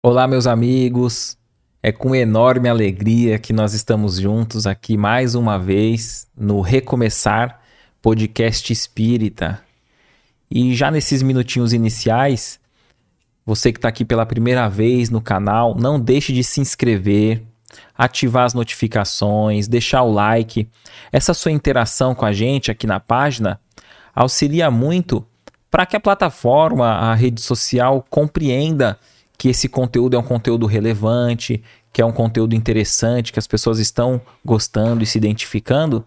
Olá, meus amigos. É com enorme alegria que nós estamos juntos aqui mais uma vez no Recomeçar Podcast Espírita. E já nesses minutinhos iniciais, você que está aqui pela primeira vez no canal, não deixe de se inscrever, ativar as notificações, deixar o like. Essa sua interação com a gente aqui na página auxilia muito para que a plataforma, a rede social compreenda que esse conteúdo é um conteúdo relevante, que é um conteúdo interessante, que as pessoas estão gostando e se identificando,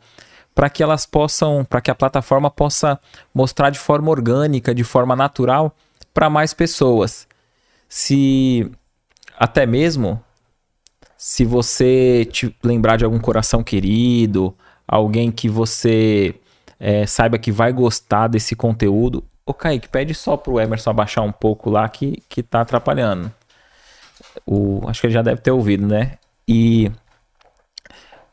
para que elas possam, para que a plataforma possa mostrar de forma orgânica, de forma natural para mais pessoas. Se até mesmo se você te lembrar de algum coração querido, alguém que você é, saiba que vai gostar desse conteúdo, Ô, Kaique, pede só pro Emerson abaixar um pouco lá que, que tá atrapalhando. O, acho que ele já deve ter ouvido, né? E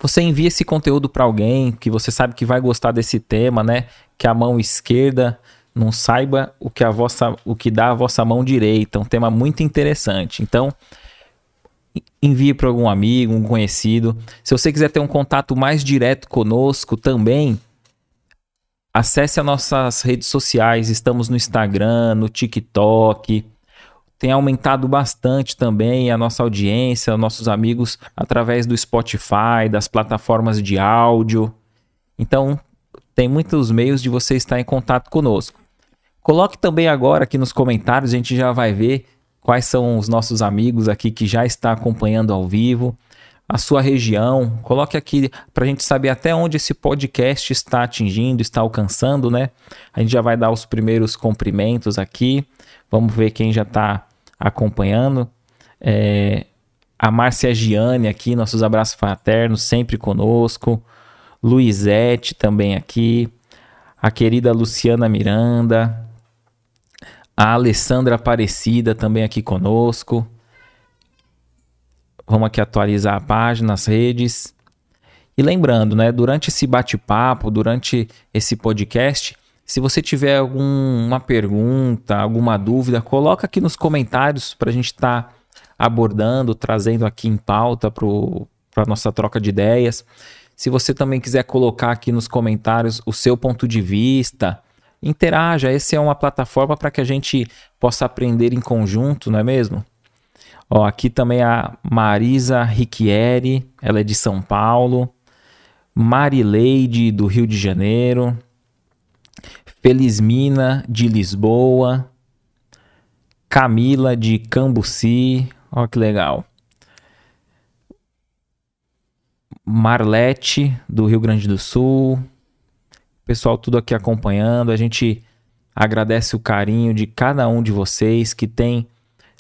você envia esse conteúdo para alguém que você sabe que vai gostar desse tema, né? Que a mão esquerda não saiba o que a vossa, o que dá a vossa mão direita, um tema muito interessante. Então, envie para algum amigo, um conhecido. Se você quiser ter um contato mais direto conosco também, Acesse as nossas redes sociais, estamos no Instagram, no TikTok. Tem aumentado bastante também a nossa audiência, nossos amigos através do Spotify, das plataformas de áudio. Então, tem muitos meios de você estar em contato conosco. Coloque também agora aqui nos comentários, a gente já vai ver quais são os nossos amigos aqui que já está acompanhando ao vivo a sua região. Coloque aqui para a gente saber até onde esse podcast está atingindo, está alcançando, né? A gente já vai dar os primeiros cumprimentos aqui. Vamos ver quem já está acompanhando. É, a Márcia Giane aqui, nossos abraços fraternos, sempre conosco. Luizete também aqui. A querida Luciana Miranda. A Alessandra Aparecida também aqui conosco. Vamos aqui atualizar a página, as redes. E lembrando, né, durante esse bate-papo, durante esse podcast, se você tiver alguma pergunta, alguma dúvida, coloca aqui nos comentários para a gente estar tá abordando, trazendo aqui em pauta para a nossa troca de ideias. Se você também quiser colocar aqui nos comentários o seu ponto de vista, interaja. Essa é uma plataforma para que a gente possa aprender em conjunto, não é mesmo? Ó, aqui também a Marisa Riquieri, ela é de São Paulo. Marileide, do Rio de Janeiro. Felizmina, de Lisboa. Camila, de Cambuci. Ó, que legal. Marlete, do Rio Grande do Sul. Pessoal, tudo aqui acompanhando. A gente agradece o carinho de cada um de vocês que tem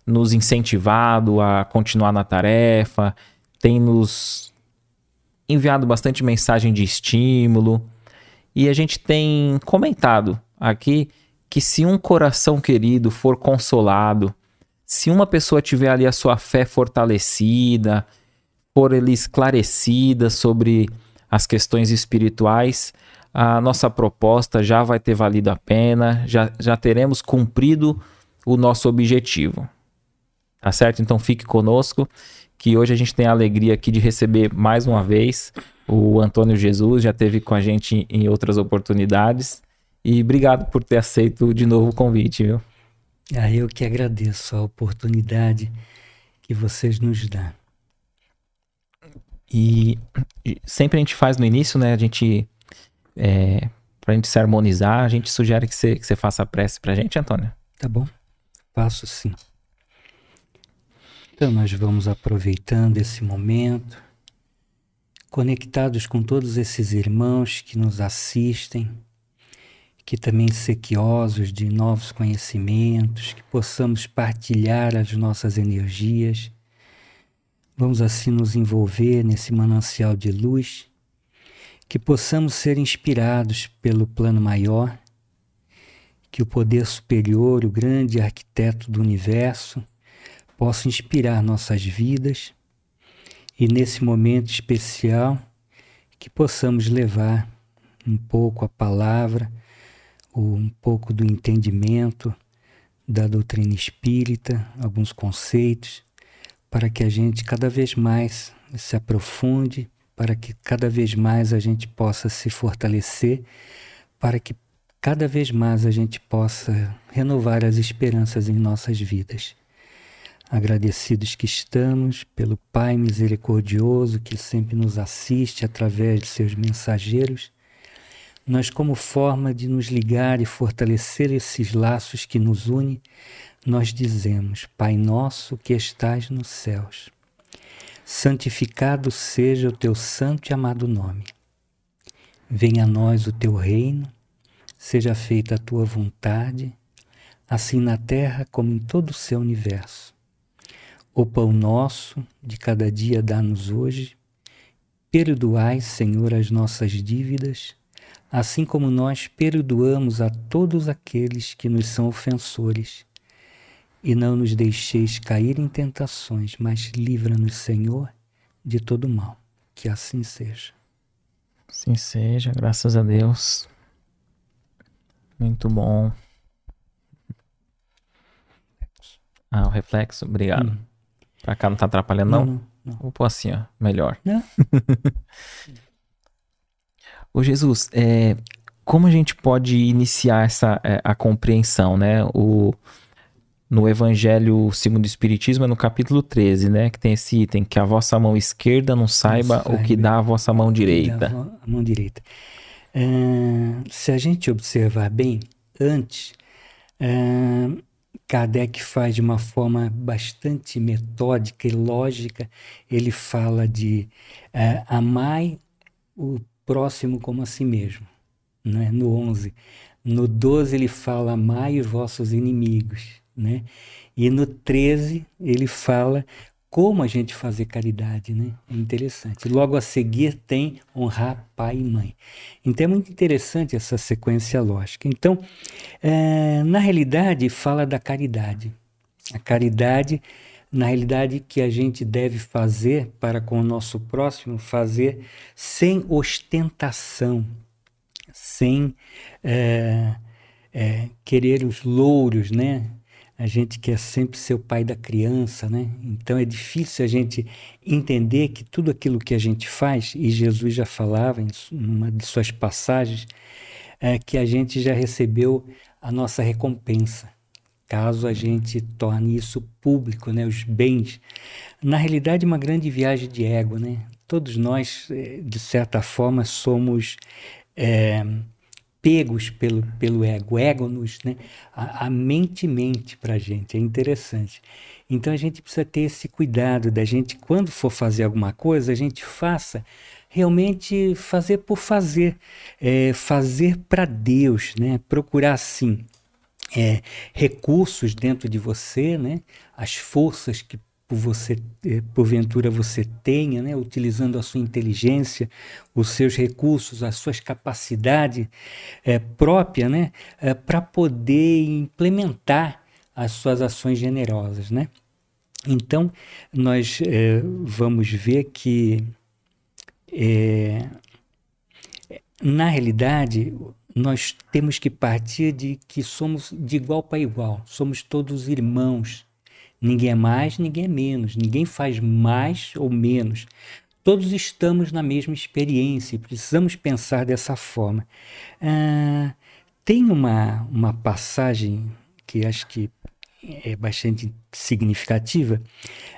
nos incentivado a continuar na tarefa, tem nos enviado bastante mensagem de estímulo e a gente tem comentado aqui que se um coração querido for consolado, se uma pessoa tiver ali a sua fé fortalecida, for ele esclarecida sobre as questões espirituais, a nossa proposta já vai ter valido a pena, já, já teremos cumprido o nosso objetivo. Tá certo? Então fique conosco, que hoje a gente tem a alegria aqui de receber mais uma vez o Antônio Jesus, já teve com a gente em outras oportunidades. E obrigado por ter aceito de novo o convite, viu? Ah, eu que agradeço a oportunidade que vocês nos dão. E sempre a gente faz no início, né? A gente. É, pra gente se harmonizar, a gente sugere que você, que você faça a prece pra gente, Antônio. Tá bom. Faço sim. Então, nós vamos aproveitando esse momento, conectados com todos esses irmãos que nos assistem, que também sequiosos de novos conhecimentos, que possamos partilhar as nossas energias. Vamos assim nos envolver nesse manancial de luz, que possamos ser inspirados pelo plano maior, que o poder superior, o grande arquiteto do universo, possa inspirar nossas vidas e nesse momento especial que possamos levar um pouco a palavra, ou um pouco do entendimento da doutrina espírita, alguns conceitos, para que a gente cada vez mais se aprofunde, para que cada vez mais a gente possa se fortalecer, para que cada vez mais a gente possa renovar as esperanças em nossas vidas. Agradecidos que estamos pelo Pai misericordioso que sempre nos assiste através de seus mensageiros, nós, como forma de nos ligar e fortalecer esses laços que nos unem, nós dizemos: Pai nosso que estás nos céus, santificado seja o teu santo e amado nome. Venha a nós o teu reino, seja feita a tua vontade, assim na terra como em todo o seu universo. O pão nosso de cada dia dá-nos hoje. Perdoai, Senhor, as nossas dívidas, assim como nós perdoamos a todos aqueles que nos são ofensores. E não nos deixeis cair em tentações, mas livra-nos, Senhor, de todo mal. Que assim seja. Assim seja, graças a Deus. Muito bom. Ah, o reflexo, obrigado. Hum. Pra cá não tá atrapalhando, não? Não, não. Vou pôr assim, ó. Melhor. Não. Ô Jesus, é, como a gente pode iniciar essa é, a compreensão, né? O, no Evangelho segundo o Espiritismo, é no capítulo 13, né? Que tem esse item, que a vossa mão esquerda não saiba o que dá a vossa mão direita. A mão direita. Uh, se a gente observar bem, antes, uh, Kardec faz de uma forma bastante metódica e lógica. Ele fala de é, amai o próximo como a si mesmo, né? no 11. No 12 ele fala amai os vossos inimigos, né? E no 13 ele fala como a gente fazer caridade, né? É interessante. Logo a seguir tem honrar pai e mãe. Então é muito interessante essa sequência lógica. Então, é, na realidade, fala da caridade. A caridade, na realidade, que a gente deve fazer para com o nosso próximo, fazer sem ostentação, sem é, é, querer os louros, né? A gente quer sempre ser o pai da criança, né? Então é difícil a gente entender que tudo aquilo que a gente faz, e Jesus já falava em uma de suas passagens, é que a gente já recebeu a nossa recompensa, caso a gente torne isso público, né? Os bens. Na realidade, uma grande viagem de ego, né? Todos nós, eh, de certa forma, somos. É, pegos pelo, pelo ego. ego nos, né? a, a mente mente para a gente, é interessante. Então a gente precisa ter esse cuidado da gente, quando for fazer alguma coisa, a gente faça realmente fazer por fazer, é, fazer para Deus, né? procurar sim é, recursos dentro de você, né? as forças que por você, eh, porventura você tenha, né, utilizando a sua inteligência, os seus recursos, as suas capacidades é, próprias, né, é, para poder implementar as suas ações generosas, né? Então nós é, vamos ver que na realidade nós temos que partir de que somos de igual para igual, somos todos irmãos Ninguém é mais, ninguém é menos, ninguém faz mais ou menos. Todos estamos na mesma experiência e precisamos pensar dessa forma. Ah, tem uma, uma passagem que acho que é bastante significativa.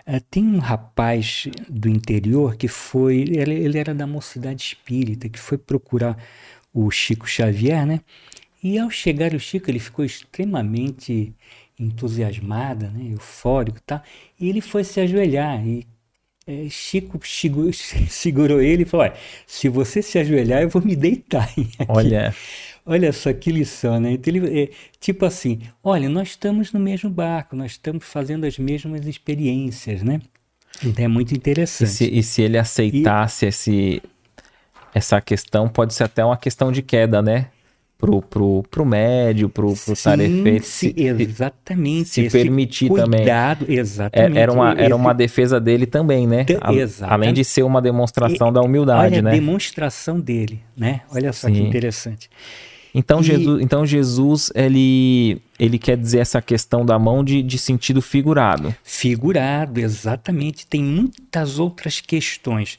Ah, tem um rapaz do interior que foi, ele, ele era da mocidade espírita, que foi procurar o Chico Xavier, né? E ao chegar o Chico, ele ficou extremamente entusiasmada, né, eufórico, tá? E ele foi se ajoelhar e é, Chico segurou, segurou ele e falou: se você se ajoelhar, eu vou me deitar. Aqui. Olha. Olha só que lição, né? Então, ele, é, tipo assim: olha, nós estamos no mesmo barco, nós estamos fazendo as mesmas experiências, né? Então é muito interessante. E se, e se ele aceitasse e... esse, essa questão, pode ser até uma questão de queda, né? Pro, pro, pro médio, pro, pro tarefeito. Se, exatamente. Se permitir cuidado, também. Exatamente. Era uma, era uma defesa dele também, né? A, além de ser uma demonstração e, da humildade, olha né? a demonstração dele, né? Olha só Sim. que interessante. Então, E- Jesus, então Jesus, ele, ele quer dizer essa questão da mão de, de sentido figurado. Figurado, exatamente. Tem muitas outras questões.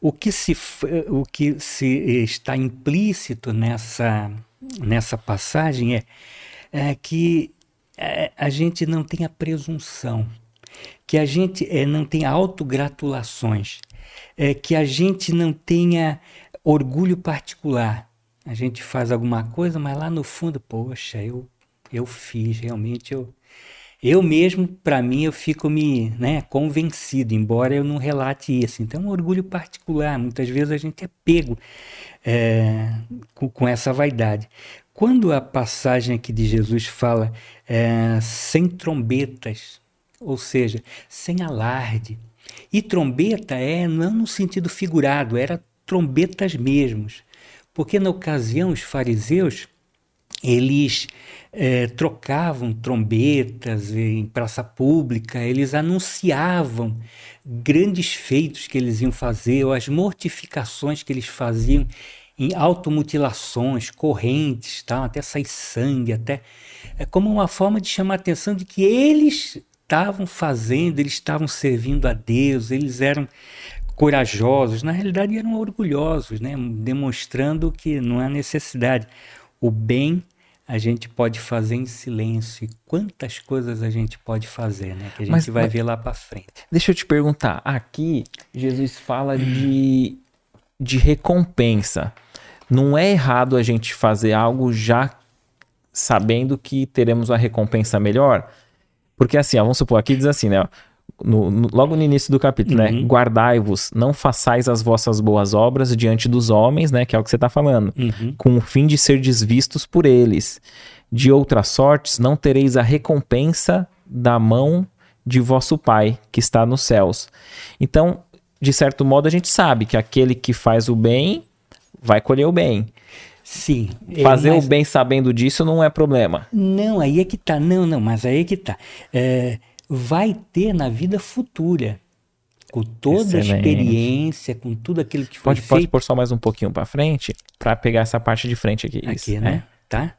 O que se, o que se está implícito nessa, nessa passagem é, é que é, a gente não tem a presunção, que a gente é, não tem autogratulações, é, que a gente não tenha orgulho particular. A gente faz alguma coisa, mas lá no fundo, poxa, eu, eu fiz, realmente eu, eu mesmo, para mim, eu fico me né, convencido, embora eu não relate isso. Então, é um orgulho particular. Muitas vezes a gente é pego é, com, com essa vaidade. Quando a passagem aqui de Jesus fala é, sem trombetas, ou seja, sem alarde, e trombeta é não no sentido figurado, era trombetas mesmos, porque na ocasião os fariseus eles eh, trocavam trombetas em praça pública, eles anunciavam grandes feitos que eles iam fazer, ou as mortificações que eles faziam em automutilações, correntes, tal, até sair sangue, até é como uma forma de chamar a atenção de que eles estavam fazendo, eles estavam servindo a Deus, eles eram corajosos, na realidade eram orgulhosos, né? demonstrando que não há necessidade. O bem a gente pode fazer em silêncio. E quantas coisas a gente pode fazer, né? Que a gente Mas- vai mas- ver lá para frente. Deixa eu te perguntar, aqui Jesus fala de, de recompensa. Não é errado a gente fazer algo já sabendo que teremos uma recompensa melhor? Porque assim, ó, vamos supor, aqui diz assim, né? ó, no- no- logo no início do capítulo, né? Uhum. Guardai-vos, não façais as vossas boas obras diante dos homens, né? Que é o que você está falando. Uhum. com o fim de ser desvistos por eles. De outras sortes, não tereis a recompensa da mão de vosso Pai que está nos céus. Então, de certo modo, a gente sabe que aquele que faz o bem vai colher o bem. Sim. é, Fazer mas- o bem sabendo disso não é problema. Não, aí é que tá. Não, não, mas aí é que tá. É, vai ter na vida futura. Com toda a Excelente. experiência, com tudo aquilo que foi Pode, pode feito. pôr só mais um pouquinho para frente para pegar essa parte de frente aqui. Isso, aqui, né? Tá?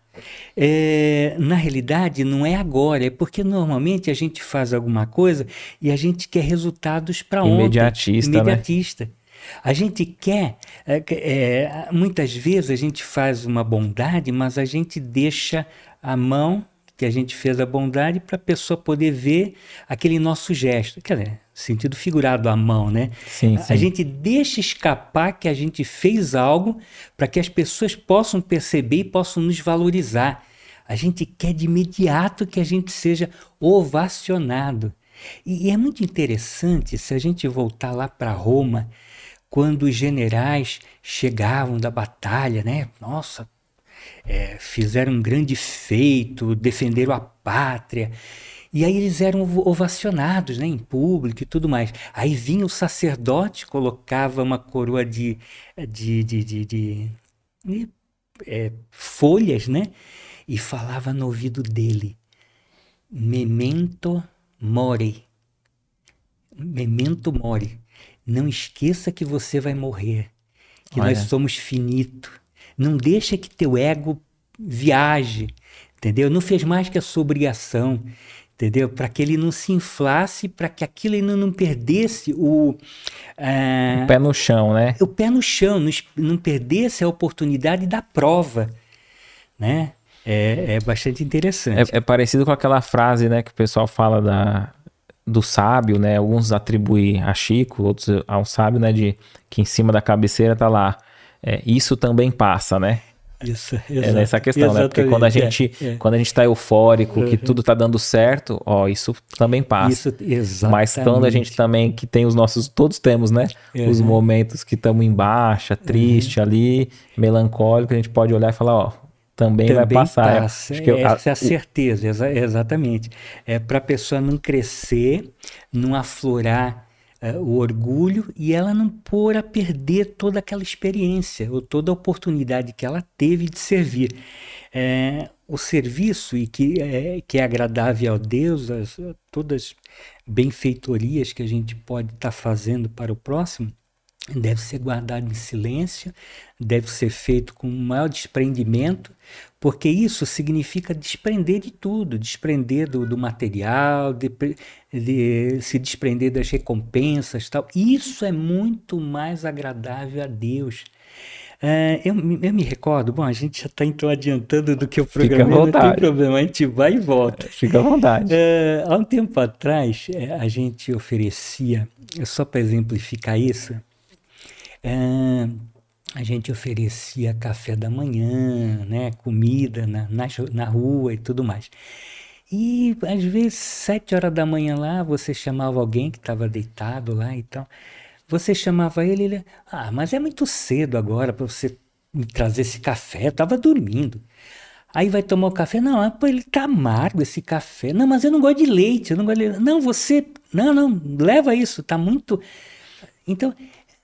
É, na realidade, não é agora, é porque normalmente a gente faz alguma coisa e a gente quer resultados para ontem. Imediatista, né? Imediatista. A gente quer, é, é, muitas vezes a gente faz uma bondade, mas a gente deixa a mão que a gente fez a bondade para a pessoa poder ver aquele nosso gesto. Quer dizer, sentido figurado a mão, né? Sim, A- sim. A gente deixa escapar que a gente fez algo para que as pessoas possam perceber e possam nos valorizar. A gente quer de imediato que a gente seja ovacionado. E, e é muito interessante se a gente voltar lá para Roma, quando os generais chegavam da batalha, né? Nossa, é, fizeram um grande feito, defenderam a pátria. E aí eles eram ov- ovacionados né, em público e tudo mais. Aí vinha o sacerdote, colocava uma coroa de, de, de, de, de- é, folhas, né? E falava no ouvido dele: Memento mori. Memento mori. Não esqueça que você vai morrer, que nós Olha. somos finito. Não deixa que teu ego viaje, entendeu? Não fez mais que a sua obrigação, entendeu? Para que ele não se inflasse, para que aquilo ainda não perdesse o, ah, Pé no chão, né? o pé no chão, não perdesse a oportunidade da prova, né? É, é bastante interessante. É, é parecido com aquela frase, né, que o pessoal fala da, do sábio, né? Alguns atribuem a Chico, outros a um sábio, né? De que em cima da cabeceira tá lá. É, isso também passa, né? Isso, É exato, nessa questão, né? Porque quando a gente, é, é. quando a gente tá eufórico, que tudo tá dando certo, ó, isso também passa. Isso, exatamente. Mas quando a gente também que tem os nossos, todos temos, né? Os Uhum. momentos que estamos em baixa, triste ali, melancólico, a gente pode olhar e falar, ó, também, vai Também passar. passa. Acho que eu- Essa é a certeza, exa- exatamente. É para a pessoa não crescer, não aflorar eh, o orgulho e ela não pôr a perder toda aquela experiência ou toda a oportunidade que ela teve de servir. É, o serviço e que é, que é agradável ao Deus, as, todas as benfeitorias que a gente pode estar fazendo para o próximo, deve ser guardado em silêncio, deve ser feito com o maior desprendimento, porque isso significa desprender de tudo, desprender do, do material, de, de, se desprender das recompensas, tal. Isso é muito mais agradável a Deus. É, eu, eu, me recordo, bom, a gente já está então adiantando do que eu programei, Fica à vontade. não tem problema, a gente vai e volta. Fica à vontade. É, há um tempo atrás, é, a gente oferecia, só para exemplificar isso, a gente oferecia café da manhã, né, comida na, na, na rua e tudo mais. E às vezes, sete horas da manhã lá, você chamava alguém que estava deitado lá e tal. Você chamava ele, ele, ah, mas é muito cedo agora para você me trazer esse café, eu estava dormindo. Aí vai tomar o café, não, ah, pô, ele tá amargo esse café. Não, mas eu não gosto de leite, eu não gosto de leite. Não, você, não, não, leva isso, tá muito. Então,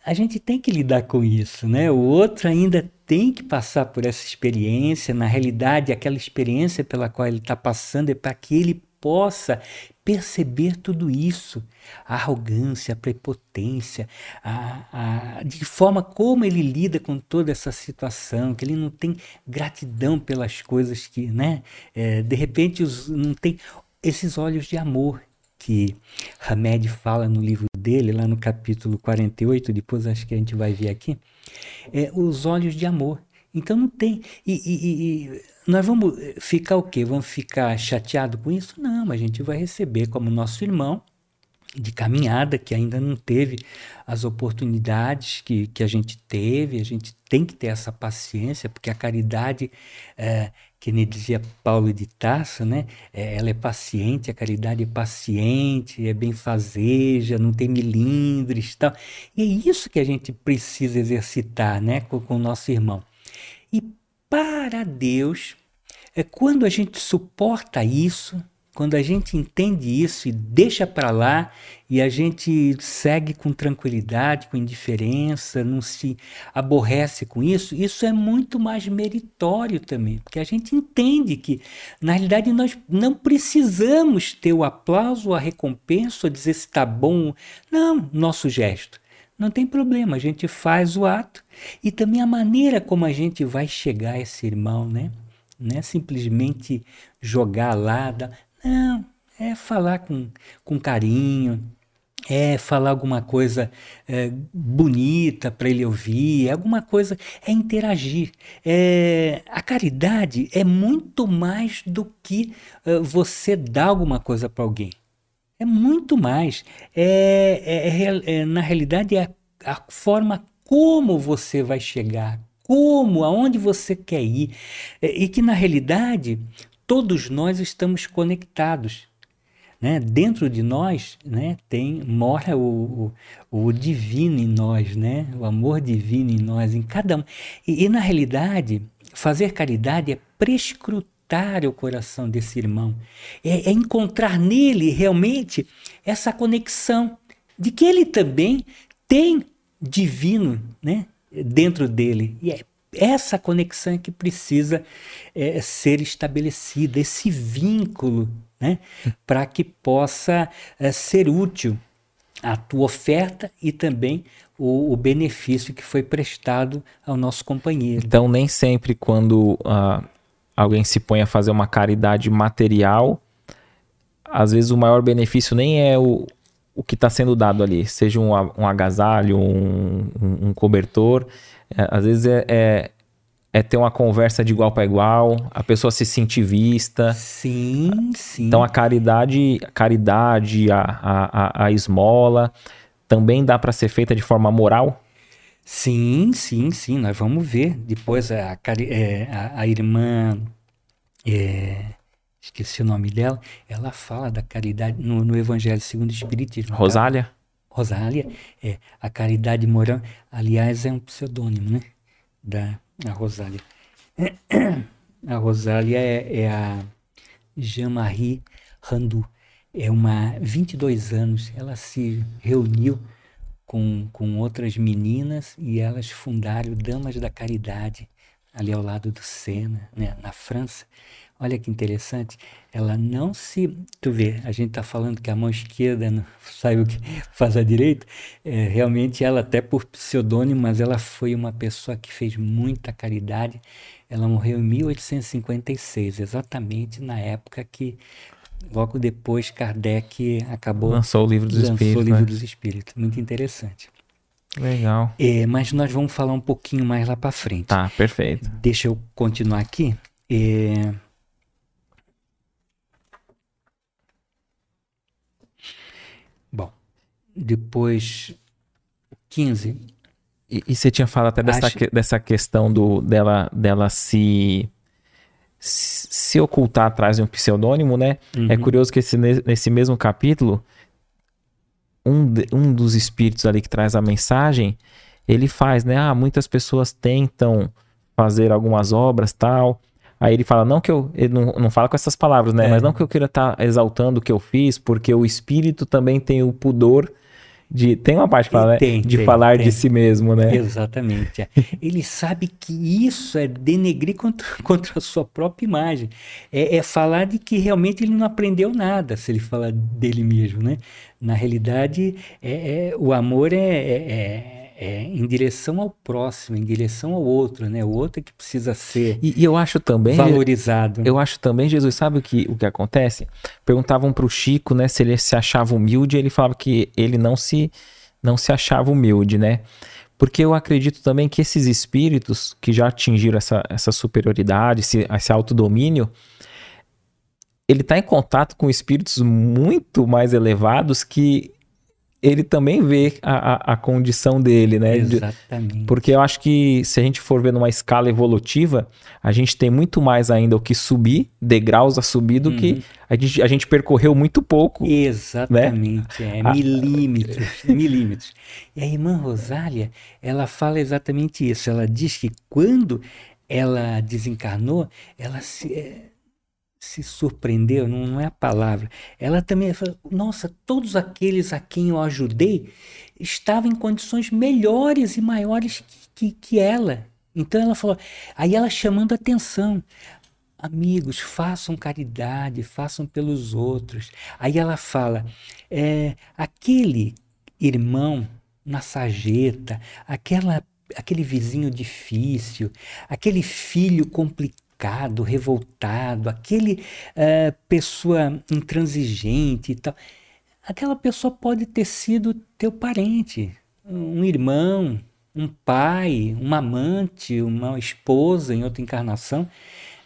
a gente tem que lidar com isso, né? O outro ainda tem que passar por essa experiência. Na realidade, aquela experiência pela qual ele está passando é para que ele possa perceber tudo isso, a arrogância, a prepotência, a, a, de forma como ele lida com toda essa situação, que ele não tem gratidão pelas coisas que, né? É, de repente, os, não tem esses olhos de amor que Hamed fala no livro dele, lá no capítulo 48, depois acho que a gente vai ver aqui, é os olhos de amor. Então não tem. E, e, e, nós vamos ficar o quê? Vamos ficar chateado com isso? Não, a gente vai receber como nosso irmão de caminhada, que ainda não teve as oportunidades que, que a gente teve. A gente tem que ter essa paciência, porque a caridade é, que nem dizia Paulo de Tarso, né? É, ela é paciente, a caridade é paciente, é benfazeja, não tem milindres tal. E é isso que a gente precisa exercitar, né? Com, com o nosso irmão. E para Deus, é quando a gente suporta isso, quando a gente entende isso e deixa para lá e a gente segue com tranquilidade, com indiferença, não se aborrece com isso, isso é muito mais meritório também, porque a gente entende que, na realidade, nós não precisamos ter o aplauso, a recompensa, dizer se está bom. Não, nosso gesto. Não tem problema, a gente faz o ato e também a maneira como a gente vai chegar a esse irmão, né? Não é simplesmente jogar lá, não, é falar com, com carinho, é falar alguma coisa é, bonita para ele ouvir, é alguma coisa, é interagir. É, a caridade é muito mais do que é, você dar alguma coisa para alguém. É muito mais. É, é, é, é na realidade, é a, a forma como você vai chegar, como, aonde você quer ir. e que, na realidade, todos nós estamos conectados. Né? Dentro de nós né, tem mora o, o, o, divino em nós, né? o amor divino em nós, em cada um. E, e na realidade, fazer caridade é prescrutar o coração desse irmão, é, é encontrar nele realmente essa conexão de que ele também tem divino né, dentro dele. E é essa conexão é que precisa é, ser estabelecida, esse vínculo, né, para que possa é, ser útil a tua oferta e também o, o, benefício que foi prestado ao nosso companheiro. Então, nem sempre quando uh, alguém se põe a fazer uma caridade material, às vezes o maior benefício nem é o, o que está sendo dado ali, seja um, um agasalho, um, um, um cobertor, é, às vezes é, é, é, ter uma conversa de igual para igual, a pessoa se sentir vista. Sim, sim. Então a caridade, a caridade, a, a, a esmola, também dá para ser feita de forma moral? Sim, sim, sim. Nós vamos ver. Depois a, a, é, a, a irmã. É, esqueci o nome dela. Ela fala da caridade no, no Evangelho segundo o Espiritismo. Rosália? Rosália, é, a caridade moral, aliás, é um pseudônimo, né? Da a Rosália. A Rosália é, é a Jean-Marie Randu. É uma 22 anos. Ela se reuniu com, com outras meninas e elas fundaram Damas da Caridade ali ao lado do Sena, né, na França. Olha que interessante. Ela não se. Tu vê, a gente está falando que a mão esquerda não sabe o que faz a direita. É, realmente, ela, até por pseudônimo, mas ela foi uma pessoa que fez muita caridade. Ela morreu em 1856, exatamente na época que, logo depois, Kardec acabou. Lançou o livro dos lançou Espíritos. o livro né? dos Espíritos. Muito interessante. Legal. É, mas nós vamos falar um pouquinho mais lá para frente. Tá, perfeito. Deixa eu continuar aqui. É... depois 15. E, e você tinha falado até dessa, Acho- que- dessa questão do, dela, dela se, se ocultar atrás de um pseudônimo, né? É Uhum. curioso que esse, ne- nesse mesmo capítulo, um, de- um dos espíritos ali que traz a mensagem, ele faz, né? Ah, muitas pessoas tentam fazer algumas obras tal. Aí ele fala, não que eu. Ele não, não fala com essas palavras, né? É. Mas não que eu queira estar exaltando o que eu fiz, porque o espírito também tem o pudor de. Tem uma parte que fala, né? Tem, de tem, falar tem. de si mesmo, né? Exatamente. é. Ele sabe que isso é denegrir contra, contra a sua própria imagem. É, é falar de que realmente ele não aprendeu nada se ele falar dele mesmo, né? Na realidade, é, é- o amor é, é- é- em direção ao próximo, em direção ao outro, né? O outro é que precisa ser E, e eu acho também. valorizado. Eu acho também, Jesus, sabe o que, o que acontece? Perguntavam pro Chico, né, se ele se achava humilde, ele falava que ele não se, não se achava humilde, né? Porque eu acredito também que esses espíritos que já atingiram essa, essa superioridade, esse, esse autodomínio, ele está em contato com espíritos muito mais elevados que ele também vê a, a, a condição dele, né? De- Exatamente. porque eu acho que se a gente for ver numa escala evolutiva, a gente tem muito mais ainda o que subir, degraus a subir, do que a gente, a gente percorreu muito pouco. Exatamente, é Ah. milímetros, milímetros. E a irmã Rosália, ela fala exatamente isso. Ela diz que quando ela desencarnou, ela se, eh, se surpreendeu, não, não é a palavra. Ela também falou, nossa, todos aqueles a quem eu ajudei estavam em condições melhores e maiores que, que, que ela. Então ela falou, aí ela chamando atenção. Amigos, façam caridade, façam pelos outros. Aí ela fala: é, aquele irmão na sarjeta, aquela, aquele vizinho difícil, aquele filho complicado, revoltado, aquele eh, pessoa intransigente e tal. Aquela pessoa pode ter sido teu parente, um irmão, um pai, uma amante, uma esposa em outra encarnação.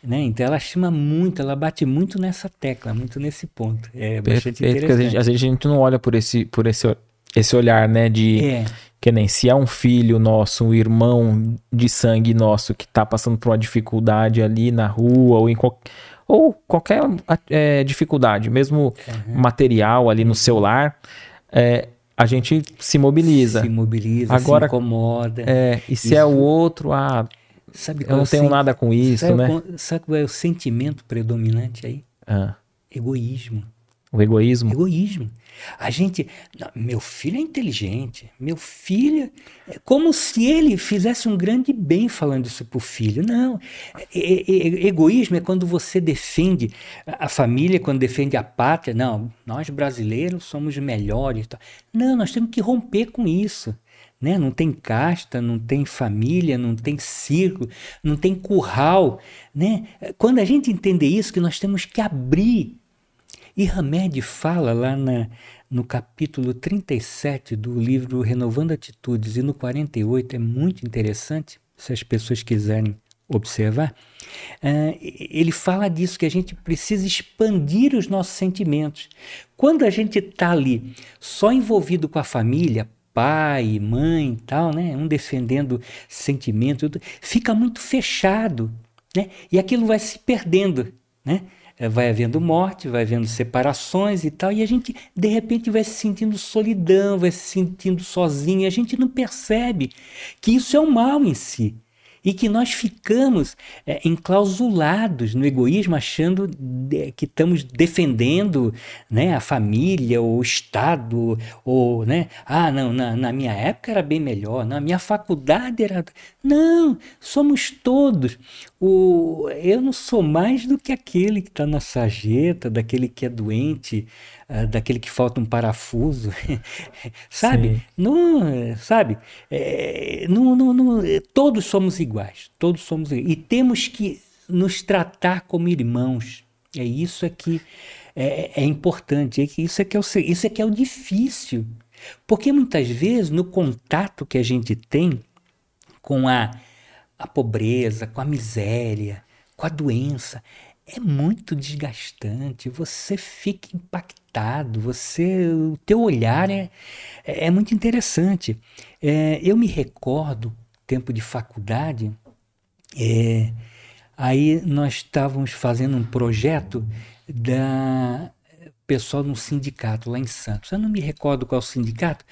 Né? Então ela chama muito, ela bate muito nessa tecla, muito nesse ponto. É bastante Perfeito, vezes, interessante. às vezes a gente não olha por esse, por esse, esse olhar, né? De É, que nem se é um filho nosso, um irmão de sangue nosso que tá passando por uma dificuldade ali na rua ou em qual- ou qualquer é, dificuldade, mesmo material ali no celular, é, a gente se mobiliza. se mobiliza, Agora- se incomoda. É, e se Isso. é o outro, ah, Sabe eu é não tenho nada com isso, sabe né? qual- Sabe qual é o sentimento predominante aí? Ah, Egoísmo. o egoísmo. Egoísmo. A gente. não, meu filho é inteligente. Meu filho. É como se ele fizesse um grande bem falando isso pro filho. Não. E- e- egoísmo é quando você defende a família, quando defende a pátria. Não, nós brasileiros somos melhores. Não, nós temos que romper com isso. Né? Não tem casta, não tem família, não tem círculo, não tem curral. Né? Quando a gente entender isso, que nós temos que abrir e Hamed fala lá na, no capítulo 37 do livro Renovando Atitudes e no 48, é muito interessante, se as pessoas quiserem observar. ah, ele fala disso, que a gente precisa expandir os nossos sentimentos. Quando a gente está ali só envolvido com a família, pai, mãe e tal, né? um defendendo sentimento, fica muito fechado. Né? E aquilo vai se perdendo. Né? Eh, Vai havendo morte, vai havendo separações e tal, e a gente de repente vai se sentindo solidão, vai se sentindo sozinho, e a gente não percebe que isso é um mal em si. E que nós ficamos eh, enclausulados no egoísmo, achando de- que estamos defendendo né, a família, o Estado, ou, né, ah, não, na, na minha época era bem melhor, na minha faculdade era. Não, somos todos. O, eu não sou mais do que aquele que está na sarjeta, daquele que é doente, uh, daquele que falta um parafuso, sabe? Não, sabe? É, não, não, não, todos somos iguais, todos somos iguais. E temos que nos tratar como irmãos. É isso aqui é, é importante. É isso é que é o, isso é que é o difícil. Porque muitas vezes no contato que a gente tem com a a pobreza, com a miséria, com a doença. É muito desgastante, você fica impactado, você, o teu olhar é, é, muito interessante. É, eu me recordo, tempo de faculdade, é, aí nós estávamos fazendo um projeto da pessoal no sindicato lá em Santos. Eu não me recordo qual sindicato,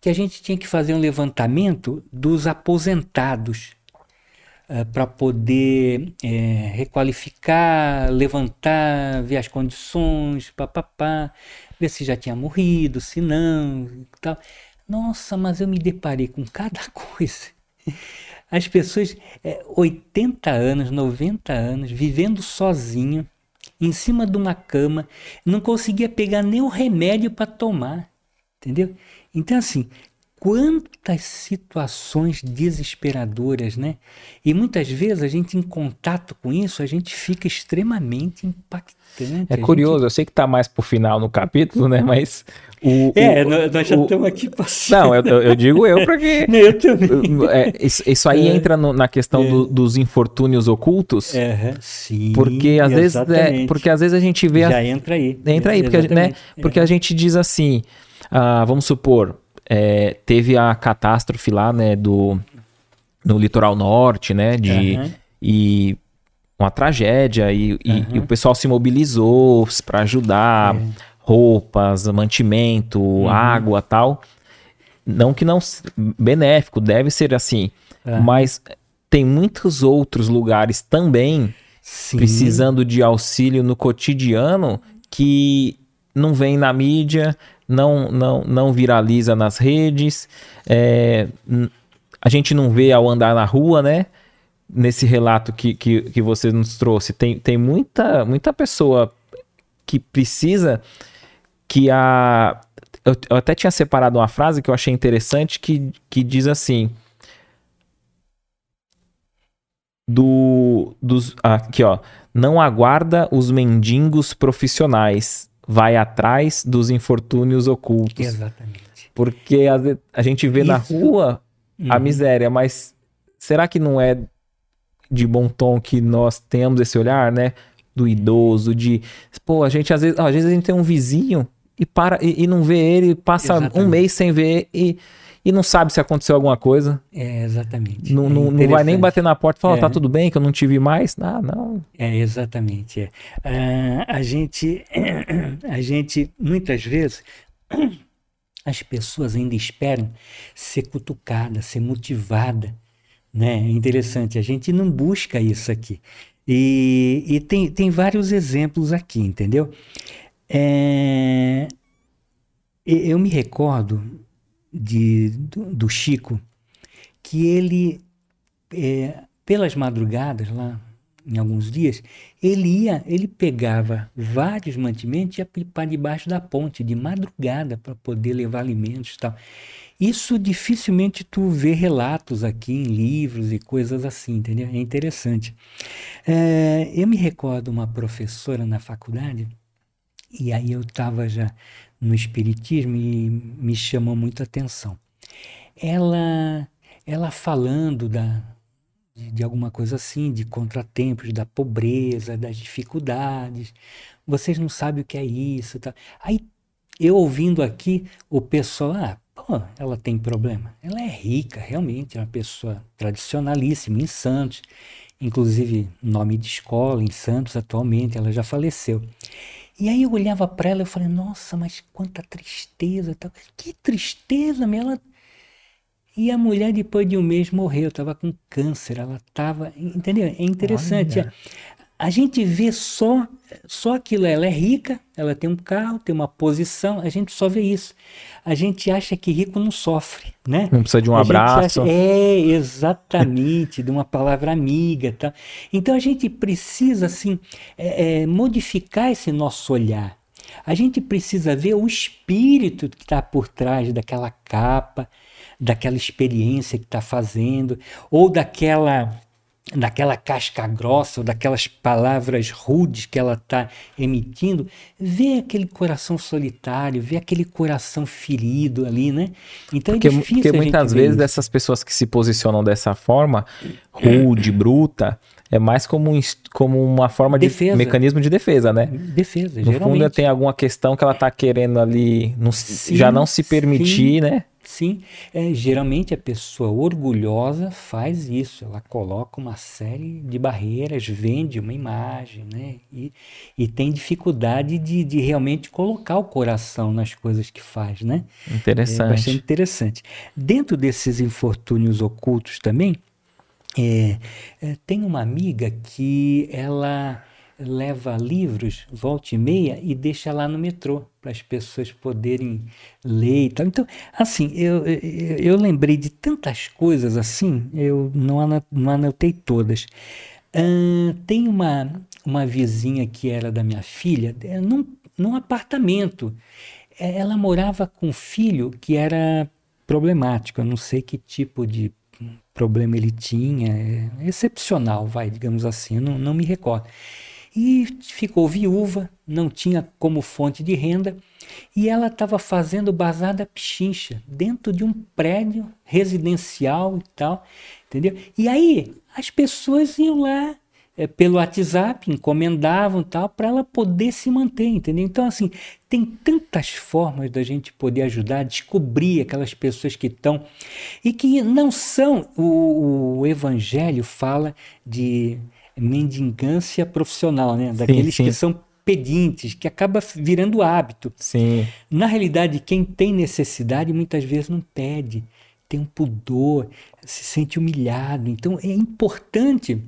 que a gente tinha que fazer um levantamento dos aposentados eh, para poder é, requalificar, levantar, ver as condições, papapá, ver se já tinha morrido, se não, tal. Nossa, mas eu me deparei com cada coisa. As pessoas, é, 80 anos, 90 anos, vivendo sozinho, em cima de uma cama, não conseguia pegar nem o remédio para tomar, entendeu? Então, assim, quantas situações desesperadoras, né? E muitas vezes a gente em contato com isso, a gente fica extremamente impactante. É curioso, gente... eu sei que está mais pro final no capítulo, né? Mas o, é, o, nós já o, estamos aqui passando. Não, eu, eu digo eu porque eu também. É, isso, isso, aí é. entra no, na questão é. do, dos infortúnios ocultos. É, sim. Porque às vezes, é, porque às vezes a gente vê já a... entra aí. Entra aí, porque, né? Porque a gente diz assim, ah, vamos supor é, teve a catástrofe lá, né, do no litoral norte, né, de uhum. e uma tragédia e, uhum. e, e, o pessoal se mobilizou para ajudar, é. roupas, mantimento, uhum. água, tal. Não que não benéfico, deve ser assim, mas tem muitos outros lugares também Sim. precisando de auxílio no cotidiano que não vem na mídia, não, não, não viraliza nas redes, é, a gente não vê ao andar na rua, né? Nesse relato que, que, que você nos trouxe, tem, tem muita, muita pessoa que precisa que a. Eu, eu até tinha separado uma frase que eu achei interessante que, que diz assim. Do, dos, aqui, ó. Não aguarda os mendigos profissionais, vai atrás dos infortúnios ocultos. Exatamente. Porque a, a gente vê Isso. na rua a uhum. miséria, mas será que não é de bom tom que nós temos esse olhar, né? Do idoso, de. Pô, a gente às vezes, às vezes a gente tem um vizinho e para e, e não vê ele, passa Exatamente. um mês sem ver e e não sabe se aconteceu alguma coisa. É, exatamente. Não, é não, não, vai nem bater na porta e falar, é. tá tudo bem, que eu não tive mais. Ah, não. É, exatamente. É. Uh, a gente, a gente, muitas vezes, as pessoas ainda esperam ser cutucada, ser motivada. Né? É interessante, a gente não busca isso aqui. E, e tem, tem vários exemplos aqui, entendeu? É, eu me recordo de, do, do Chico, que ele, é, pelas madrugadas lá, em alguns dias, ele ia, ele pegava vários mantimentos e ia para debaixo da ponte de madrugada para poder levar alimentos e tal. Isso dificilmente tu vê relatos aqui em livros e coisas assim, entendeu? É interessante. É, eu me recordo uma professora na faculdade, e aí eu estava já no Espiritismo e me chamou muita atenção. Ela, ela falando da, de, de alguma coisa assim, de contratempos, da pobreza, das dificuldades. Vocês não sabem o que é isso. Tá? Aí eu ouvindo aqui, o pessoal, ah, pô, ela tem problema. Ela é rica, realmente, é uma pessoa tradicionalíssima em Santos, inclusive nome de escola em Santos atualmente, ela já faleceu. E aí eu olhava para ela e falei, nossa, mas quanta tristeza. Que tristeza, meu. Ela... E a mulher, depois de um mês, morreu. Estava com câncer. Ela estava. Entendeu? É interessante. a gente vê só só aquilo. Ela é rica, ela tem um carro, tem uma posição, a gente só vê isso. A gente acha que rico não sofre, né? Não precisa de um a abraço. Acha, é, exatamente, de uma palavra amiga. Tá? Então a gente precisa, assim, é, é, modificar esse nosso olhar. A gente precisa ver o espírito que está por trás daquela capa, daquela experiência que está fazendo, ou daquela daquela casca grossa, ou daquelas palavras rudes que ela está emitindo, vê aquele coração solitário, vê aquele coração ferido ali, né? Então é porque, é difícil. Porque muitas vezes isso. essas pessoas que se posicionam dessa forma, rude, bruta, é mais como, um, como uma forma defesa. de mecanismo de defesa, né? Defesa, no geralmente. fundo tem alguma questão que ela está querendo ali não, sim, já não se permitir, sim. né? Sim, é, geralmente a pessoa orgulhosa faz isso, ela coloca uma série de barreiras, vende uma imagem, né? E, e tem dificuldade de, de realmente colocar o coração nas coisas que faz, né? Interessante. É bastante interessante. Dentro desses infortúnios ocultos também, é, é, tem uma amiga que ela leva livros, volta e meia, e deixa lá no metrô, para as pessoas poderem ler e tal. Então, assim, eu, eu, eu lembrei de tantas coisas assim, eu não, não anotei todas. Tem uma, uma vizinha que era da minha filha, é, num, num apartamento. É, ela morava com um filho que era problemático, eu não sei que tipo de problema ele tinha, é excepcional, vai, digamos assim, eu não, não me recordo e ficou viúva, não tinha como fonte de renda e ela estava fazendo bazar da pichincha dentro de um prédio residencial e tal, entendeu? E aí as pessoas iam lá é, pelo WhatsApp, encomendavam tal para ela poder se manter, entendeu? Então assim tem tantas formas da gente poder ajudar descobrir aquelas pessoas que estão e que não são o, o Evangelho fala de mendigância profissional, né? Daqueles sim, sim. que são pedintes, que acaba virando hábito. Sim. Na realidade, quem tem necessidade muitas vezes não pede, tem um pudor, se sente humilhado. Então é importante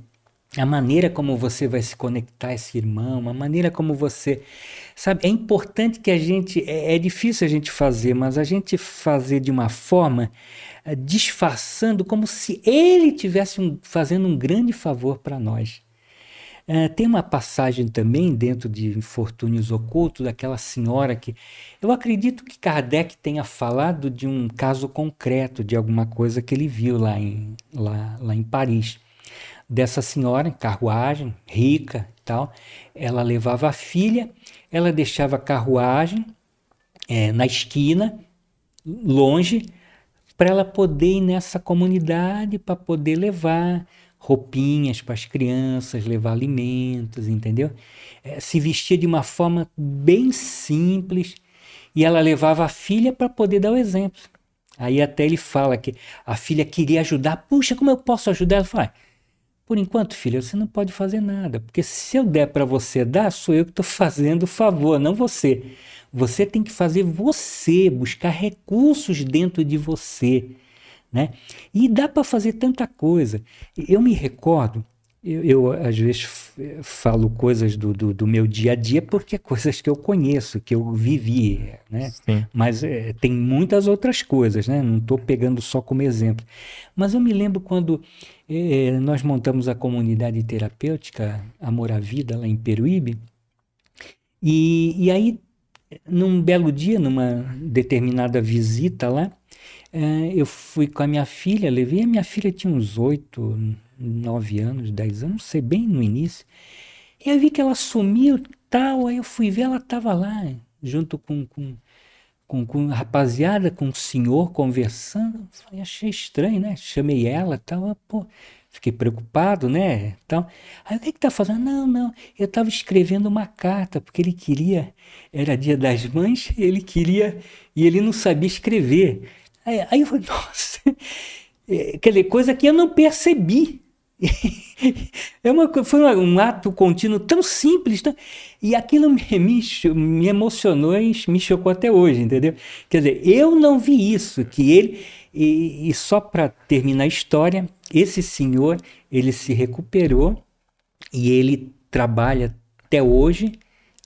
a maneira como você vai se conectar a esse irmão, a maneira como você. Sabe, é importante que a gente. É, é difícil a gente fazer, mas a gente fazer de uma forma é, disfarçando como se ele tivesse um, fazendo um grande favor para nós. É, tem uma passagem também dentro de Infortúnios Ocultos daquela senhora que eu acredito que Kardec tenha falado de um caso concreto, de alguma coisa que ele viu lá em, lá, lá em Paris. Dessa senhora em carruagem, rica e tal, ela levava a filha, ela deixava a carruagem é, na esquina, longe, para ela poder ir nessa comunidade, para poder levar roupinhas para as crianças, levar alimentos, entendeu? É, se vestia de uma forma bem simples e ela levava a filha para poder dar o exemplo. Aí até ele fala que a filha queria ajudar. Puxa, como eu posso ajudar? Ela fala, por enquanto, filha, você não pode fazer nada, porque se eu der para você dar, sou eu que estou fazendo o favor, não você. Você tem que fazer você, buscar recursos dentro de você. Né? E dá para fazer tanta coisa. Eu me recordo, eu, eu às vezes falo coisas do, do, do, meu dia a dia porque é coisas que eu conheço, que eu vivi, né? Sim. Mas é, tem muitas outras coisas, né? Não estou pegando só como exemplo. Mas eu me lembro quando é, nós montamos a comunidade terapêutica Amor à Vida lá em Peruíbe, e, e aí num belo dia, numa determinada visita lá, é, eu fui com a minha filha, levei a minha filha, tinha uns oito, nove anos, dez anos, não sei, bem no início. E eu vi que ela sumiu tal, aí eu fui ver, ela estava lá, junto com, com, com, com rapaziada, com o senhor conversando. Falei, achei estranho, né? Chamei ela tal, pô, Fiquei preocupado, né? Então, aí o que que tá fazendo? Não, não, eu estava escrevendo uma carta, porque ele queria, era dia das mães, ele queria, e ele não sabia escrever. Aí, aí eu falei, nossa, é, quer dizer, coisa que eu não percebi. É uma, foi um ato contínuo tão simples, tão, e aquilo me, me, me emocionou e me chocou até hoje, entendeu? Quer dizer, eu não vi isso, que ele e, e só para terminar a história, esse senhor ele se recuperou e ele trabalha até hoje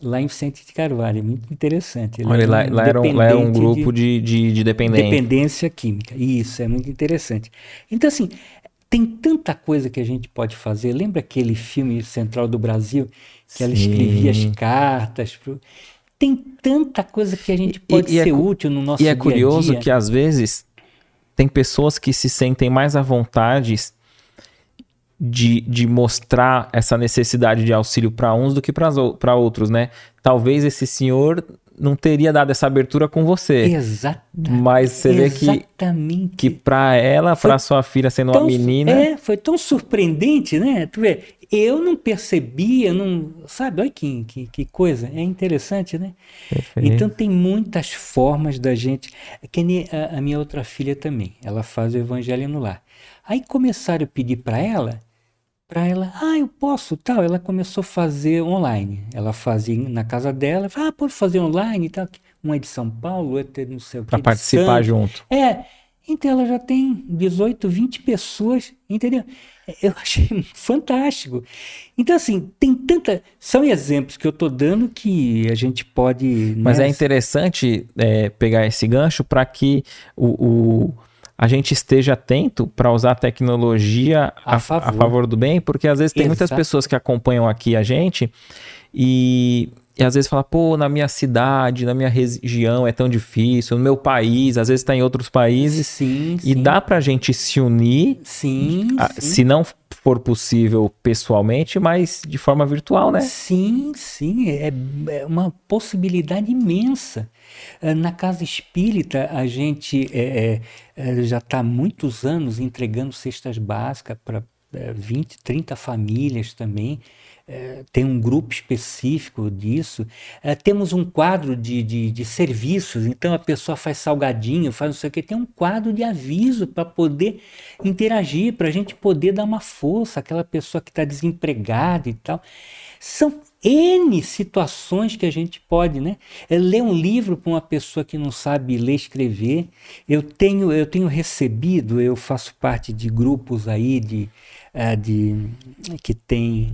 lá em Vicente de Carvalho. É muito interessante. Ele Olha, é um lá, lá, era um, lá era um grupo de, de, de dependência. Dependência química. Isso, é muito interessante. Então, assim, tem tanta coisa que a gente pode fazer. Lembra aquele filme Central do Brasil, que Sim. ela escrevia as cartas? Pro... Tem tanta coisa que a gente pode e, e é ser é, útil no nosso dia a dia. E é curioso que às vezes tem pessoas que se sentem mais à vontade de, de mostrar essa necessidade de auxílio para uns do que para outros, né? Talvez esse senhor não teria dado essa abertura com você. Exatamente. Mas você vê que que para ela, para sua filha sendo tão, uma menina, é, foi tão surpreendente, né? Tu vê, eu não percebia, não, sabe? Olha que, que, que coisa, é interessante, né? Perfeito. Então tem muitas formas da gente, que nem a, a minha outra filha também, ela faz o evangelho no lar. Aí começaram a pedir para ela para ela, ah, eu posso, tal. Ela começou a fazer online. Ela fazia na casa dela, ah, pode fazer online e tal. Uma é de São Paulo, outra é não sei o que. Para participar junto. É. Então ela já tem 18, 20 pessoas, entendeu? Eu achei fantástico. Então, assim, tem tanta. São exemplos que eu estou dando que a gente pode. Mas né? é interessante é, pegar esse gancho para que o, o a gente esteja atento para usar a tecnologia a, a, favor. a, favor. do bem, porque às vezes tem Exato. muitas pessoas que acompanham aqui a gente e, e às vezes fala, pô, na minha cidade, na minha região é tão difícil, no meu país, às vezes está em outros países. Sim, e sim. dá para a gente se unir, sim, a, sim. se não for possível pessoalmente, mas de forma virtual, né? Sim, sim, é, é uma possibilidade imensa. Eh, na casa espírita, a gente é, é, já está há muitos anos entregando cestas básicas para 20, 30 famílias também. É, tem um grupo específico disso. É, temos um quadro de, de, de, serviços, então a pessoa faz salgadinho, faz não sei o que, tem um quadro de aviso para poder interagir, para a gente poder dar uma força àquela pessoa que está desempregada e tal. São N situações que a gente pode, né? É ler um livro para uma pessoa que não sabe ler escrever. Eu tenho, eu tenho recebido, eu faço parte de grupos aí de, de que tem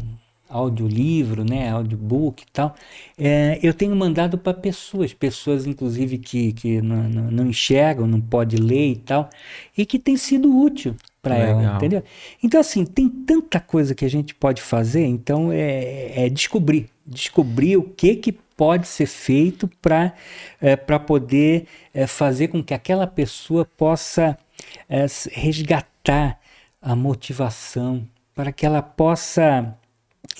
audiolivro, né, audiobook e tal, é, eu tenho mandado para pessoas, pessoas inclusive que, que não, não, não, enxergam, não pode ler e tal, e que tem sido útil para ela, entendeu? Então assim, tem tanta coisa que a gente pode fazer, então é, é descobrir, descobrir o que que pode ser feito para é, para poder é, fazer com que aquela pessoa possa é, resgatar a motivação, para que ela possa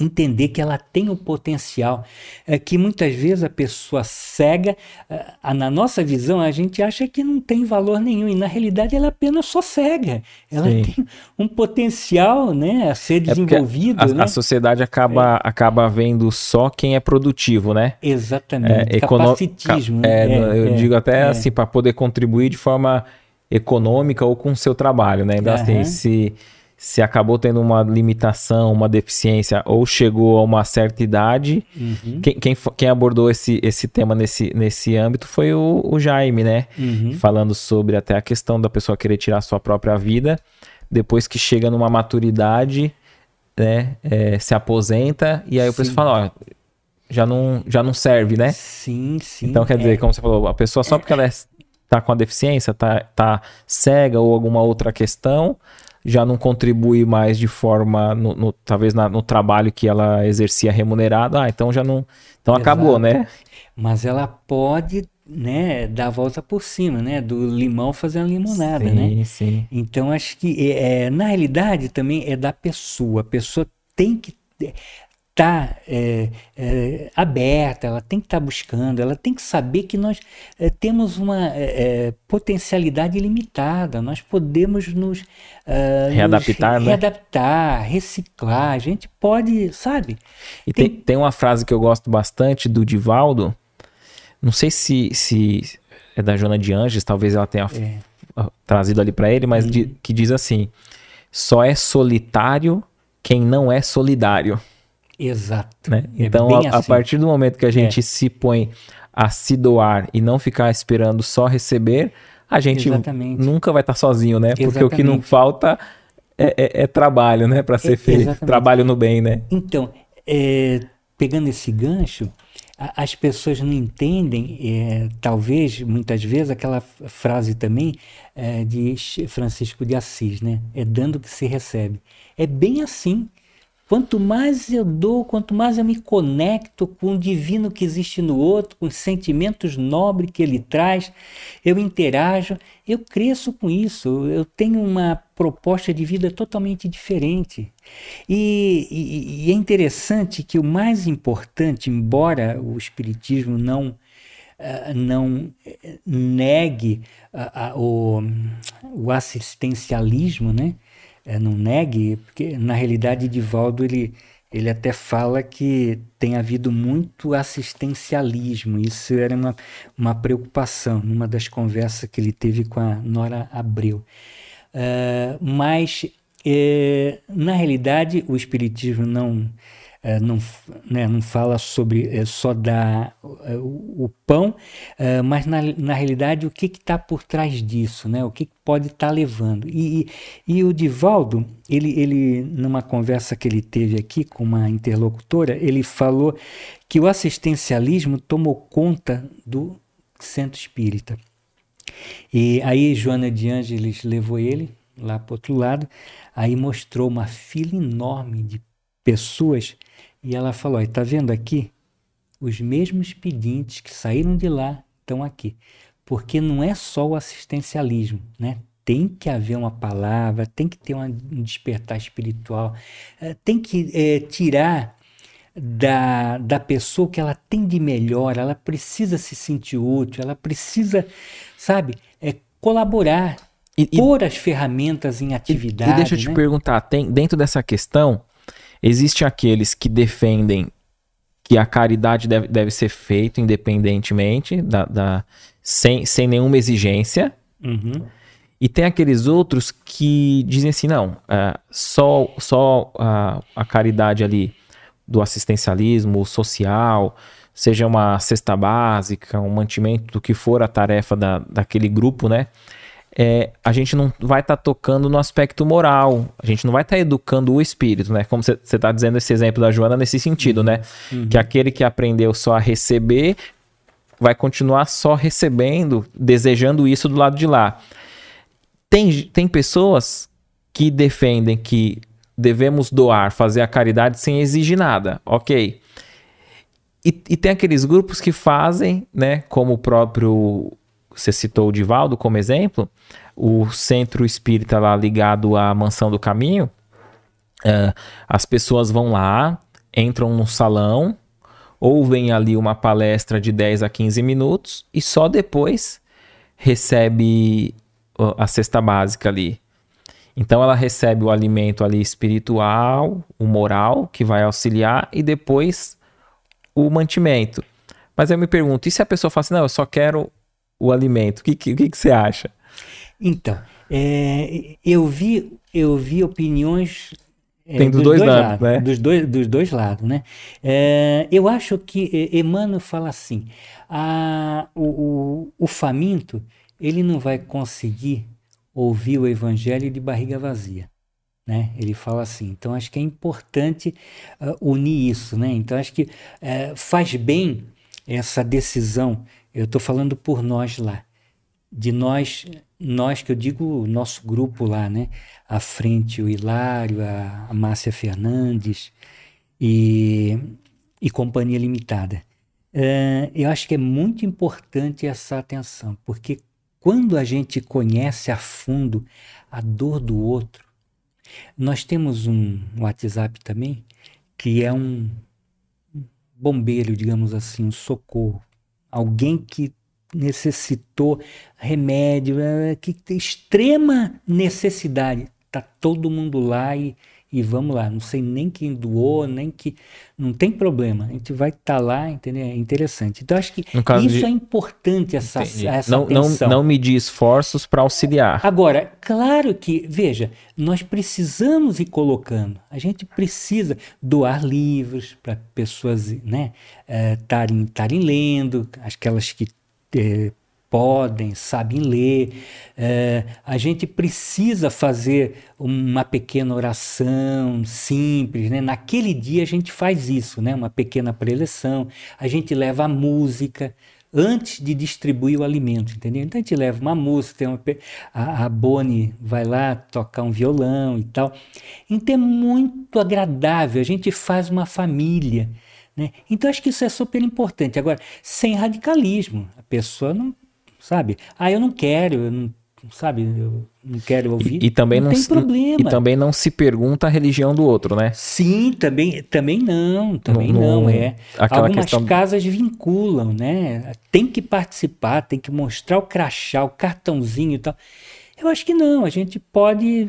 entender que ela tem o potencial, é que muitas vezes a pessoa cega, é, na nossa visão a gente acha que não tem valor nenhum e na realidade ela apenas só cega, ela Sim. tem um potencial, né, a ser é desenvolvido. A, né? a, sociedade acaba, é. acaba vendo só quem é produtivo, né? Exatamente. É, capacitismo. É, né? eu digo até assim para poder contribuir de forma econômica ou com o seu trabalho, né? Então, uhum. assim, se se acabou tendo uma limitação, uma deficiência, ou chegou a uma certa idade. Uhum. Quem, quem, quem, abordou esse, esse tema nesse, nesse âmbito foi o, o Jaime, né? Uhum. Falando sobre até a questão da pessoa querer tirar a sua própria vida, depois que chega numa maturidade, né? É, se aposenta, e aí o pessoal fala, ó, já não, já não serve, né? Sim, sim. Então, quer dizer, é. como você falou, a pessoa só porque ela está é, tá com a deficiência, tá, tá cega ou alguma outra questão, já não contribui mais de forma, no, no talvez na, no trabalho que ela exercia remunerado, ah, então já não. Então Exato. acabou, né? Mas ela pode né, dar a volta por cima, né, do limão fazendo limonada, sim, né? Sim, sim. Então acho que é, na realidade também é da pessoa. A pessoa tem que tá é, é, aberta, ela tem que estar tá buscando, ela tem que saber que nós é, temos uma é, é, potencialidade limitada, nós podemos nos uh, readaptar, nos né? readaptar, reciclar, a gente pode, sabe? E tem, tem uma frase que eu gosto bastante do Divaldo, não sei se, se é da Jona de Anjos, talvez ela tenha é. trazido ali para ele, mas de, que diz assim: só é solitário quem não é solidário. Exato. Né? É então, a, assim. a, partir do momento que a gente é. se põe a se doar e não ficar esperando só receber, a gente Exatamente. nunca vai estar tá sozinho, né? Porque Exatamente. o que não falta é, é, é trabalho, né? Para ser feito. Exatamente. Trabalho no bem, né? Então, é, pegando esse gancho, as pessoas não entendem, é, talvez, muitas vezes, aquela frase também é, de Francisco de Assis, né? É dando que se recebe. É bem assim. Quanto mais eu dou, quanto mais eu me conecto com o divino que existe no outro, com os sentimentos nobres que ele traz, eu interajo, eu cresço com isso, eu tenho uma proposta de vida totalmente diferente. E, e, e é interessante que o mais importante, embora o Espiritismo não, uh, não eh, negue o, o assistencialismo, né? É, não negue, porque na realidade Divaldo ele, ele até fala que tem havido muito assistencialismo, isso era uma, uma preocupação numa das conversas que ele teve com a Nora Abreu. Uh, mas, é, na realidade, o Espiritismo não é, não, né, não fala sobre é, só dar é, o, o pão, mas na, na realidade o que está por trás disso, né? o que, que pode estar tá levando. E, e, e, o Divaldo, ele, ele, numa conversa que ele teve aqui com uma interlocutora, ele falou que o assistencialismo tomou conta do centro espírita. E aí Joana de Ângeles levou ele lá para outro lado, aí mostrou uma fila enorme de pessoas e ela falou: está vendo aqui? Os mesmos pedintes que saíram de lá estão aqui. Porque não é só o assistencialismo, né? Tem que haver uma palavra, tem que ter um despertar espiritual, eh, tem que é, tirar da, da pessoa que ela tem de melhor, ela precisa se sentir útil, ela precisa, sabe, é, colaborar, e, pôr as ferramentas em atividade. E, e deixa eu te né? perguntar, tem dentro dessa questão, Existem aqueles que defendem que a caridade deve, deve ser feita independentemente, da, da sem, sem nenhuma exigência. Uhum. E tem aqueles outros que dizem assim, não, é, só, só a, a caridade ali do assistencialismo social, seja uma cesta básica, um mantimento do que for a tarefa da, daquele grupo, né? É, a gente não vai estar tá tocando no aspecto moral, a gente não vai estar tá educando o espírito, né? Como você está dizendo esse exemplo da Joana nesse sentido, né? Uhum. Que aquele que aprendeu só a receber vai continuar só recebendo, desejando isso do lado de lá. Tem, tem pessoas que defendem que devemos doar, fazer a caridade sem exigir nada, ok. E, e tem aqueles grupos que fazem, né, como o próprio você citou o Divaldo como exemplo, o centro espírita lá ligado à Mansão do Caminho, uh, as pessoas vão lá, entram no salão, ouvem ali uma palestra de 10 a 15 minutos e só depois recebe a cesta básica ali. Então ela recebe o alimento ali espiritual, o moral, que vai auxiliar, e depois o mantimento. Mas eu me pergunto, e se a pessoa fala assim, não, eu só quero o alimento. O que, que, que, você acha? Então, é, eu, vi, eu vi opiniões é, Tem dos, dos dois, dois, lados, lados né? Dos dois, dos dois lados, né? É, eu acho que Emmanuel fala assim: a, o, o, o, faminto ele não vai conseguir ouvir o evangelho de barriga vazia. Né? Ele fala assim. Então acho que é importante uh, unir isso, né? Então acho que uh, faz bem essa decisão eu estou falando por nós lá. De nós, nós que eu digo nosso grupo lá, né? À frente o Hilário, a, a Márcia Fernandes e, e Companhia Limitada. Uh, eu acho que é muito importante essa atenção, porque quando a gente conhece a fundo a dor do outro, nós temos um WhatsApp também que é um bombeiro, digamos assim, um socorro alguém que necessitou remédio, é, que tem extrema necessidade. Tá todo mundo lá e, e vamos lá. Não sei nem quem doou, nem que. Não tem problema. A gente vai estar tá lá, entendeu? É interessante. Então, acho que isso de... é importante, essa, essa não, atenção. Não, não medir esforços para auxiliar. Agora, claro que, veja, nós precisamos ir colocando. A gente precisa doar livros para pessoas né, estarem é, lendo, aquelas que é, podem, sabem ler. É, a gente precisa fazer uma pequena oração simples, né? Naquele dia a gente faz isso, né? Uma pequena preleção. A gente leva a música antes de distribuir o alimento, entendeu? Então a gente leva uma música, tem uma, a, a Boni vai lá tocar um violão e tal. Então é muito agradável, a gente faz uma família. Né? Então acho que isso é super importante. Agora, sem radicalismo, a pessoa não sabe? Ah, eu não quero, eu não, sabe? Eu não quero ouvir. E, e também não, não tem problema. E também não se pergunta a religião do outro, né? Sim, também, também não, também não, não é. Algumas questão... casas vinculam, né? Tem que participar, tem que mostrar o crachá, o cartãozinho e tal. Eu acho que não, a gente pode,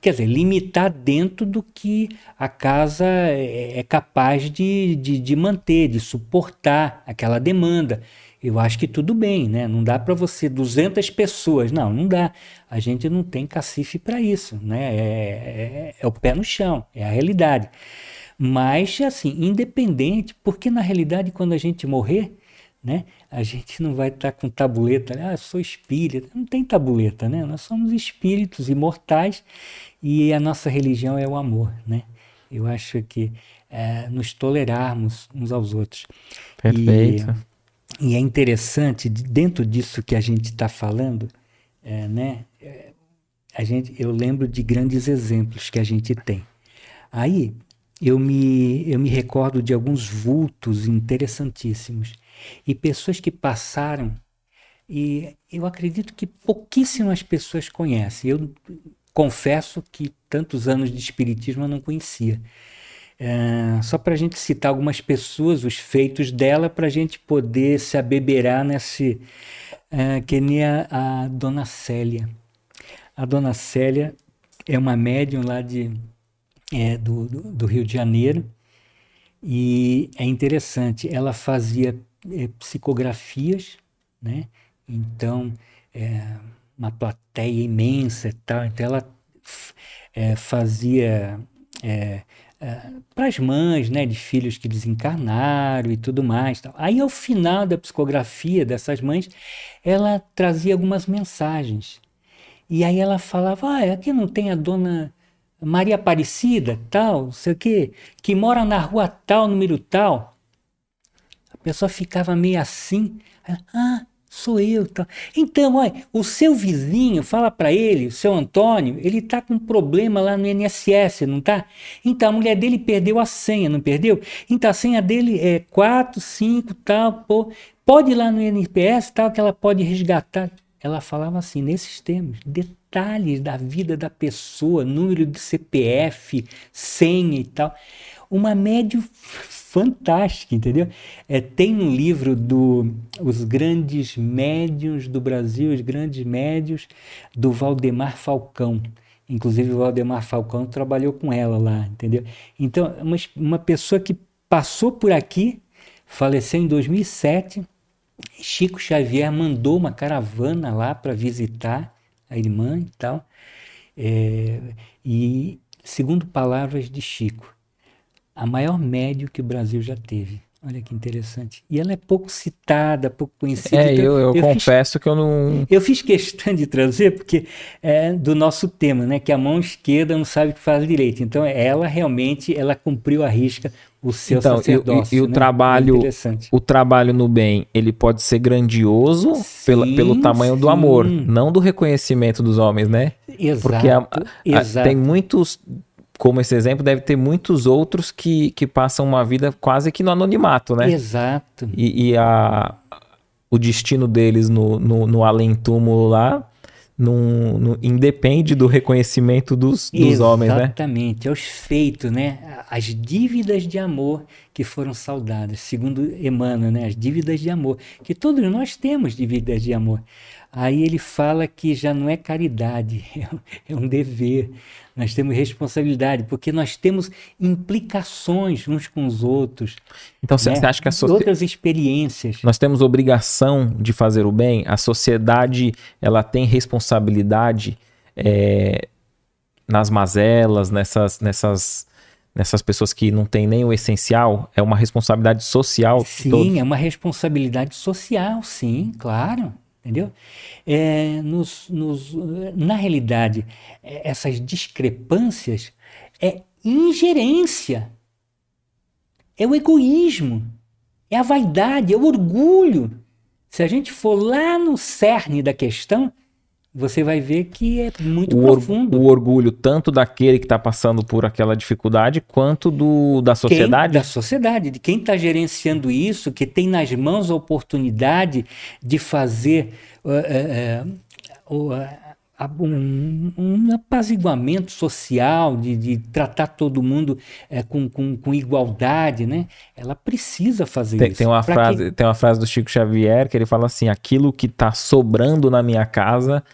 quer dizer, limitar dentro do que a casa é, é capaz de, de, de manter, de suportar aquela demanda eu acho que tudo bem, né? Não dá para você 200 pessoas, não, não dá. A gente não tem cacife para isso, né? É, é, é, o pé no chão, é a realidade. Mas assim, independente, porque na realidade quando a gente morrer, né? A gente não vai estar tá com tabuleta, ah, sou espírita. Não tem tabuleta, né? Nós somos espíritos imortais e a nossa religião é o amor, né? Eu acho que é, nos tolerarmos uns aos outros. Perfeito. E, e é interessante, dentro disso que a gente está falando, é, né, é, a gente, eu lembro de grandes exemplos que a gente tem. Aí eu me, eu me recordo de alguns vultos interessantíssimos e pessoas que passaram e eu acredito que pouquíssimas pessoas conhecem. Eu confesso que tantos anos de espiritismo eu não conhecia. É, só para a gente citar algumas pessoas, os feitos dela, para a gente poder se abeberar nesse. É, que nem a, a, Dona Célia. A Dona Célia é uma médium lá de, é, do, do, do, Rio de Janeiro e é interessante, ela fazia é, psicografias, né? Então, é, uma plateia imensa e tal, então ela é, fazia é, para as mães, né, de filhos que desencarnaram e tudo mais. Tal. Aí, ao final da psicografia dessas mães, ela trazia algumas mensagens. E aí ela falava: ah, aqui não tem a dona Maria Aparecida, tal, sei o quê, que mora na rua tal, número tal. A pessoa ficava meio assim. ah, Sou eu. Tá. Então, olha, o seu vizinho, fala para ele, o seu Antônio, ele tá com um problema lá no INSS, não tá? Então, a mulher dele perdeu a senha, não perdeu? Então, a senha dele é 4, 5, tal, pô, pode ir lá no INPS, tal, que ela pode resgatar. Ela falava assim, nesses termos, detalhes da vida da pessoa, número de CPF, senha e tal. Uma médio fantástica, entendeu? É, tem um livro do Os Grandes Médios do Brasil, os Grandes Médios, do Valdemar Falcão. Inclusive, o Valdemar Falcão trabalhou com ela lá, entendeu? Então, uma, uma pessoa que passou por aqui, faleceu em 2007. Chico Xavier mandou uma caravana lá para visitar a irmã e tal. É, e, segundo palavras de Chico, a maior médio que o Brasil já teve. Olha que interessante. E ela é pouco citada, pouco conhecida. É, então, eu, eu, eu, confesso fiz, que eu não. Eu fiz questão de trazer, porque é do nosso tema, né? Que a mão esquerda não sabe o que faz direito. Então, ela realmente ela cumpriu a risca o seu então, sacerdócio. E, e, o né? trabalho, o trabalho no bem, ele pode ser grandioso sim, pela, pelo tamanho sim. do amor, não do reconhecimento dos homens, né? Exato. Porque a, a, a, tem muitos como esse exemplo, deve ter muitos outros que, que passam uma vida quase que no anonimato, né? Exato. E, e a, o destino deles no, no, no além-túmulo lá não, não, independe do reconhecimento dos, dos homens, né? Exatamente, é os feitos, né? As dívidas de amor que foram saudadas, segundo Emmanuel, né? As dívidas de amor, que todos nós temos dívidas de amor. Aí ele fala que já não é caridade, é um dever. Nós temos responsabilidade, porque nós temos implicações uns com os outros. Então você né? acha que a sociedade. Outras experiências. Nós temos obrigação de fazer o bem? A sociedade ela tem responsabilidade é, nas mazelas, nessas, nessas, nessas pessoas que não têm nem o essencial? É uma responsabilidade social? Sim, é uma responsabilidade social, sim, claro. Entendeu? É, nos, nos, na realidade, é, essas discrepâncias é ingerência, é o egoísmo, é a vaidade, é o orgulho. Se a gente for lá no cerne da questão, você vai ver que é muito o profundo. o orgulho tanto daquele que está passando por aquela dificuldade, quanto do, da sociedade? Quem, da sociedade, de quem está gerenciando isso, que tem nas mãos a oportunidade de fazer uh, uh, uh, um, um, apaziguamento social, de, de tratar todo mundo é, com, com, com, igualdade, né? Ela precisa fazer tem, isso. Tem uma, frase, que... tem uma frase do Chico Xavier que ele fala assim: aquilo que está sobrando na minha casa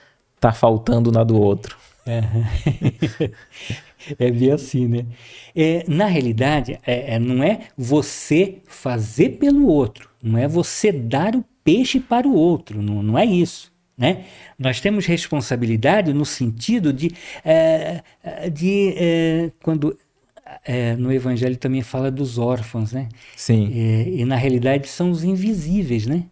está faltando na do outro. É, é bem assim, né? É, na realidade, é, é, não é você fazer pelo outro, não é você dar o peixe para o outro, não, não é isso. Né? Nós temos responsabilidade no sentido de, é, de é, quando é, no Evangelho também fala dos órfãos, né? Sim. e na realidade são os invisíveis, né?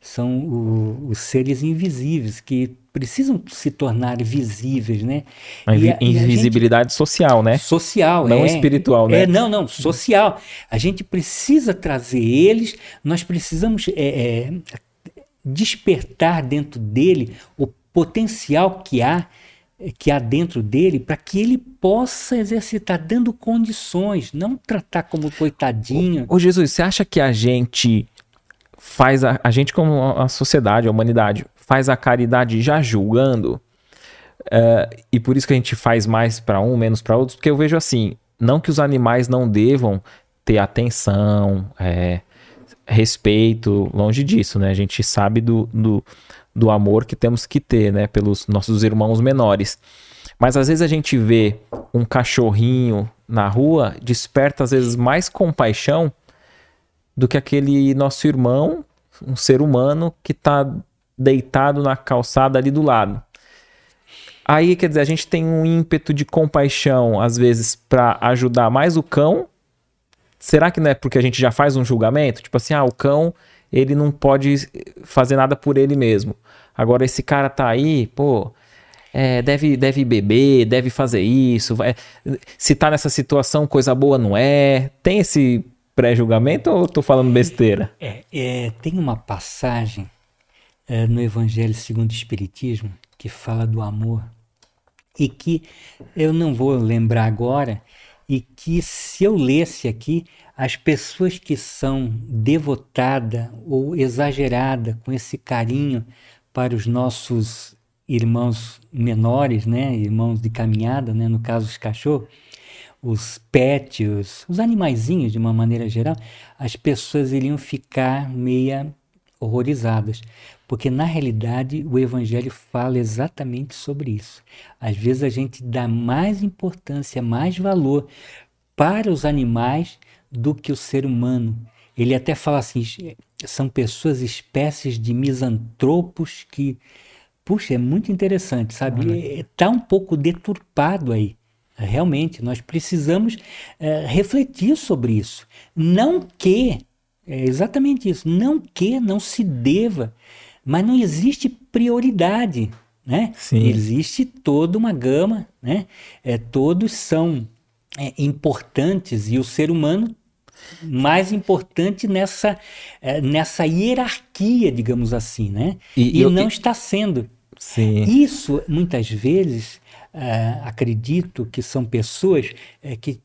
São o, os seres invisíveis que precisam se tornar visíveis, né? A, e a invisibilidade gente, social, né? Social, não é, espiritual, né? É, não, não, social. A gente precisa trazer eles, nós precisamos é, é, despertar dentro dele o potencial que há que há dentro dele para que ele possa exercitar dando condições, não tratar como coitadinho. Ô, ô Jesus, você acha que a gente faz a, a gente como a sociedade, a humanidade faz a caridade já julgando uh, e por isso que a gente faz mais para um menos para outros? Porque eu vejo assim, não que os animais não devam ter atenção, é, respeito, longe disso, né? A gente sabe do, do, do amor que temos que ter, né? Pelos nossos irmãos menores. Mas às vezes a gente vê um cachorrinho na rua, desperta às vezes mais compaixão do que aquele nosso irmão, um ser humano que está deitado na calçada ali do lado. Aí, quer dizer, a gente tem um ímpeto de compaixão, às vezes, para ajudar mais o cão será que não é porque a gente já faz um julgamento? Tipo assim, ah, o cão, ele não pode fazer nada por ele mesmo. Agora, esse cara tá aí, pô, é, deve, deve beber, deve fazer isso. Vai, se tá nessa situação, coisa boa não é. Tem esse pré-julgamento ou tô falando besteira? É, é tem uma passagem é, no Evangelho segundo o Espiritismo que fala do amor e que eu não vou lembrar agora, e que se eu lesse aqui, as pessoas que são devotadas ou exageradas com esse carinho para os nossos irmãos menores, né, irmãos de caminhada, né, no caso os cachorros, os pets, os, os animaizinhos de uma maneira geral, as pessoas iriam ficar meia horrorizadas, porque na realidade o Evangelho fala exatamente sobre isso. Às vezes a gente dá mais importância, mais valor para os animais do que o ser humano. Ele até fala assim: são pessoas, espécies de misantropos que. Puxa, é muito interessante, sabe? Está um pouco deturpado aí. Realmente, nós precisamos é, refletir sobre isso. Não que, é exatamente isso, não que não se deva mas não existe prioridade, né? Sim. Existe toda uma gama, né? É, todos são é, importantes e o ser humano mais importante nessa, é, nessa hierarquia, digamos assim, né? E, e não está sendo. Sim. Isso, muitas vezes, é, acredito que são pessoas é, que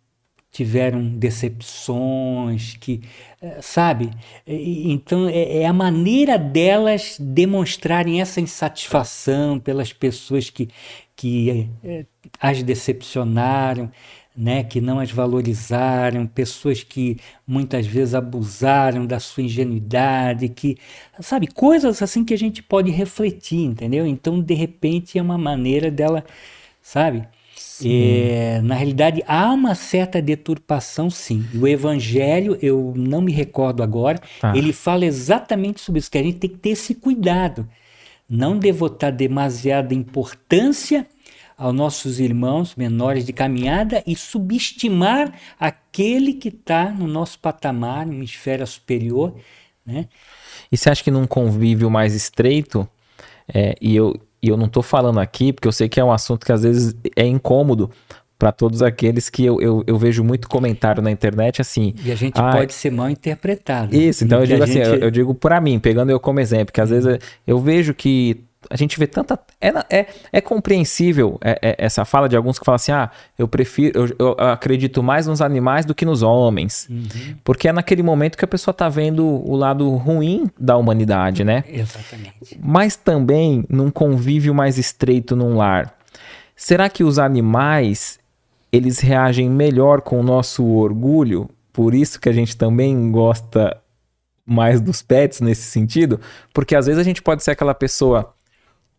tiveram decepções, que, eh, sabe? Então é, é, a maneira delas demonstrarem essa insatisfação pelas pessoas que, que é, as decepcionaram, né? Que não as valorizaram, pessoas que muitas vezes abusaram da sua ingenuidade, que, sabe? Coisas assim que a gente pode refletir, entendeu? Então de repente é uma maneira dela, sabe? É, na realidade, há uma certa deturpação, sim. O Evangelho, eu não me recordo agora, tá. ele fala exatamente sobre isso, que a gente tem que ter esse cuidado. Não devotar demasiada importância aos nossos irmãos menores de caminhada e subestimar aquele que está no nosso patamar, numa esfera superior. Né? E você acha que num convívio mais estreito, É, e, eu, e eu não estou falando aqui, porque eu sei que é um assunto que às vezes é incômodo para todos aqueles que eu, eu, eu, vejo muito comentário na internet assim. E a gente ah, pode ser mal interpretado. Isso, então eu digo assim, gente... eu, eu, digo para mim, pegando eu como exemplo, que às vezes eu vejo que a gente vê tanta. É, é, é compreensível é, é, essa fala de alguns que falam assim: ah, eu prefiro, eu, eu acredito mais nos animais do que nos homens. Uhum. Porque é naquele momento que a pessoa está vendo o lado ruim da humanidade, né? Exatamente. Mas também num convívio mais estreito num lar. Será que os animais eles reagem melhor com o nosso orgulho? Por isso que a gente também gosta mais dos pets nesse sentido, porque às vezes a gente pode ser aquela pessoa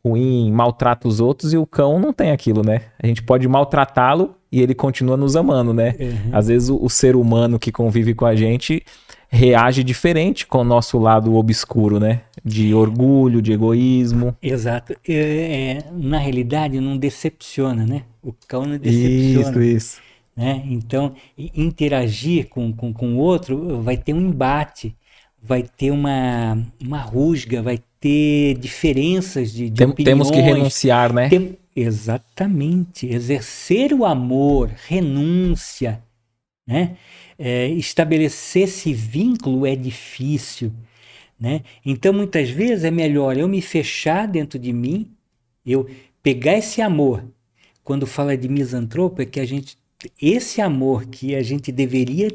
ruim, maltrata os outros e o cão não tem aquilo, né? A gente pode maltratá-lo e ele continua nos amando, né? Uhum. Às vezes o, o, ser humano que convive com a gente reage diferente com o nosso lado obscuro, né? De orgulho, de egoísmo. Exato. É, é, na realidade, não decepciona, né? O cão não decepciona. Isso, isso. Né? Então, interagir com, com, com o outro vai ter um embate, vai ter uma, uma rusga, vai ter diferenças de, de Tem, opiniões. Temos que renunciar, né? Tem, exatamente. Exercer o amor, renúncia, né? É, estabelecer esse vínculo é difícil, né? Então, muitas vezes é melhor eu me fechar dentro de mim, eu pegar esse amor. Quando fala de misantropo, é que a gente esse amor que a gente deveria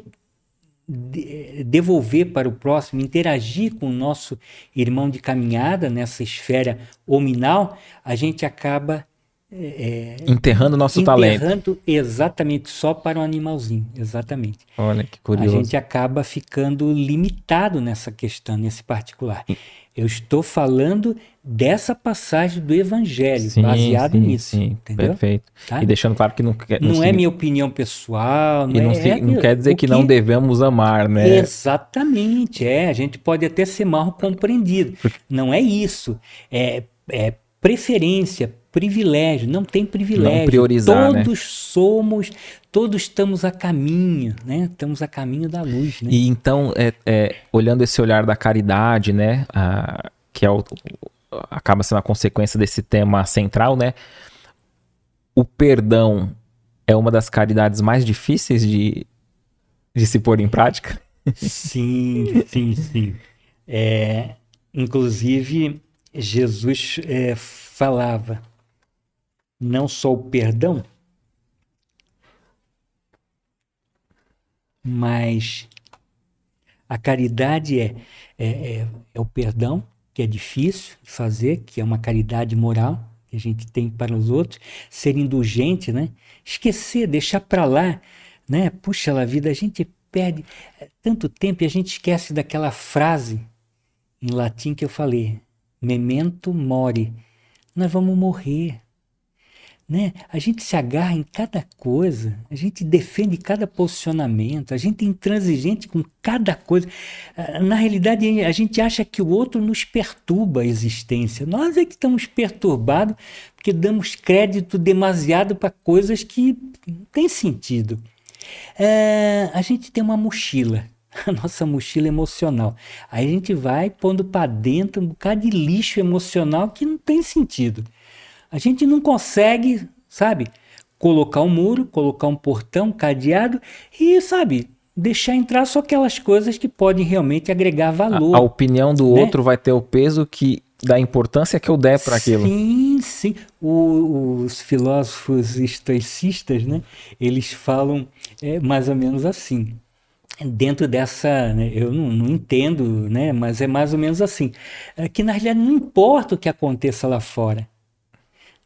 devolver para o próximo, interagir com o nosso irmão de caminhada nessa esfera hominal, a gente acaba é, é enterrando nosso enterrando talento. exatamente só para o um animalzinho, exatamente. Olha que curioso. A gente acaba ficando limitado nessa questão, nesse particular. Eu estou falando dessa passagem do Evangelho, sim, baseado sim, nisso. Sim, entendeu? perfeito. Tá? E deixando claro que não, não, não é minha opinião pessoal. Não, e não, é, é, não quer dizer que, que, não devemos amar, né? Exatamente, é. A gente pode até ser mal compreendido. Não é isso. É, é preferência, privilégio. Não tem privilégio. Não priorizar, né? Todos né? somos todos estamos a caminho, né? Estamos a caminho da luz, né? E então, é, é, olhando esse olhar da caridade, né? A, que é o, acaba sendo a consequência desse tema central, né? O perdão é uma das caridades mais difíceis de, de se pôr em prática? Sim, sim, sim. É, inclusive, Jesus é, falava não só o perdão, mas a caridade é, é, é, é, o perdão, que é difícil de fazer, que é uma caridade moral que a gente tem para os outros, ser indulgente, né? Esquecer, deixar para lá, né? Puxa a vida, a gente perde tanto tempo e a gente esquece daquela frase em latim que eu falei, memento mori. Nós vamos morrer. Né? A gente se agarra em cada coisa, a gente defende cada posicionamento, a gente é intransigente com cada coisa. Ah, na realidade, a gente acha que o outro nos perturba a existência. Nós é que estamos perturbados porque damos crédito demasiado para coisas que não têm sentido. É, a gente tem uma mochila, a nossa mochila emocional. Aí a gente vai pondo para dentro um bocado de lixo emocional que não tem sentido. A gente não consegue, sabe, colocar um muro, colocar um portão, cadeado e, sabe, deixar entrar só aquelas coisas que podem realmente agregar valor. A, a opinião do né? outro vai ter o peso que da importância que eu der para aquilo. Sim, sim. O, os filósofos estoicistas, né, eles falam é, mais ou menos assim. Dentro dessa, né, eu não, não, entendo, né, mas é mais ou menos assim. É que na realidade não importa o que aconteça lá fora.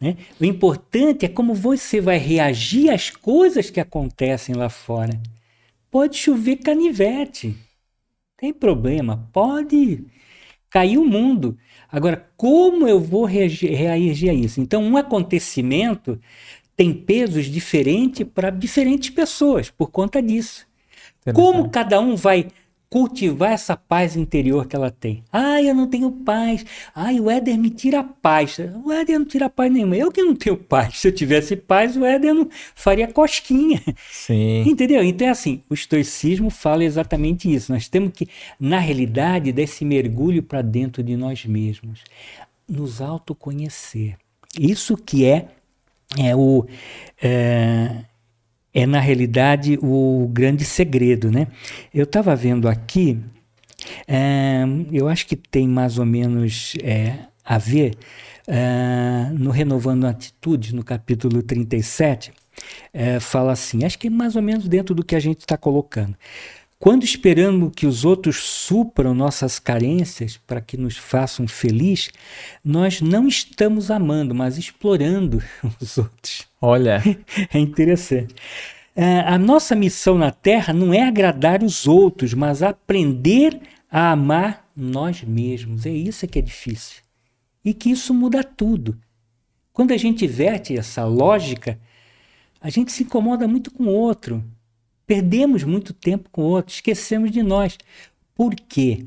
Né? O importante é como você vai reagir às coisas que acontecem lá fora. Pode chover canivete, tem problema, pode cair o mundo. Agora, como eu vou reagir, reagir a isso? Então, um acontecimento tem pesos diferentes para diferentes pessoas por conta disso. Como cada um vai cultivar essa paz interior que ela tem. Ai, eu não tenho paz. Ai, o Éder me tira a paz. O Éder não tira paz nenhuma. Eu que não tenho paz. Se eu tivesse paz, o Éder não faria cosquinha. Sim. Entendeu? Então é assim, o estoicismo fala exatamente isso. Nós temos que, na realidade, dar esse mergulho para dentro de nós mesmos. nos autoconhecer. Isso que é, é o. É, é na realidade o grande segredo, né? Eu estava vendo aqui, é, eu acho que tem mais ou menos é, a ver é, no Renovando Atitudes, no capítulo 37, é, fala assim, acho que é mais ou menos dentro do que a gente está colocando. Quando esperamos que os outros supram nossas carências para que nos façam feliz, nós não estamos amando, mas explorando os outros. Olha. É interessante. É, a nossa missão na Terra não é agradar os outros, mas aprender a amar nós mesmos. É isso que é difícil. E que isso muda tudo. Quando a gente verte essa lógica, a gente se incomoda muito com o outro. Perdemos muito tempo com o outro, esquecemos de nós. Por quê?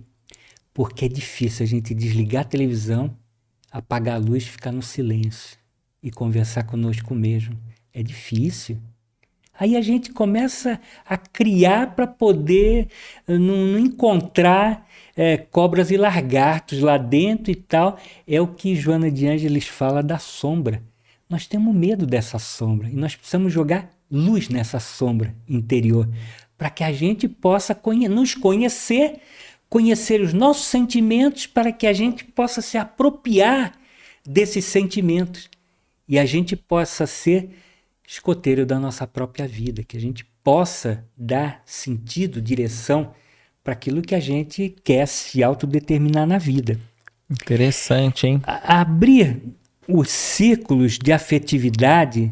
Porque é difícil a gente desligar a televisão, apagar a luz, ficar no silêncio e conversar conosco mesmo. É difícil. Aí a gente começa a criar para poder eh, não, não encontrar é, cobras e lagartos lá dentro e tal. É o que Joana de Ângeles fala da sombra. Nós temos medo dessa sombra e nós precisamos jogar luz nessa sombra interior, para que a gente possa conhe nos conhecer, conhecer os nossos sentimentos, para que a gente possa se apropriar desses sentimentos e a gente possa ser escoteiro da nossa própria vida, que a gente possa dar sentido, direção para aquilo que a gente quer se autodeterminar na vida. Interessante, hein? A abrir os círculos de afetividade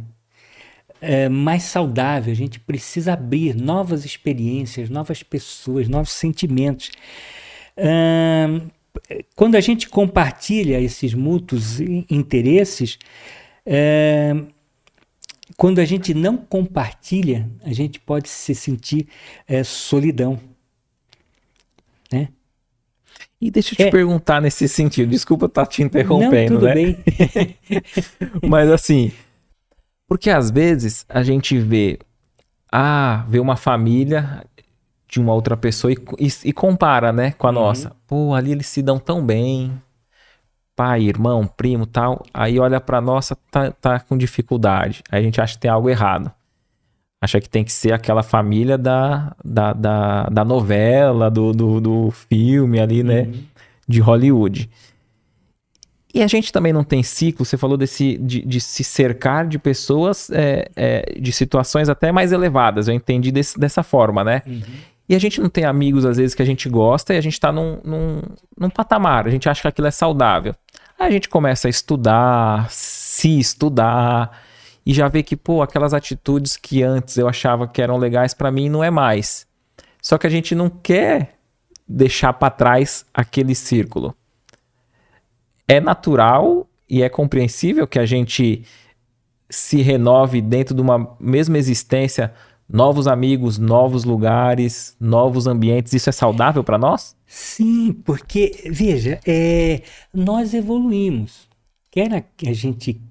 é, mais saudável. A gente precisa abrir novas experiências, novas pessoas, novos sentimentos. quando a gente compartilha esses mútuos interesses, é, quando a gente não compartilha, a gente pode se sentir é, solidão. Né? E deixa eu te é. perguntar nesse sentido, desculpa estar te interrompendo, não, tudo né? Bem. Mas assim, porque às vezes a gente vê, ah, vê uma família de uma outra pessoa e, e, e compara, né, com a uhum. nossa. Pô, ali eles se dão tão bem. Pai, irmão, primo, tal. Aí olha pra nossa, tá, tá com dificuldade. Aí a gente acha que tem algo errado. Acha que tem que ser aquela família da, da, da, da novela, do, do, do, filme ali, né? Uhum. De Hollywood. E a gente também não tem ciclo, você falou desse, de, de se cercar de pessoas, é, é, de situações até mais elevadas, eu entendi desse, dessa forma, né? Uhum. E a gente não tem amigos, às vezes, que a gente gosta e a gente tá num, num, num patamar, a gente acha que aquilo é saudável. Aí a gente começa a estudar, se estudar, e já vê que, pô, aquelas atitudes que antes eu achava que eram legais para mim não é mais. Só que a gente não quer deixar para trás aquele círculo é natural e é compreensível que a gente se renove dentro de uma mesma existência, novos amigos, novos lugares, novos ambientes. Isso é saudável para nós? Sim, porque, veja, é, nós evoluímos. Quer que a gente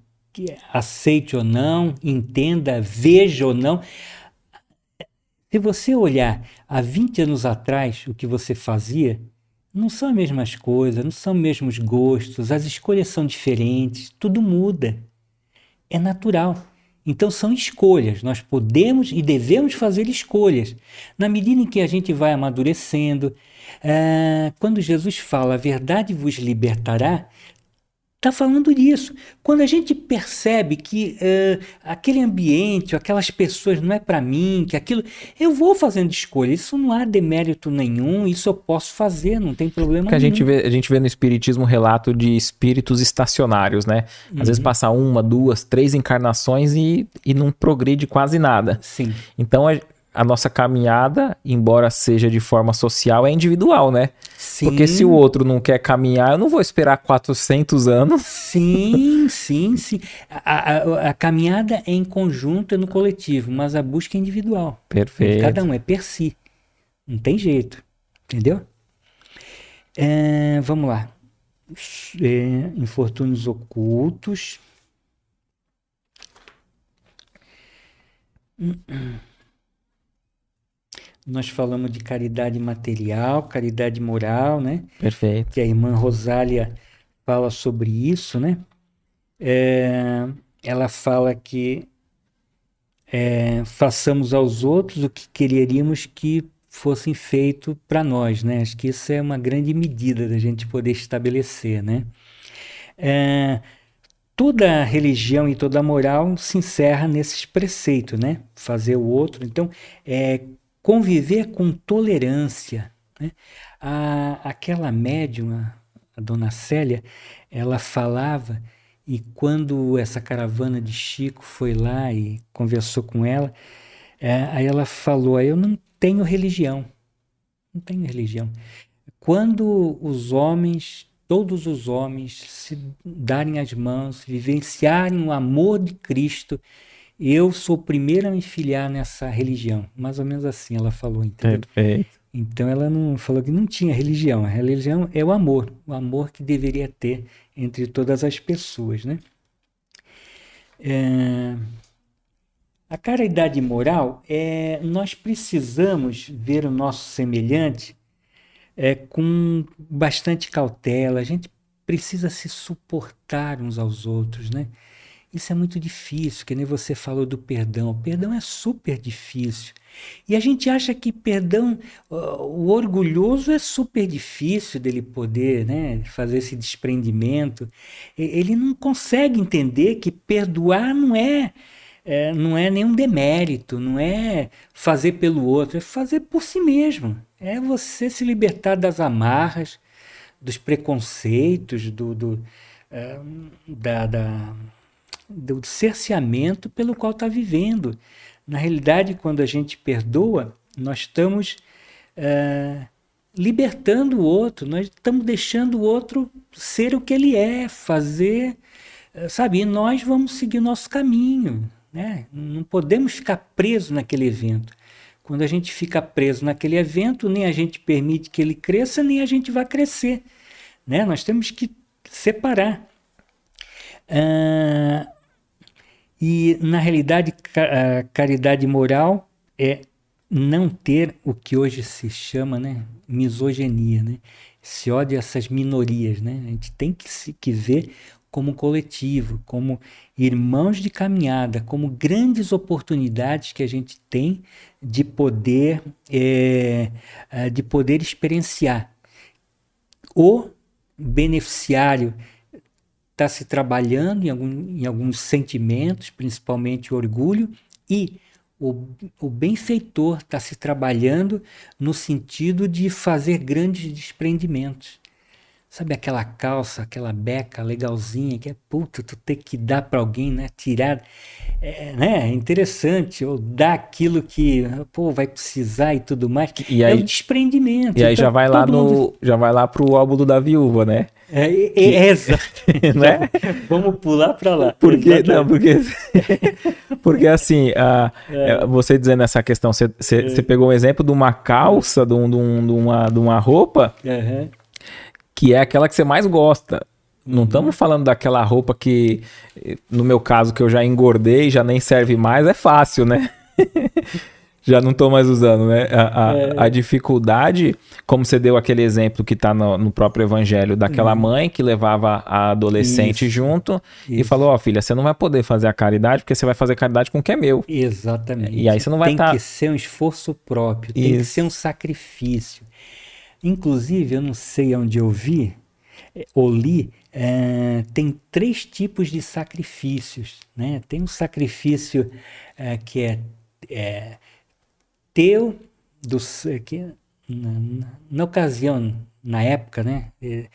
aceite ou não, entenda, veja ou não. Se você olhar há 20 anos atrás o que você fazia, não são as mesmas coisas, não são os mesmos gostos, as escolhas são diferentes, tudo muda. É natural. Então são escolhas, nós podemos e devemos fazer escolhas. Na medida em que a gente vai amadurecendo, é, quando Jesus fala a verdade vos libertará, está falando disso. Quando a gente percebe que uh, aquele ambiente, aquelas pessoas não é para mim, que aquilo. Eu vou fazendo escolha. Isso não há demérito nenhum, isso eu posso fazer, não tem problema Porque nenhum. A gente, vê, a gente vê no Espiritismo relato de espíritos estacionários, né? Às uhum. vezes passa uma, duas, três encarnações e, e não progride quase nada. Sim. Então a, a nossa caminhada, embora seja de forma social, é individual, né? Sim. Porque se o outro não quer caminhar, eu não vou esperar 400 anos. Sim, sim, sim. A, a, a caminhada é em conjunto, é no coletivo, mas a busca é individual. Perfeito. Cada um é per si. Não tem jeito. Entendeu? É, vamos lá. É, infortúnios ocultos. Hum, hum. Nós falamos de caridade material, caridade moral, né? Perfeito. Que a irmã Rosália fala sobre isso, né? É, ela fala que é, façamos aos outros o que quereríamos que fossem feito para nós, né? Acho que isso é uma grande medida da gente poder estabelecer, né? É, toda religião e toda moral se encerra nesses preceitos, né? Fazer o outro, então, é conviver com tolerância, né? A, aquela médium, a, dona Célia, ela falava e quando essa caravana de Chico foi lá e conversou com ela, é, aí ela falou: Eu não tenho religião. Não tenho religião. Quando os homens, todos os homens, se darem as mãos, vivenciarem o amor de Cristo, eu sou o primeiro a me filiar nessa religião. Mais ou menos assim ela falou, entendeu? Perfeito. Então ela não falou que não tinha religião. A religião é o amor, o amor que deveria ter entre todas as pessoas, né? É... A caridade moral é nós precisamos ver o nosso semelhante é, com bastante cautela. A gente precisa se suportar uns aos outros, né? Isso é muito difícil, que nem você falou do perdão. O perdão é super difícil. E a gente acha que perdão, o orgulhoso é super difícil dele poder né, fazer esse desprendimento. Ele não consegue entender que perdoar não é, é, não é nenhum demérito, não é fazer pelo outro, é fazer por si mesmo. É você se libertar das amarras, dos preconceitos, do, do é, da, da do cerceamento pelo qual está vivendo. Na realidade, quando a gente perdoa, nós estamos é, libertando o outro, nós estamos deixando o outro ser o que ele é, fazer, é, sabe? E nós vamos seguir nosso caminho, né? Não podemos ficar presos naquele evento. Quando a gente fica preso naquele evento, nem a gente permite que ele cresça, nem a gente vai crescer. Né? Nós temos que separar. Ah, e, na realidade, a caridade moral é não ter o que hoje se chama né, misoginia, né? se ódio essas minorias. Né? A gente tem que se que ver como coletivo, como irmãos de caminhada, como grandes oportunidades que a gente tem de poder, é, de poder experienciar. O beneficiário está se trabalhando em, algum, em alguns sentimentos, principalmente orgulho, e o, o benfeitor está se trabalhando no sentido de fazer grandes desprendimentos. Sabe aquela calça, aquela beca legalzinha que é puta, tu ter que dar para alguém, né? Tirar, é, né? É interessante, ou dar aquilo que, pô, vai precisar e tudo mais. E aí, é o desprendimento. E aí então, já vai lá no, mundo... já vai lá pro álbum da viúva, né? É, é, é exato. né? Vamos pular para lá. Porque, não, porque, porque assim, a, é. você dizendo essa questão, você, você, é. você, pegou um exemplo de uma calça, de, um, de, um, de, uma, de uma roupa, uhum. que é aquela que você mais gosta. Não estamos uhum. falando daquela roupa que, no meu caso, que eu já engordei, já nem serve mais, é fácil, né? já não estou mais usando, né? A, a, é. a, dificuldade, como você deu aquele exemplo que está no, no, próprio evangelho, daquela uhum. mãe que levava a adolescente Isso. junto Isso. e falou: Ó, oh, filha, você não vai poder fazer a caridade porque você vai fazer caridade com o que é meu. Exatamente. E aí você não vai estar. Tem tá... que ser um esforço próprio, tem Isso. que ser um sacrifício. Inclusive, eu não sei onde eu vi eh, ou li, é, tem três tipos de sacrifícios. Né? Tem um sacrifício é, que é, é teu do que na, na, ocasião, na época, né, é,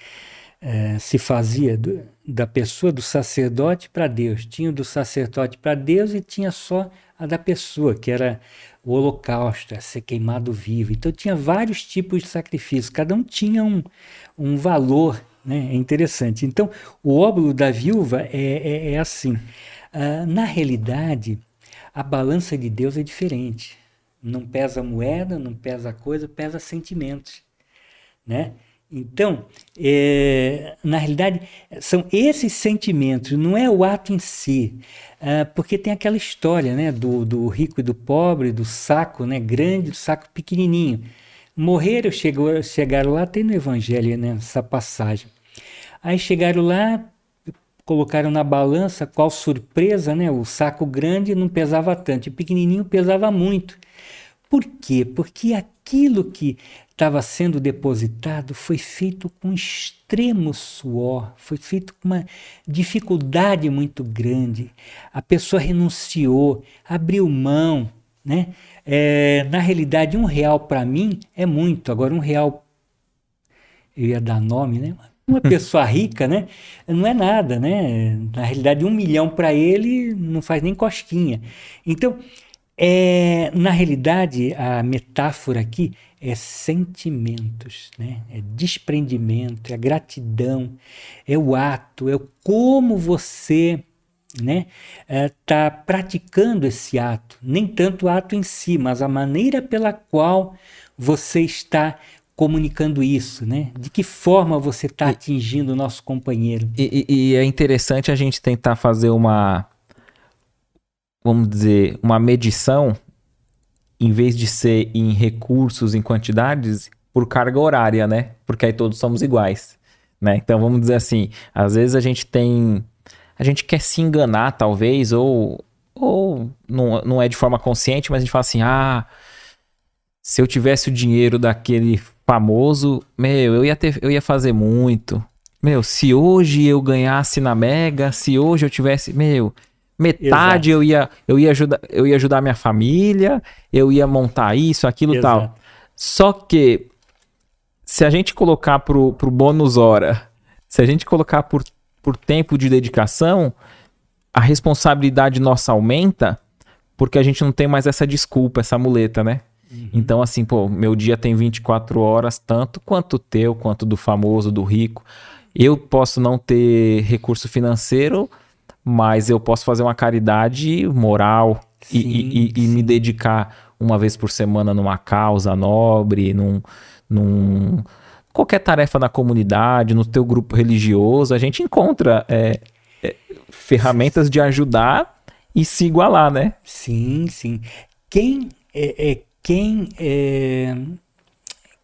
é, se fazia do, da pessoa do sacerdote para Deus. Tinha do sacerdote para Deus e tinha só a da pessoa, que era o holocausto, a ser queimado vivo. Então tinha vários tipos de sacrifício, cada um tinha um, um valor né? É interessante. Então, o óbolo da viúva é, é, é assim. Uh, na realidade, a balança de Deus é diferente. Não pesa moeda, não pesa coisa, pesa sentimentos, né? Então, é, na realidade, são esses sentimentos, não é o ato em si, é, porque tem aquela história né, do, do rico e do pobre, do saco né, grande, do saco pequenininho. Morreram, chegou, chegaram lá, tem no Evangelho né, essa passagem. Aí chegaram lá, colocaram na balança, qual surpresa, né? O saco grande não pesava tanto, o pequenininho pesava muito. Por quê? Porque aquilo que estava sendo depositado foi feito com extremo suor, foi feito com uma dificuldade muito grande. A pessoa renunciou, abriu mão, né? É, na realidade, um real para mim é muito. Agora, um real, eu ia dar nome, né? Uma pessoa rica, né? Não é nada, né? Na realidade, um milhão para ele não faz nem cosquinha. Então, é, na realidade, a metáfora aqui é sentimentos, né? é desprendimento, é gratidão, é o ato, é como você né, está é, praticando esse ato. Nem tanto o ato em si, mas a maneira pela qual você está comunicando isso, né? De que forma você está atingindo o nosso companheiro. E, e, e é interessante a gente tentar fazer uma vamos dizer, uma medição, em vez de ser em recursos, em quantidades, por carga horária, né? Porque aí todos somos iguais, né? Então vamos dizer assim, às vezes a gente tem, a gente quer se enganar talvez ou ou não, não é de forma consciente, mas a gente fala assim, ah, se eu tivesse o dinheiro daquele famoso, meu, eu ia ter, eu ia fazer muito. Meu, se hoje eu ganhasse na Mega, se hoje eu tivesse, meu, Metade eu ia, eu ia ajudar, eu ia ajudar minha família, eu ia montar isso, aquilo Exato. tal. Só que se a gente colocar pro, pro bônus hora, se a gente colocar por, por tempo de dedicação, a responsabilidade nossa aumenta, porque a gente não tem mais essa desculpa, essa muleta, né? Uhum. Então, assim, pô, meu dia tem 24 horas, tanto quanto o teu, quanto do famoso, do rico. Eu posso não ter recurso financeiro, mas eu posso fazer uma caridade moral sim, e, e, e me dedicar uma vez por semana numa causa nobre, num, num qualquer tarefa na comunidade, no teu grupo religioso, a gente encontra é, é, ferramentas de ajudar e se igualar, né? Sim, sim. Quem é, é quem é,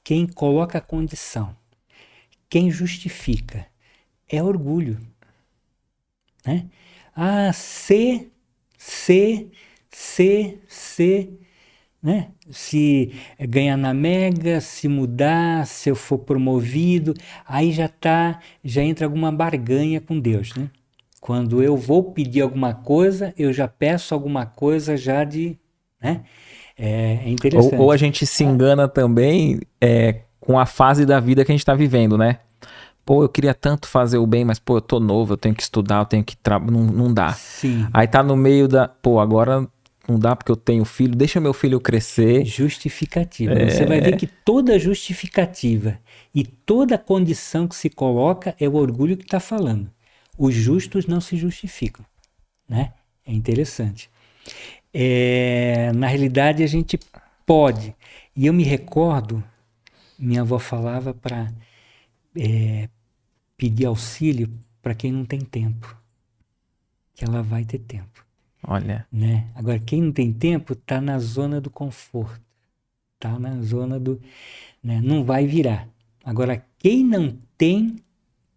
quem coloca a condição, quem justifica, é orgulho, né? Ah, se, se, se, se, né? Se ganhar na Mega, se mudar, se eu for promovido, aí já tá, já entra alguma barganha com Deus, né? Quando eu vou pedir alguma coisa, eu já peço alguma coisa já de, né? É, é interessante. Ou, ou, a gente se engana também é, com a fase da vida que a gente está vivendo, né? Pô, eu queria tanto fazer o bem, mas pô, eu tô novo, eu tenho que estudar, eu tenho que trabalhar, não, não dá. Sim. Aí tá no meio da, pô, agora não dá porque eu tenho filho, deixa meu filho crescer. Justificativa. É... Você vai ver que toda justificativa e toda condição que se coloca é o orgulho que está falando. Os justos não se justificam, né? É interessante. É, na realidade, a gente pode. E eu me recordo, minha avó falava para é, pedir auxílio para quem não tem tempo, que ela vai ter tempo. Olha. Né? Agora, quem não tem tempo está na zona do conforto, está na zona do. Né? Não vai virar. Agora, quem não tem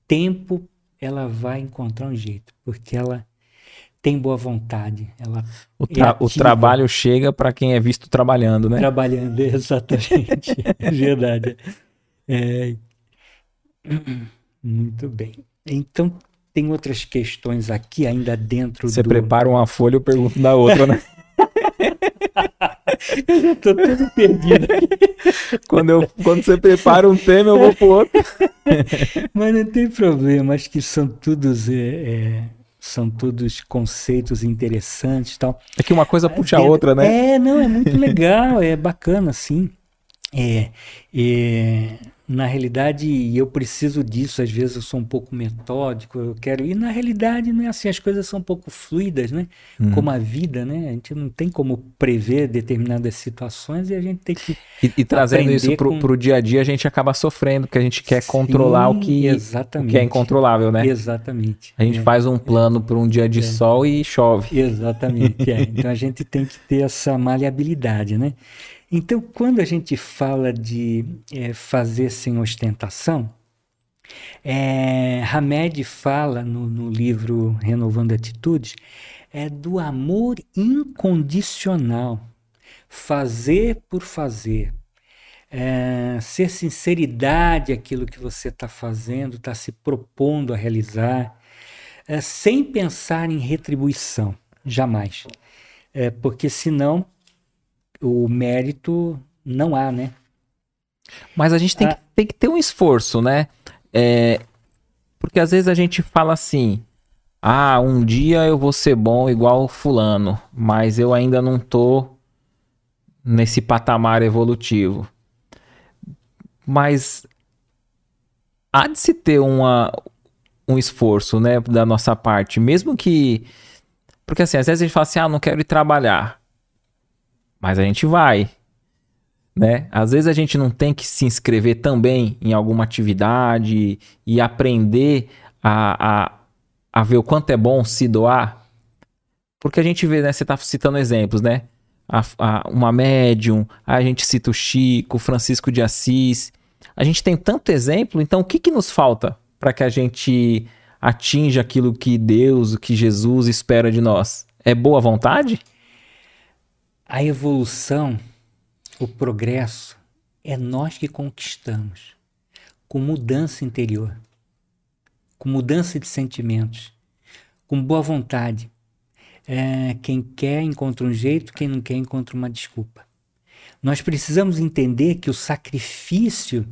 tempo, ela vai encontrar um jeito, porque ela tem boa vontade. Ela o, tra é o trabalho chega para quem é visto trabalhando, né? Trabalhando, exatamente. é verdade. É, muito bem. Então, tem outras questões aqui ainda dentro Você do... prepara uma folha, eu pergunto da outra, né? eu já tô todo perdido aqui. Quando, eu, quando você prepara um tema, eu vou pro outro. Mas não tem problema, acho que são todos... É, é, são todos conceitos interessantes tal. É que uma coisa puxa a outra, né? É, não, é muito legal, é bacana, sim. É, é, na realidade eu preciso disso, às vezes eu sou um pouco metódico, eu quero. E na realidade não é assim, as coisas são um pouco fluidas, né? Hum. Como a vida, né? A gente não tem como prever determinadas situações e a gente tem que. E, e trazendo isso para o com... dia a dia, a gente acaba sofrendo, porque a gente quer Sim, controlar o que, o que é incontrolável, né? Exatamente. A gente é. faz um plano para um dia de é. sol e chove. Exatamente. É. Então a gente tem que ter essa maleabilidade, né? Então, quando a gente fala de é, fazer sem ostentação, É, Hamed fala no, no livro Renovando Atitudes é do amor incondicional, fazer por fazer, é, ser sinceridade aquilo que você está fazendo, está se propondo a realizar, é, sem pensar em retribuição, jamais, é, porque senão o mérito não há, né? Mas a gente tem, ah. que, tem que ter um esforço, né? É, porque às vezes a gente fala assim: ah, um dia eu vou ser bom igual fulano, mas eu ainda não tô nesse patamar evolutivo. Mas há de se ter uma, um esforço, né, da nossa parte, mesmo que porque assim, às vezes a gente fala assim: "Ah, não quero ir trabalhar". Mas a gente vai né? Às vezes a gente não tem que se inscrever também em alguma atividade e aprender a, a, a ver o quanto é bom se doar. Porque a gente vê, né? Você está citando exemplos, né? A, a, uma médium, a gente cita o Chico, Francisco de Assis. A gente tem tanto exemplo, então o que, que nos falta para que a gente atinja aquilo que Deus, o que Jesus espera de nós? É boa vontade? A evolução o progresso é nós que conquistamos, com mudança interior, com mudança de sentimentos, com boa vontade. É, quem quer encontra um jeito, quem não quer encontra uma desculpa. Nós precisamos entender que o sacrifício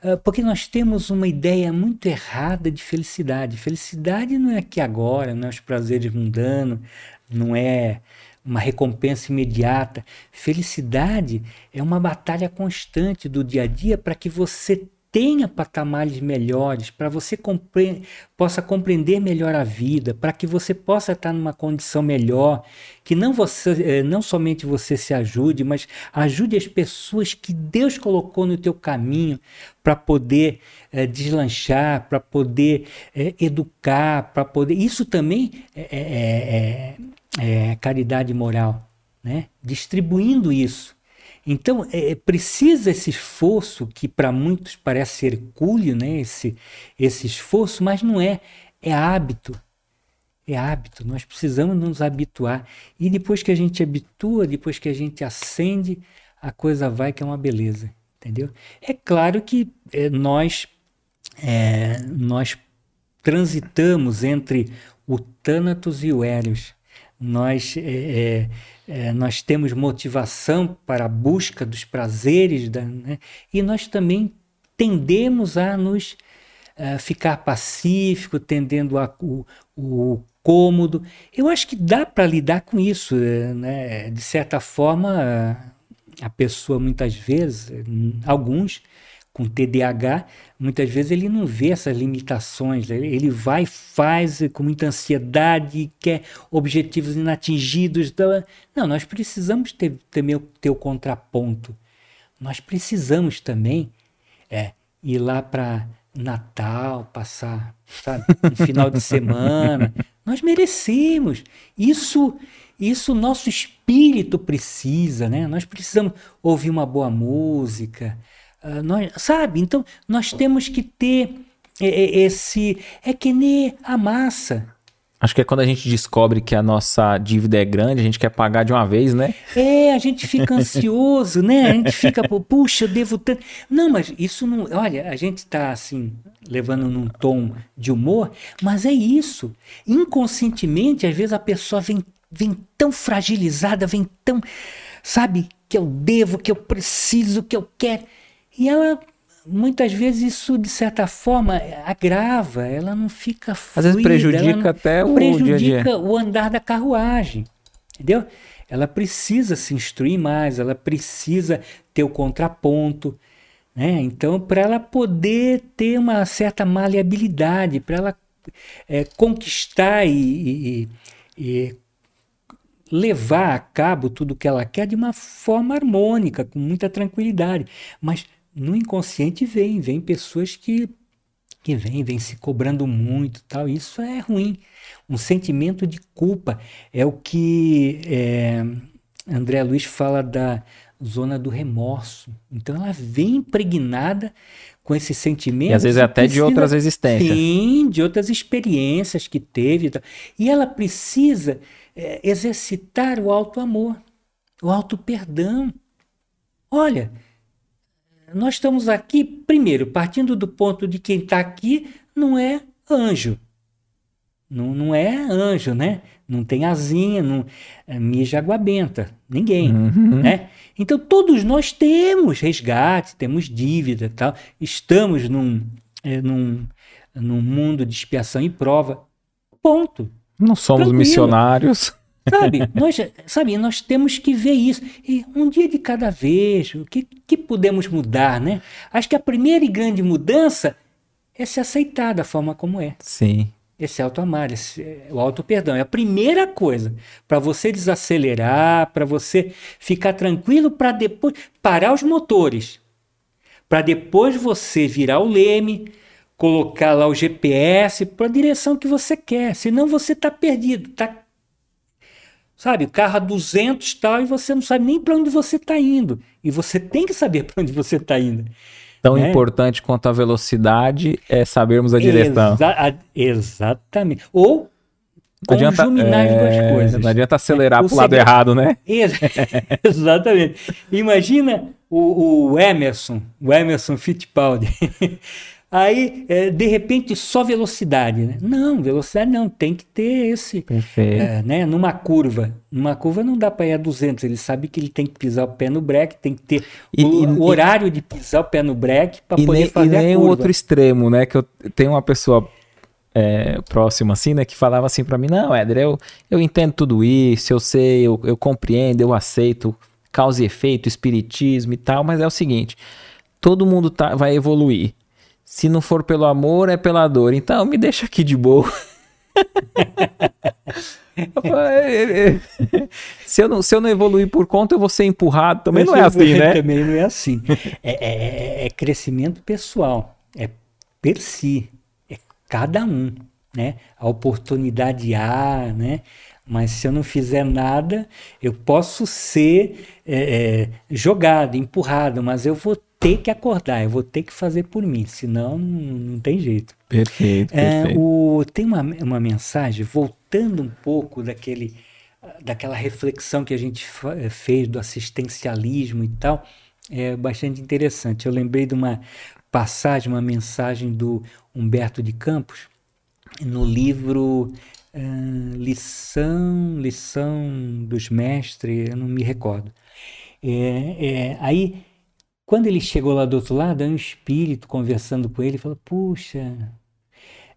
é, porque nós temos uma ideia muito errada de felicidade. Felicidade não é aqui agora, não é os prazeres mundanos, não é uma recompensa imediata. Felicidade é uma batalha constante do dia a dia para que você tenha patamares melhores, para você compre possa compreender melhor a vida, para que você possa estar numa condição melhor, que não você, eh, não somente você se ajude, mas ajude as pessoas que Deus colocou no teu caminho para poder é, deslanchar, para poder é, educar, para poder. Isso também é, é caridade moral, né? distribuindo isso. Então, é, é, precisa esse esforço, que para muitos parece hercúleo, né? esse, esse esforço, mas não é, é hábito. É hábito, nós precisamos nos habituar. E depois que a gente habitua, depois que a gente acende, a coisa vai que é uma beleza, entendeu? É claro que é, nós, é, nós transitamos entre o Thanatos e o Hélios nós, é, é, é, nós temos motivação para a busca dos prazeres, da, né? e nós também tendemos a nos uh, ficar pacífico, tendendo a, o, o cômodo. Eu acho que dá para lidar com isso. É, né? De certa forma, a pessoa muitas vezes, alguns, com TDAH, muitas vezes ele não vê essas limitações, ele vai faz com muita ansiedade, quer objetivos inatingidos. Então, não, nós precisamos ter, também ter o contraponto. Nós precisamos também é, ir lá para Natal, passar sabe, um final de semana. Nós merecemos. Isso isso nosso espírito precisa, né? Nós precisamos ouvir uma boa música, ah, nós, sabe? Então, nós temos que ter esse. É que nem a massa. Acho que é quando a gente descobre que a nossa dívida é grande, a gente quer pagar de uma vez, né? É, a gente fica ansioso, né? A gente fica, puxa, eu devo tanto. Não, mas isso não. Olha, a gente está assim, levando num tom de humor, mas é isso. Inconscientemente, às vezes a pessoa vem, vem tão fragilizada, vem tão. Sabe? Que eu devo, que eu preciso, que eu quero. E ela, muitas vezes, isso de certa forma agrava, ela não fica fluida, Às vezes prejudica até o prejudica dia -dia. o andar da carruagem, entendeu? Ela precisa se instruir mais, ela precisa ter o contraponto, né? Então, para ela poder ter uma certa maleabilidade, para ela é, conquistar e, e, e levar a cabo tudo o que ela quer de uma forma harmônica, com muita tranquilidade. Mas no inconsciente vem, vem pessoas que que vem, vem se cobrando muito, tal. Isso é ruim. Um sentimento de culpa é o que é, André Luiz fala da zona do remorso. Então ela vem impregnada com esse sentimento. E às vezes até precisa, de outras existências. Sim, de outras experiências que teve. E ela precisa é, exercitar o alto amor, o alto perdão. Olha, nós estamos aqui, primeiro, partindo do ponto de quem está aqui não é anjo. Não, não é anjo, né? Não tem asinha, não é, mija água benta. Ninguém, uhum. né? Então todos nós temos resgate, temos dívida tal. Estamos num, é, num, num mundo de expiação e prova. Ponto. Não somos Tranquilo. missionários. Sabe, nós, sabe, nós temos que ver isso. E um dia de cada vez, o que, que podemos mudar, né? Acho que a primeira e grande mudança é se aceitar da forma como é. Sim. Esse auto-amar, esse, o auto-perdão. É a primeira coisa para você desacelerar, para você ficar tranquilo, para depois parar os motores. Para depois você virar o leme, colocar lá o GPS para a direção que você quer. Senão você está perdido, está sabe, o carro a 200 tal, e você não sabe nem para onde você está indo. E você tem que saber para onde você está indo. Tão né? importante quanto a velocidade é sabermos a direção. Exa exatamente. Ou conjuminar as é, duas coisas. Não adianta acelerar é, para o lado errado, né? Ex exatamente. Imagina o, o Emerson, o Emerson Fittipaldi. Aí, é, de repente, só velocidade. Né? Não, velocidade não, tem que ter esse. Perfeito. É, né? Numa curva. Numa curva não dá para ir a 200, ele sabe que ele tem que pisar o pé no breque, tem que ter e, o, e, o, horário de pisar o pé no breque para poder nem, fazer e nem a curva. o outro extremo, né? Que eu tenho uma pessoa é, próxima assim, né? Que falava assim para mim: Não, Éder, eu, eu entendo tudo isso, eu sei, eu, eu compreendo, eu aceito causa e efeito, espiritismo e tal, mas é o seguinte: todo mundo tá, vai evoluir. Se não for pelo amor, é pela dor. Então me deixa aqui de boa. se, eu não, se eu não evoluir por conta, eu vou ser empurrado. Também não é assim, né? Também não é assim. É, é, é crescimento pessoal. É per si. É cada um. Né? A oportunidade há, né? Mas se eu não fizer nada, eu posso ser é, é, jogado, empurrado, mas eu vou ter que acordar, eu vou ter que fazer por mim, senão não, tem jeito. Perfeito. É, perfeito. o, tem uma, uma mensagem, voltando um pouco daquele, daquela reflexão que a gente eh, fez do assistencialismo e tal, é bastante interessante. Eu lembrei de uma passagem, uma mensagem do Humberto de Campos, no livro uh, Lição, Lição dos Mestres, eu não me recordo. É, é, aí quando ele chegou lá do outro lado, um espírito conversando com ele, falou: Puxa,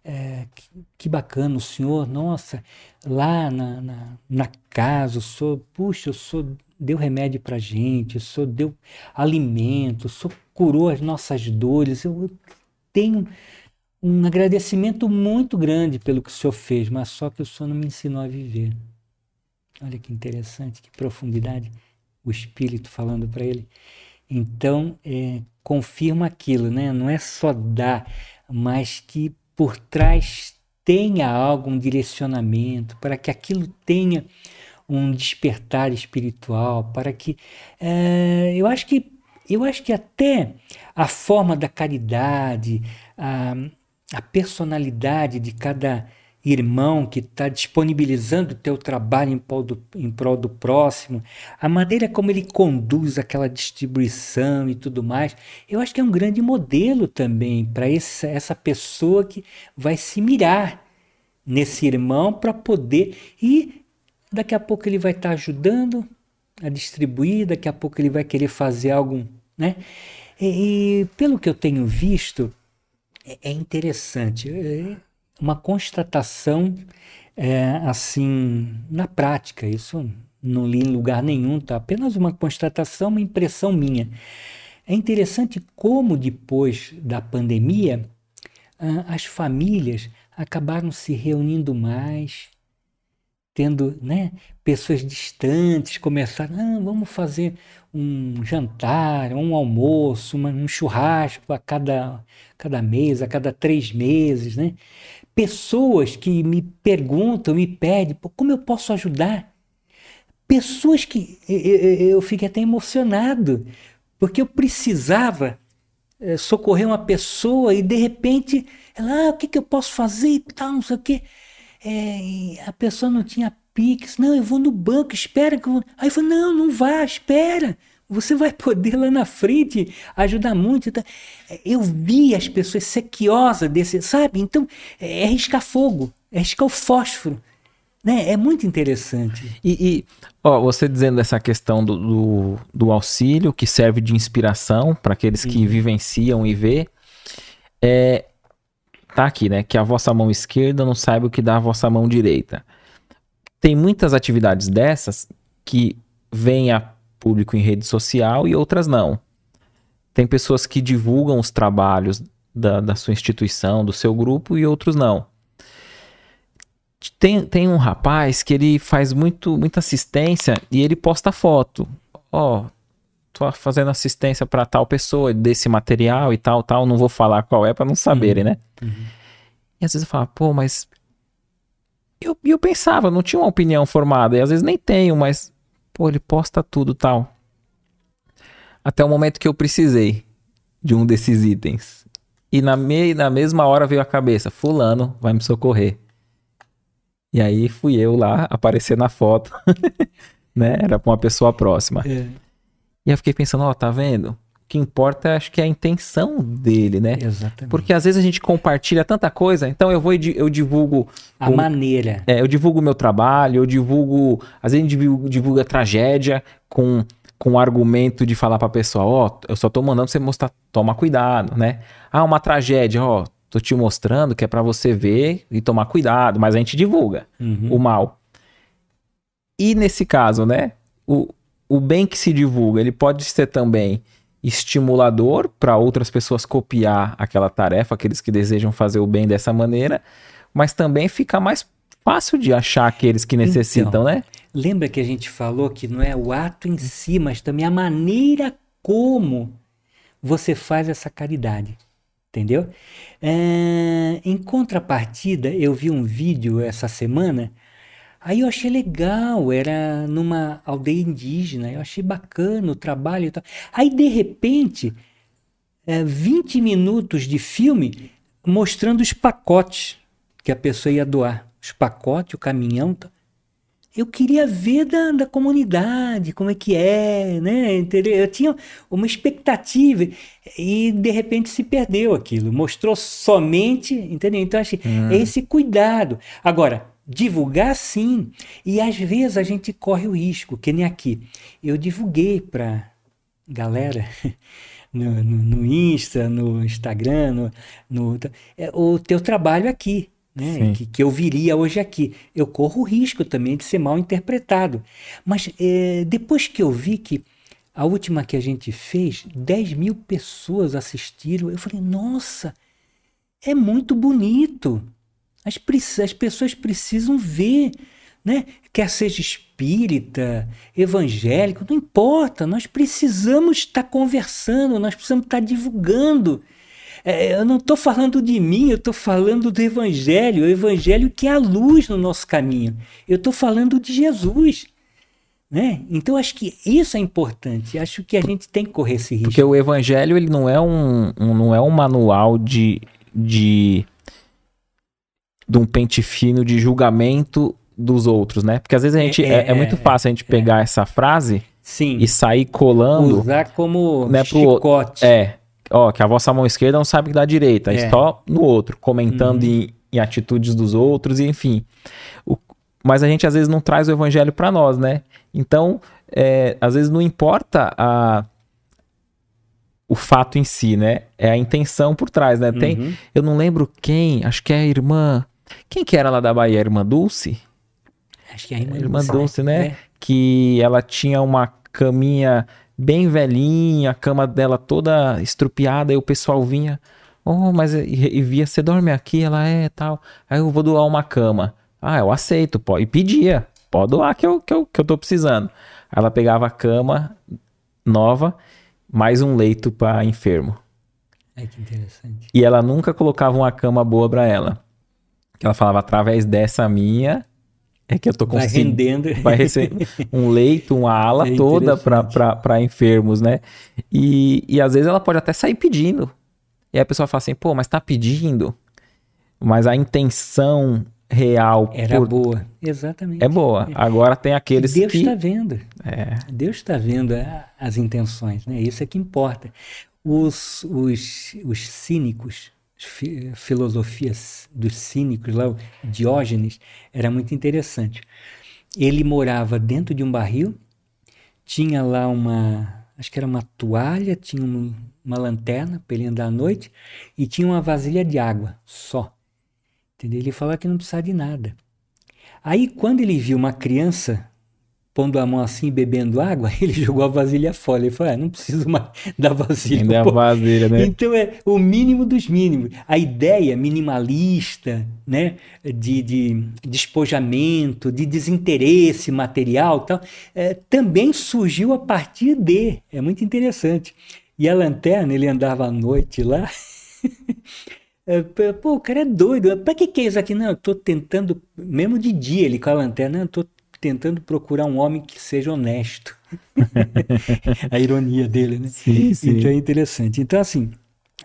é, que, que, bacana o senhor, nossa, lá na, na, na, casa, o senhor, puxa, o senhor deu remédio para gente, o senhor deu alimento, o senhor curou as nossas dores. Eu, eu tenho um agradecimento muito grande pelo que o senhor fez, mas só que o senhor não me ensinou a viver. Olha que interessante, que profundidade o espírito falando para ele. Então, é, confirma aquilo, né? Não é só dar, mas que por trás tenha algo, um direcionamento, para que aquilo tenha um despertar espiritual, para que é, eu acho que eu acho que até a forma da caridade, a, a personalidade de cada irmão que está disponibilizando o teu trabalho em prol, do, em prol do próximo, a maneira como ele conduz aquela distribuição e tudo mais, eu acho que é um grande modelo também para essa pessoa que vai se mirar nesse irmão para poder e daqui a pouco ele vai estar tá ajudando a distribuir, daqui a pouco ele vai querer fazer algo, né? E, e pelo que eu tenho visto, é, é interessante. É, uma constatação é, assim na prática. Isso não li em lugar nenhum, tá? Apenas uma constatação, uma impressão minha. É interessante como depois da pandemia as famílias acabaram se reunindo mais, tendo né, pessoas distantes começaram, ah, vamos fazer um jantar, um almoço, uma, um churrasco a cada, cada mês, a cada três meses, né? Pessoas que me perguntam, me pedem, como eu posso ajudar? Pessoas que eu, eu, eu fiquei até emocionado, porque eu precisava é, socorrer uma pessoa e de repente ela, ah, o que, que eu posso fazer e tal, não sei o quê. É, a pessoa não tinha Pix, não, eu vou no banco, espera que eu vou. Aí eu falei, não, não vá, espera. Você vai poder lá na frente ajudar muito. Eu vi as pessoas sequiosas desse, sabe? Então, é riscar fogo, é riscar o fósforo. Né? É muito interessante. E, e ó, você dizendo essa questão do, do, do, auxílio, que serve de inspiração para aqueles que uhum. vivenciam e vê, é, tá aqui, né? Que a vossa mão esquerda não saiba o que dá a vossa mão direita. Tem muitas atividades dessas que vêm a público em rede social e outras não. Tem pessoas que divulgam os trabalhos da, da sua instituição, do seu grupo e outros não. Tem, tem um rapaz que ele faz muito, muita assistência e ele posta foto. Ó, oh, tô fazendo assistência para tal pessoa desse material e tal, tal. Não vou falar qual é para não saberem, uhum. né? Uhum. E às vezes eu falo, pô, mas eu, eu pensava, não tinha uma opinião formada, e às vezes nem tenho, mas, pô, ele posta tudo tal. Até o momento que eu precisei de um desses itens. E na, me, na mesma hora veio a cabeça, fulano vai me socorrer. E aí fui eu lá aparecer na foto, né? Era pra uma pessoa próxima. É. E eu fiquei pensando, ó, tá vendo? Que importa, acho que é a intenção dele, né? Exatamente. Porque às vezes a gente compartilha tanta coisa, então eu vou eu divulgo a o, maneira. É, eu divulgo o meu trabalho, eu divulgo, às vezes a gente divulga, tragédia com com o argumento de falar para pessoa, ó, oh, eu só tô mandando você mostrar, toma cuidado, né? Ah, uma tragédia, ó, tô te mostrando que é para você ver e tomar cuidado, mas a gente divulga uhum. o mal. E nesse caso, né? O, o bem que se divulga, ele pode ser também estimulador para outras pessoas copiar aquela tarefa, aqueles que desejam fazer o bem dessa maneira, mas também fica mais fácil de achar aqueles que necessitam, então, né? Lembra que a gente falou que não é o ato em si, mas também a maneira como você faz essa caridade. Entendeu? É, em contrapartida, eu vi um vídeo essa semana Aí eu achei legal, era numa aldeia indígena, eu achei bacana o trabalho e tal. Aí de repente, é, 20 minutos de filme mostrando os pacotes que a pessoa ia doar. Os pacotes, o caminhão. Tal. Eu queria ver da, da comunidade, como é que é, né? Entendeu? Eu tinha uma expectativa e de repente se perdeu aquilo. Mostrou somente, entendeu? Então, acho hum. esse cuidado. Agora, Divulgar sim. E às vezes a gente corre o risco, que nem aqui. Eu divulguei para galera no, no, no, Insta, no Instagram, no, no, é, o teu trabalho aqui. Né, que, que, eu viria hoje aqui. Eu corro o risco também de ser mal interpretado. Mas é, depois que eu vi que a última que a gente fez, 10 mil pessoas assistiram, eu falei, nossa, é muito bonito. As, as pessoas precisam ver, né? Quer seja espírita, evangélico, não importa. Nós precisamos estar conversando, nós precisamos estar divulgando. É, eu não estou falando de mim, eu estou falando do Evangelho, o Evangelho que é a luz no nosso caminho. Eu estou falando de Jesus. Né? Então acho que isso é importante. Acho que a gente tem que correr esse risco. Porque o Evangelho ele não é um, um não é um manual de, de de um pente fino de julgamento dos outros, né? Porque às vezes a gente. É, é, é muito fácil a gente é. pegar essa frase Sim. e sair colando. Usar como né, chicote. Pro, é. Ó, que a vossa mão esquerda não sabe que da direita. É. Só no outro, comentando uhum. em, em, atitudes dos outros, e enfim. O, mas a gente às vezes não traz o evangelho para nós, né? Então, é, às vezes não importa a o fato em si, né? É a intenção por trás, né? Tem, uhum. eu não lembro quem, acho que é a irmã quem que era lá da Bahia? Irmã Dulce? Acho que é a irmã, irmã Dulce, Dulce né? É. Que ela tinha uma caminha bem velhinha, a cama dela toda estrupiada, e o pessoal vinha, oh, mas e, e via, você dorme aqui? Ela é tal. Aí eu vou doar uma cama. Ah, eu aceito, pode. E pedia, pode doar que eu, que eu, que eu tô precisando. Ela pegava a cama nova, mais um leito para enfermo. É que interessante. E ela nunca colocava uma cama boa para ela que ela falava através dessa minha É que eu tô Vai conseguindo. rendendo. Vai receber um leito, uma ala É toda para enfermos, né? E, e às vezes ela pode até sair pedindo. E aí a pessoa fala assim, pô, mas tá pedindo. Mas a intenção real Era por- boa. Exatamente. é boa. Agora tem aqueles Deus que. está vendo. É, Deus está vendo a- as intenções, né? Isso é que importa. Os, os, os cínicos, fi- filosofias dos cínicos lá, o Diógenes, era muito interessante. Ele morava dentro de um barril, tinha lá uma, acho que era uma toalha, tinha um- uma lanterna para ele andar à noite e tinha uma vasilha de água só. Entendeu? Ele falava que não precisava de nada. Aí, quando ele viu uma criança pondo a mão assim, bebendo água, ele jogou a vasilha fora. Ele falou: ah, não preciso mais da vasilha. ainda é a pô." vasilha, né? Então é o mínimo dos mínimos. A ideia minimalista, né, de, de despojamento, de desinteresse material, tal, é, também surgiu a partir de. É muito interessante. E a lanterna, ele andava à noite lá. É, Pô, o cara é doido. Pra que que é isso aqui? Não, eu tô tentando, mesmo de dia ele com a lanterna, eu tô tentando procurar um homem que seja honesto. A ironia dele, né? Sim, sim. Então é interessante. Então, assim,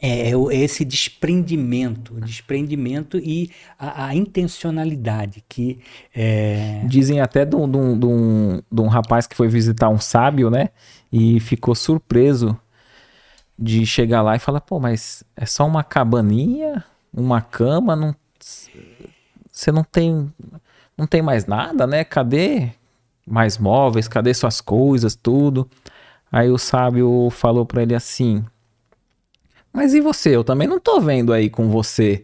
é, é é esse desprendimento, desprendimento e a, a intencionalidade que é, Dizem até de um, de, um, de, um, de um rapaz que foi visitar um sábio, né? E ficou surpreso de chegar lá e falar, pô, mas é só uma cabaninha, uma cama, não. Você não tem. Não tem mais nada, né? Cadê mais móveis? Cadê suas coisas, tudo? Aí o sábio falou pra ele assim: Mas e você? Eu também não tô vendo aí com você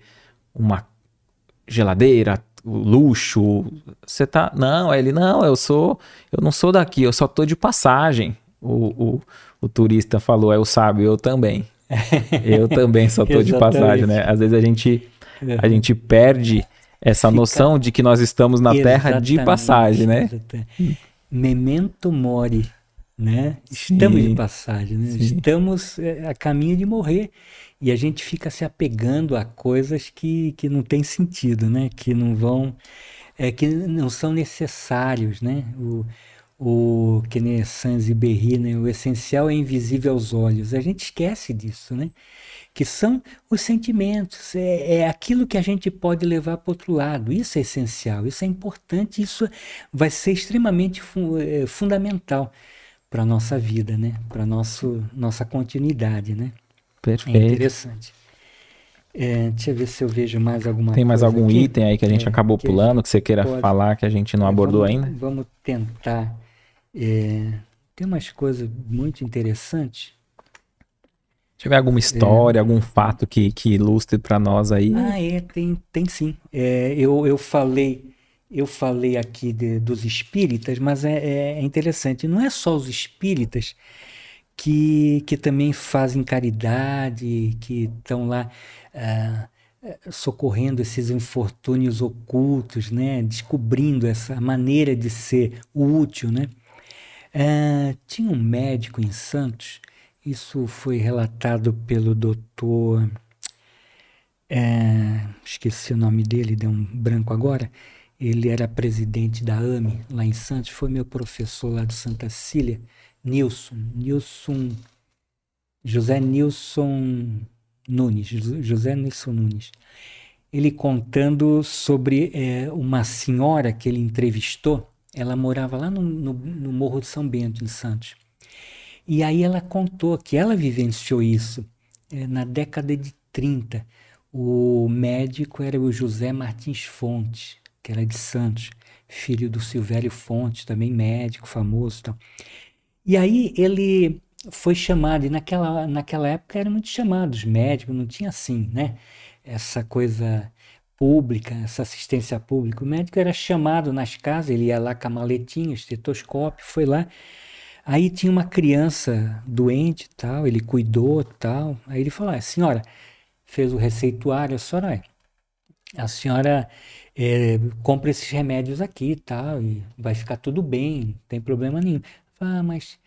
uma geladeira, luxo. Você tá. Não, aí ele, não, eu sou. Eu não sou daqui, eu só tô de passagem. O, o, o turista falou, é o sábio, eu também. Eu também só tô de passagem, né? Às vezes a gente, a gente perde essa Fica- noção de que nós estamos na terra de passagem, né? exatamente. Memento mori, né? Estamos Sim, de passagem, né? Estamos é, a caminho de morrer. E a gente fica se apegando a coisas que, que não têm sentido, né? Que não vão, é, que não são necessários, né? O, o que nem Saint-Exupéry, né? O essencial é invisível aos olhos. A gente esquece disso, né? Que são os sentimentos, é, é aquilo que a gente pode levar para o outro lado. Isso é essencial, isso é importante, isso vai ser extremamente fu- eh, fundamental para a nossa vida, né? para a nossa continuidade. Né? É Perfeito. interessante. É, deixa eu ver se eu vejo mais alguma Tem mais algum aqui. item aí que a gente É, acabou que pulando, que você queira pode- falar que a gente não abordou vamos, ainda? Vamos tentar. é, tem umas coisas muito interessantes. Se tiver alguma história, algum fato que, que ilustre pra nós aí. Ah, é, tem, tem sim. É, eu, eu falei, eu falei aqui de- dos espíritas, mas é, é- é interessante. Não é só os espíritas que, que também fazem caridade, que estão lá ah, eh, socorrendo esses infortúnios ocultos, né? Descobrindo essa maneira de ser útil, né? Ah, tinha um médico em Santos, isso foi relatado pelo doutor. é, esqueci o nome dele, deu um branco agora. Ele era presidente da AME lá em Santos, foi meu professor lá de Santa Cília, Nilson, Nilson, José Nilson Nunes, Jo- José Nilson Nunes. Ele contando sobre é, uma senhora que ele entrevistou, ela morava lá no, no, no Morro de São Bento, em Santos. E aí ela contou que ela vivenciou isso eh, na década de 30. O médico era o José Martins Fontes, que era de Santos, filho do Silvério Fontes, também médico famoso tal. E aí ele foi chamado, e naquela, naquela época eram muito chamados médicos, não tinha assim, né? Essa coisa pública, essa assistência pública. O médico era chamado nas casas, ele ia lá com a maletinha, estetoscópio, foi lá. Aí tinha uma criança doente tal, ele cuidou tal. Aí ele falou: ah, senhora fez o receituário, a senhora, a senhora eh, compra esses remédios aqui tal, e vai ficar tudo bem, não tem problema nenhum. Ah, mas,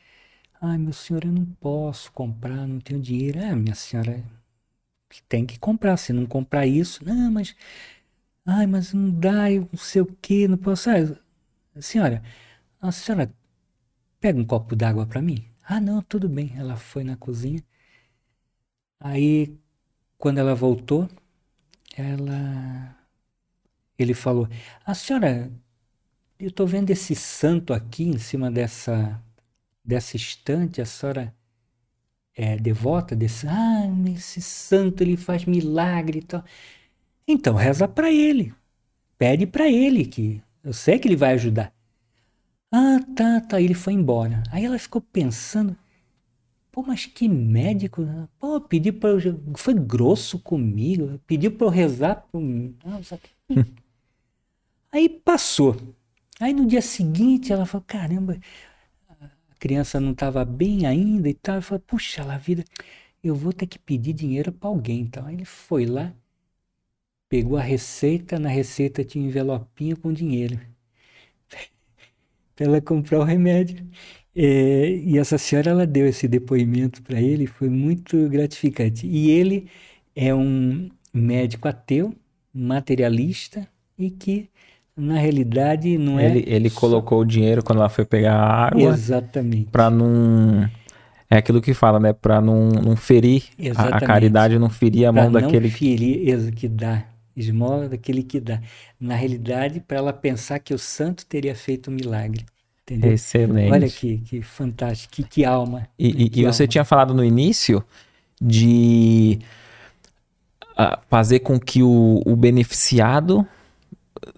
ai, meu senhor, eu não posso comprar, não tenho dinheiro. Ah, minha senhora, tem que comprar, se não comprar isso, não, mas, ai, mas não dá, eu não sei o quê, não posso. Ah, senhora, a senhora pega um copo d'água para mim? Ah, não, tudo bem. Ela foi na cozinha. Aí, quando ela voltou, ela ele falou: "A senhora, eu estou vendo esse santo aqui em cima dessa dessa estante, a senhora é devota desse, ah, esse santo ele faz milagre e tal. Então reza para ele. Pede para ele que eu sei que ele vai ajudar. Ah, tá, tá. Ele foi embora. Aí ela ficou pensando, pô, mas que médico. Né? Pô, pediu para eu. Foi grosso comigo. Pediu para eu rezar. Pro... Aí passou. Aí no dia seguinte ela falou: caramba, a criança não estava bem ainda e tal. Eu falei: puxa lá, vida, eu vou ter que pedir dinheiro para alguém. Então aí ele foi lá, pegou a receita, na receita tinha um envelopinho com dinheiro para ela comprar o remédio. É, e essa senhora ela deu esse depoimento para ele, foi muito gratificante. E ele é um médico ateu, materialista e que na realidade não é. Ele, colocou o dinheiro quando ela foi pegar a água. Exatamente. Para não é aquilo que fala, né? Para não, não ferir a, a, caridade, não ferir a mão pra daquele não ferir que dá esmola daquele que dá. Na realidade, para ela pensar que o santo teria feito um milagre. Entendeu? Excelente. Olha que, que fantástico, que, que alma. E, né? que e você tinha falado no início de uh, fazer com que o, o, beneficiado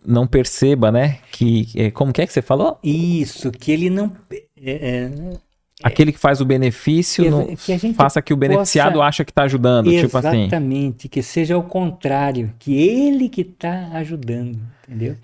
não perceba, né? Que, é, como que é que você falou? Isso, que ele não. É, é Aquele que faz o benefício que, não que faça que o beneficiado possa... acha que está ajudando, tipo assim. Exatamente, que seja o contrário, que ele que está ajudando, entendeu?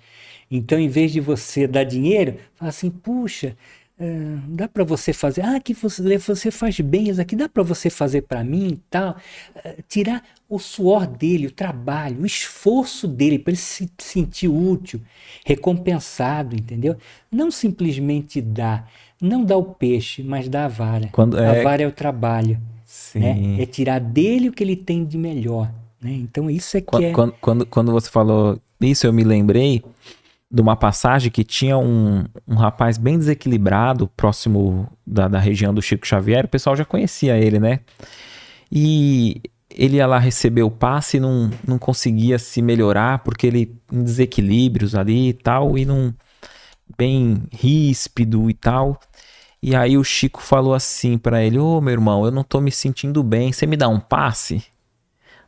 Então, em vez de você dar dinheiro, fala assim, puxa, uh, dá para você fazer, ah, que você, você faz bem isso aqui, dá para você fazer para mim e tal. Uh, tirar o suor dele, o trabalho, o esforço dele para ele se sentir útil, recompensado, entendeu? Não simplesmente dar não dá o peixe, mas dá a vara. Quando, é... A vara é o trabalho. Né? É tirar dele o que ele tem de melhor. Né? Então isso é que quando, é... Quando, quando, quando, você falou isso, eu me lembrei de uma passagem que tinha um, um rapaz bem desequilibrado, próximo da, da região do Chico Xavier. O pessoal já conhecia ele, né? E ele ia lá receber o passe e não, não conseguia se melhorar porque ele em desequilíbrios ali e tal, e não bem ríspido e tal. E aí o Chico falou assim para ele: Ô oh, meu irmão, eu não tô me sentindo bem, você me dá um passe?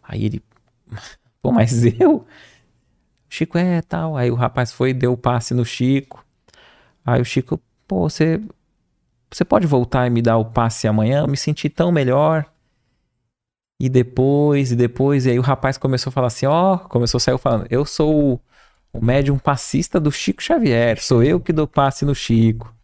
Aí ele, pô, mas eu? Chico é tal. Aí o rapaz foi e deu o passe no Chico. Aí o Chico, pô, você, você pode voltar e me dar o passe amanhã? Eu me senti tão melhor. E depois, e depois, e aí o rapaz começou a falar assim: ó, oh, começou a sair falando, eu sou o médium passista do Chico Xavier, sou eu que dou passe no Chico.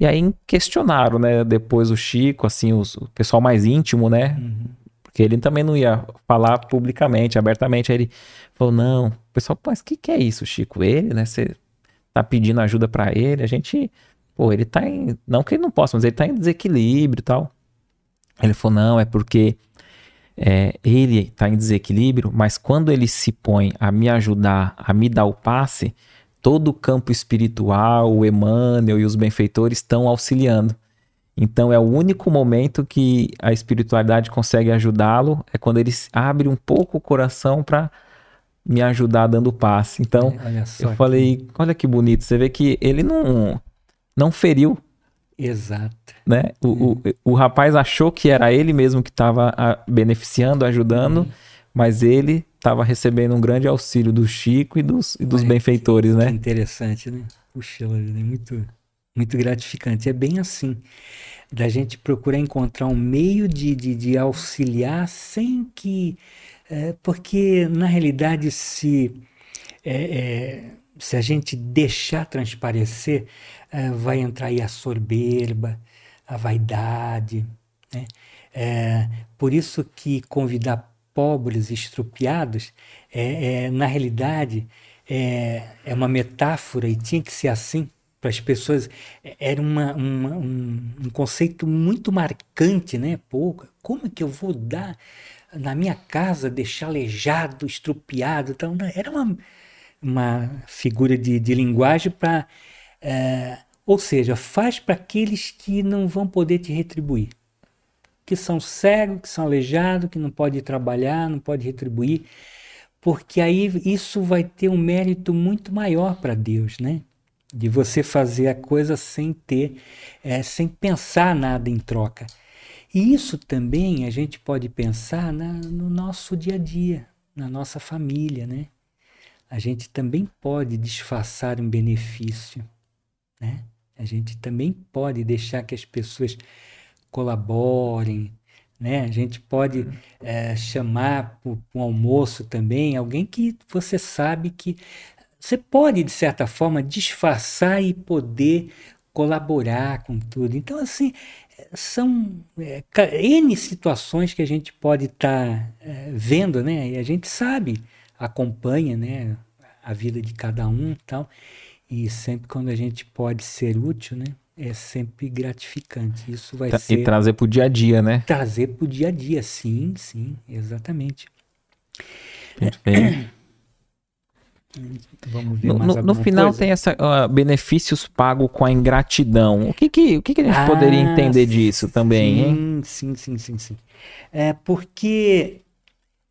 E aí questionaram, né, depois o Chico, assim, os, o pessoal mais íntimo, né? Uhum. Porque ele também não ia falar publicamente, abertamente. Aí ele falou: não, o pessoal, mas o que, que é isso, Chico? Ele, né? Você tá pedindo ajuda para ele, a gente. Pô, ele tá em. Não que ele não possa, mas ele tá em desequilíbrio e tal. Ele falou: não, é porque é, ele está em desequilíbrio, mas quando ele se põe a me ajudar, a me dar o passe, todo o campo espiritual, o Emmanuel e os benfeitores estão auxiliando. Então é o único momento que a espiritualidade consegue ajudá-lo, é quando ele abre um pouco o coração para me ajudar dando passe. Então é, eu falei, olha que bonito, você vê que ele não não feriu. Exato. Né? O, o, o rapaz achou que era ele mesmo que estava beneficiando, ajudando, mas ele estava recebendo um grande auxílio do Chico e dos, e dos benfeitores, que, né? Que interessante, né? Puxa, é muito, muito gratificante. É bem assim, da gente procurar encontrar um meio de, de, de auxiliar sem que... É, porque, na realidade, se, é, é, se a gente deixar transparecer, é, vai entrar aí a soberba, a vaidade. Né? É, por isso que convidar pobres estrupiados, é, é, na realidade, é, é uma metáfora e tinha que ser assim para as pessoas. Era uma, uma, um, um, conceito muito marcante, né? Pô, como é que eu vou dar na minha casa, deixar aleijado, estrupiado? Então, era uma, uma figura de, de linguagem para É, ou seja, faz para aqueles que não vão poder te retribuir. Que são cegos, que são aleijados, que não podem trabalhar, não podem retribuir. Porque aí isso vai ter um mérito muito maior para Deus, né? De você fazer a coisa sem ter, é, sem pensar nada em troca. E isso também a gente pode pensar na, no nosso dia a dia, na nossa família, né? A gente também pode disfarçar um benefício, né? A gente também pode deixar que as pessoas colaborem, né? A gente pode é, chamar para um almoço também alguém que você sabe que você pode, de certa forma, disfarçar e poder colaborar com tudo. Então, assim, são é, N situações que a gente pode estar tá, é, vendo, né? E a gente sabe, acompanha, né? A vida de cada um e tal. E sempre quando a gente pode ser útil, né? É sempre gratificante. Isso vai Tra ser. E trazer para o dia a dia, né? Trazer para o dia a dia, sim, sim, exatamente. Perfeito. Vamos ver no, mais no, no final coisa? tem essa uh, benefícios pagos com a ingratidão. O que que, o que, que a gente ah, poderia entender disso também, sim, hein? Sim, sim, sim, sim. É porque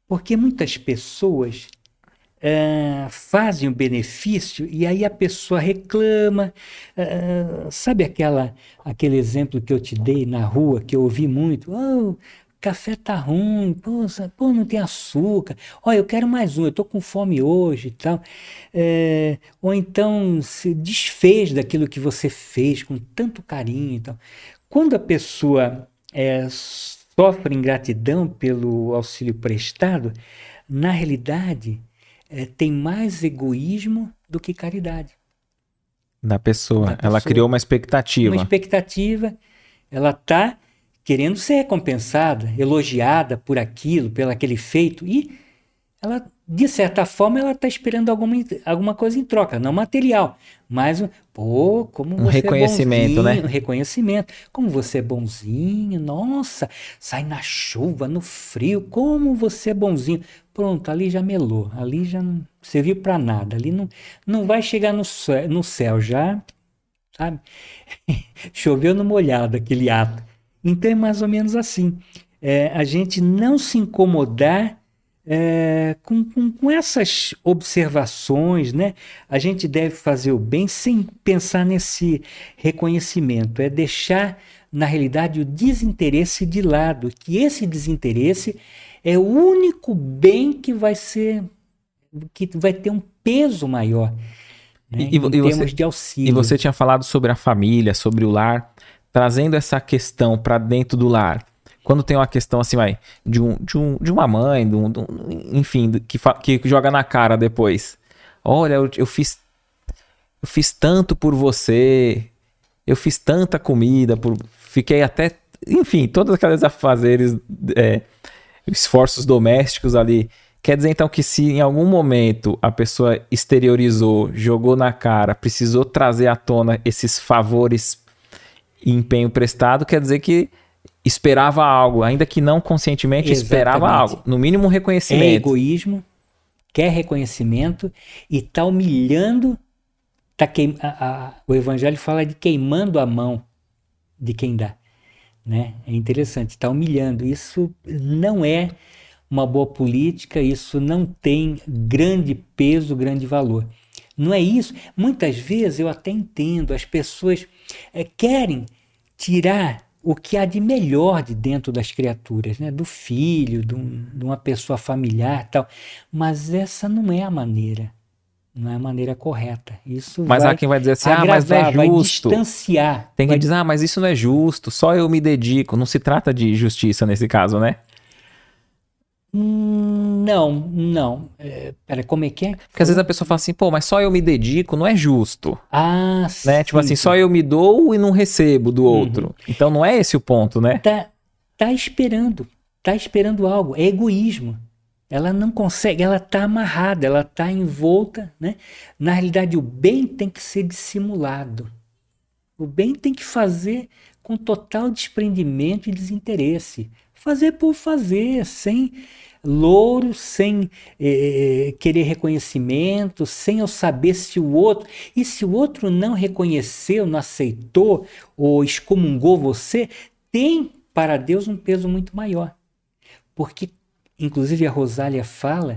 porque muitas pessoas uh, fazem o benefício e aí a pessoa reclama. Uh, sabe aquela, aquele exemplo que eu te dei na rua, que eu ouvi muito? Oh, café tá ruim, pô, pô, não tem açúcar, olha, eu quero mais um, eu tô com fome hoje e tal. Ou então se desfez daquilo que você fez com tanto carinho e tal. Quando a pessoa é, sofre ingratidão pelo auxílio prestado, na realidade é, tem mais egoísmo do que caridade. Da pessoa. Pessoa. Ela criou uma expectativa. Uma expectativa. Ela está querendo ser recompensada, elogiada por aquilo, pelo aquele feito, e ela, de certa forma, ela está esperando alguma, alguma coisa em troca, não material, mas, pô, como um você reconhecimento, é né? Um reconhecimento. Como você é bonzinho, nossa, sai na chuva, no frio, como você é bonzinho. Pronto, ali já melou, ali já não serviu para nada, ali não, não vai chegar no céu, no céu já, sabe? Choveu no molhado aquele ato. Então é mais ou menos assim. É, a gente não se incomodar é, com, com, com, essas observações, né? A gente deve fazer o bem sem pensar nesse reconhecimento, é deixar, na realidade, o desinteresse de lado, que esse desinteresse é o único bem que vai ser, que vai ter um peso maior. Né? E, em e termos você, de auxílio. E você tinha falado sobre a família, sobre o lar trazendo essa questão para dentro do lar, quando tem uma questão assim, vai, de, um, de, um, de uma mãe, de um, de um enfim, que, que joga na cara depois. Olha, eu, eu, fiz eu fiz tanto por você, eu fiz tanta comida, por, fiquei até, enfim, todos aqueles afazeres, é, esforços domésticos ali. Quer dizer então que se em algum momento a pessoa exteriorizou, jogou na cara, precisou trazer à tona esses favores empenho prestado quer dizer que esperava algo, ainda que não conscientemente Exatamente. esperava algo. No mínimo um reconhecimento. É egoísmo, quer reconhecimento e está humilhando. Tá queim, a, a, o evangelho fala de queimando a mão de quem dá. Né? É interessante, está humilhando. Isso não é uma boa política, isso não tem grande peso, grande valor. Não é isso. Muitas vezes eu até entendo, as pessoas é, querem tirar o que há de melhor de dentro das criaturas, né? do filho, de, um, de uma pessoa familiar tal. Mas essa não é a maneira. Não é a maneira correta. Isso mas há quem vai dizer assim, agravar, ah, mas não é justo. Vai distanciar. Tem quem vai... diz, ah, mas isso não é justo, só eu me dedico. Não se trata de justiça nesse caso, né? Não, não. É, pera, como é que é? Porque às vezes a pessoa fala assim, pô, mas só eu me dedico, não é justo. Ah, né? sim. Tipo assim, só eu me dou e não recebo do outro. Uhum. Então não é esse o ponto, né? Tá, tá esperando. Tá esperando algo. É egoísmo. Ela não consegue, ela tá amarrada, ela tá envolta, né? Na realidade, o bem tem que ser dissimulado. O bem tem que fazer com total desprendimento e desinteresse fazer por fazer, sem louro, sem eh, querer reconhecimento, sem eu saber se o outro. E se o outro não reconheceu, não aceitou ou excomungou você, tem para Deus um peso muito maior. Porque, inclusive, a Rosália fala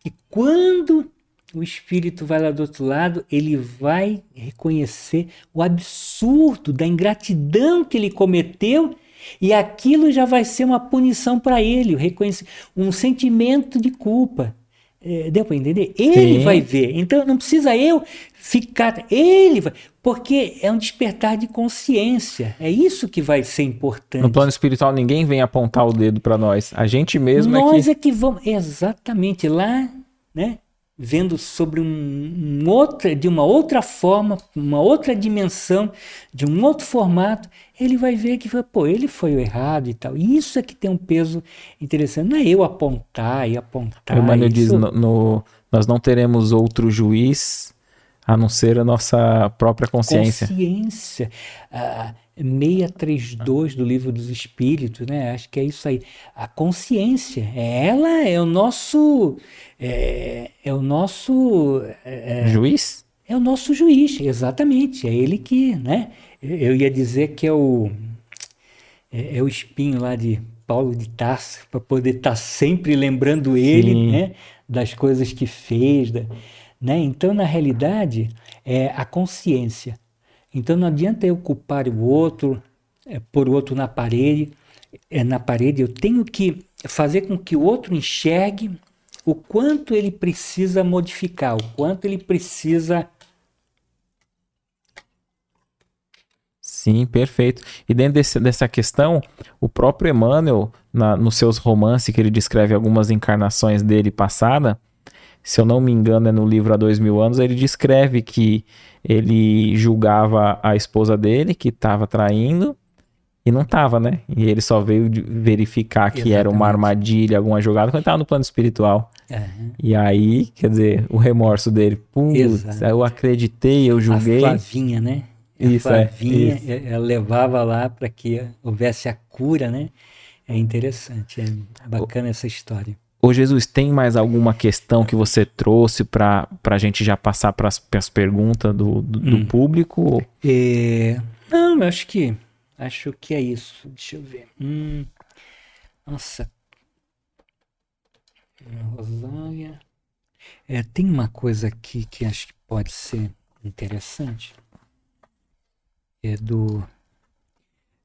que quando o espírito vai lá do outro lado, ele vai reconhecer o absurdo da ingratidão que ele cometeu e aquilo já vai ser uma punição para ele, um sentimento de culpa. É, deu para entender? Ele Sim. vai ver. Então não precisa eu ficar. Ele vai. Porque é um despertar de consciência. É isso que vai ser importante. No plano espiritual, ninguém vem apontar o dedo para nós. A gente mesmo nós é que. Nós é que vamos. Exatamente. Lá, né? Vendo sobre um, um outra, de uma outra forma, uma outra dimensão, de um outro formato, ele vai ver que pô, ele foi o errado e tal. E isso é que tem um peso interessante. Não é eu apontar e apontar. O Emmanuel diz, no, no, nós não teremos outro juiz a não ser a nossa própria consciência. Consciência. Ah, 632 do livro dos Espíritos, né? Acho que é isso aí. A consciência, ela é o nosso é, é o nosso é, é, juiz. É o nosso juiz, exatamente. É ele que, né? Eu ia dizer que é o é, é o espinho lá de Paulo de Tarso para poder estar tá sempre lembrando ele, Sim. né? Das coisas que fez, da, né? Então, na realidade, é a consciência então não adianta eu culpar o outro, é, pôr o outro na parede, é, na parede, eu tenho que fazer com que o outro enxergue o quanto ele precisa modificar, o quanto ele precisa. Sim, perfeito. E dentro desse, dessa questão, o próprio Emmanuel, na, nos seus romances, que ele descreve algumas encarnações dele passada, se eu não me engano, é no livro Há Dois Mil Anos, ele descreve que ele julgava a esposa dele, que estava traindo, e não estava, né? E ele só veio verificar que Exatamente. era uma armadilha, alguma jogada, quando estava no plano espiritual. Uhum. E aí, quer dizer, o remorso dele, putz, eu acreditei, eu julguei. A Flavinha, né? A isso, é, Flavinha, é, isso. ela levava lá para que houvesse a cura, né? É interessante, é bacana essa história. Ô Jesus, tem mais alguma questão que você trouxe para a gente já passar para as perguntas do, do, hum. do público? É... Não, eu acho que acho que é isso. Deixa eu ver. Hum. Nossa. Rosália. É, tem uma coisa aqui que acho que pode ser interessante. É do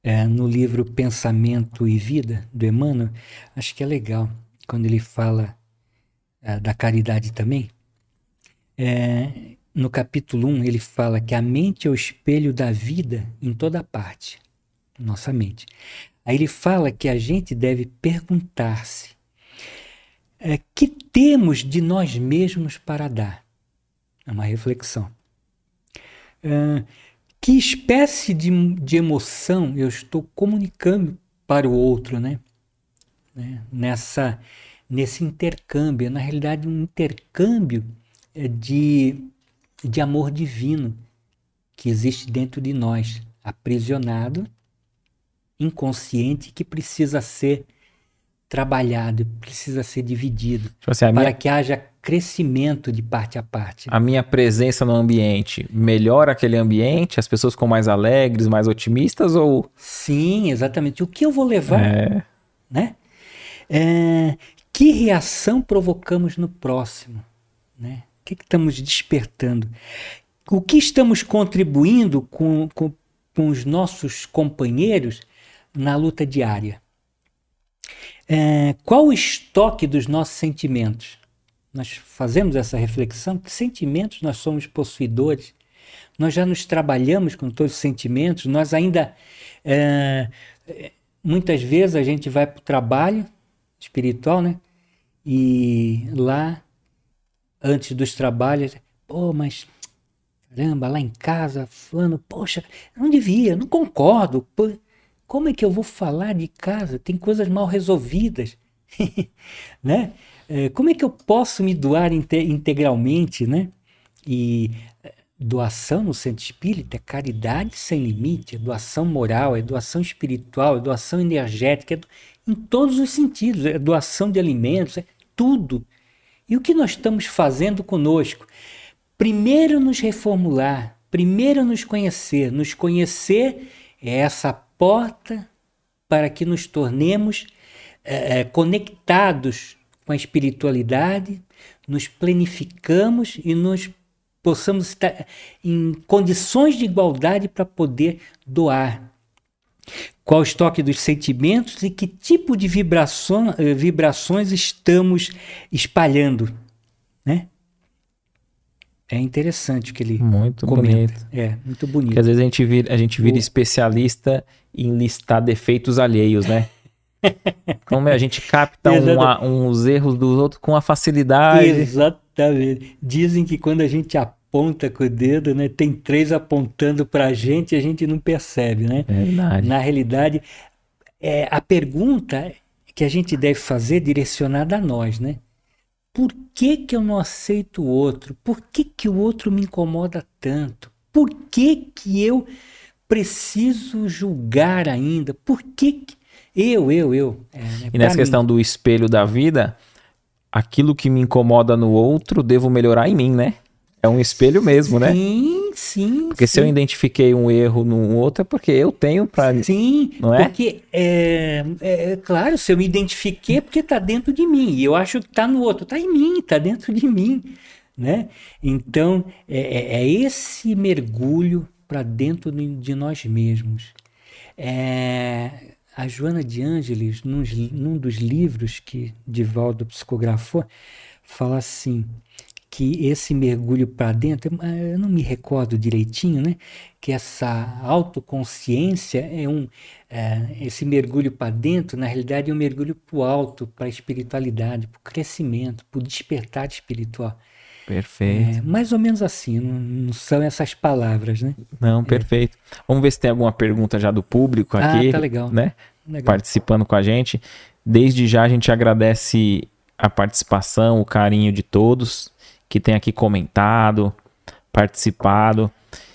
é, no livro Pensamento e Vida do Emmanuel. Acho que é legal quando ele fala é, da caridade também, é, no capítulo 1 ele fala que a mente é o espelho da vida em toda parte, nossa mente. Aí ele fala que a gente deve perguntar-se é, que temos de nós mesmos para dar. É uma reflexão. É, que espécie de, de emoção eu estou comunicando para o outro, né? Né? nessa nesse intercâmbio, na realidade um intercâmbio eh, de, de amor divino que existe dentro de nós, aprisionado, inconsciente, que precisa ser trabalhado, precisa ser dividido, tipo assim, para minha... que haja crescimento de parte a parte. A minha presença no ambiente melhora aquele ambiente, as pessoas ficam mais alegres, mais otimistas ou Sim, exatamente. O que eu vou levar, é... né? É, que reação provocamos no próximo? Né? O que, que estamos despertando? O que estamos contribuindo com, com, com os nossos companheiros na luta diária? É, qual o estoque dos nossos sentimentos? Nós fazemos essa reflexão: que sentimentos nós somos possuidores? Nós já nos trabalhamos com todos os sentimentos, nós ainda. É, muitas vezes a gente vai para o trabalho, espiritual, né? E lá, antes dos trabalhos, pô, mas caramba, lá em casa, falando, poxa, não devia, não concordo. Pô, como é que eu vou falar de casa? Tem coisas mal resolvidas, né? É, como é que eu posso me doar integralmente, né? E é, doação no centro espírita é caridade sem limite, é doação moral, é doação espiritual, é doação energética, é em todos os sentidos, é doação de alimentos, é tudo. E o que nós estamos fazendo conosco? Primeiro nos reformular, primeiro nos conhecer. Nos conhecer é essa porta para que nos tornemos é, conectados com a espiritualidade, nos planificamos e nos possamos estar em condições de igualdade para poder doar. Qual o estoque dos sentimentos e que tipo de vibração, eh, vibrações estamos espalhando, né? É interessante o que ele muito comenta. bonito. É, muito bonito. Porque às vezes a gente vira, a gente vira o... especialista em listar defeitos alheios, né? Como a gente capta uma, uns erros dos outros com a facilidade. Exatamente. Dizem que quando a gente aponta com o dedo, né, tem três apontando para a gente e a gente não percebe, né? Verdade. Na realidade, é, a pergunta que a gente deve fazer é direcionada a nós, né? Por que, que eu não aceito o outro? Por que, que o outro me incomoda tanto? Por que, que eu preciso julgar ainda? Por que, que eu, eu, eu. É, né? E nessa mim. questão do espelho da vida, aquilo que me incomoda no outro, devo melhorar em mim, né? É um espelho mesmo, sim, né? Sim, sim. Porque sim. se eu identifiquei um erro no outro, é porque eu tenho para. Sim, não é? Porque, é, é, é, claro, se eu me identifiquei, é porque está dentro de mim. E eu acho que está no outro. Está em mim, está dentro de mim. Né? Então, é, é, é esse mergulho para dentro de nós mesmos. É, a Joana de Ângeles, num, num dos livros que Divaldo psicografou, fala assim que esse mergulho para dentro, eu não me recordo direitinho, né? Que essa autoconsciência é um, é, esse mergulho para dentro, na realidade é um mergulho para o alto, para a espiritualidade, para o crescimento, para o despertar espiritual. Perfeito. É, mais ou menos assim, não, não, são essas palavras, né? Não, é. perfeito. É. Vamos ver se tem alguma pergunta já do público ah, aqui. Ah, tá legal. Né? legal. Participando com a gente. Desde já a gente agradece a participação, o carinho de todos que tem aqui comentado, participado.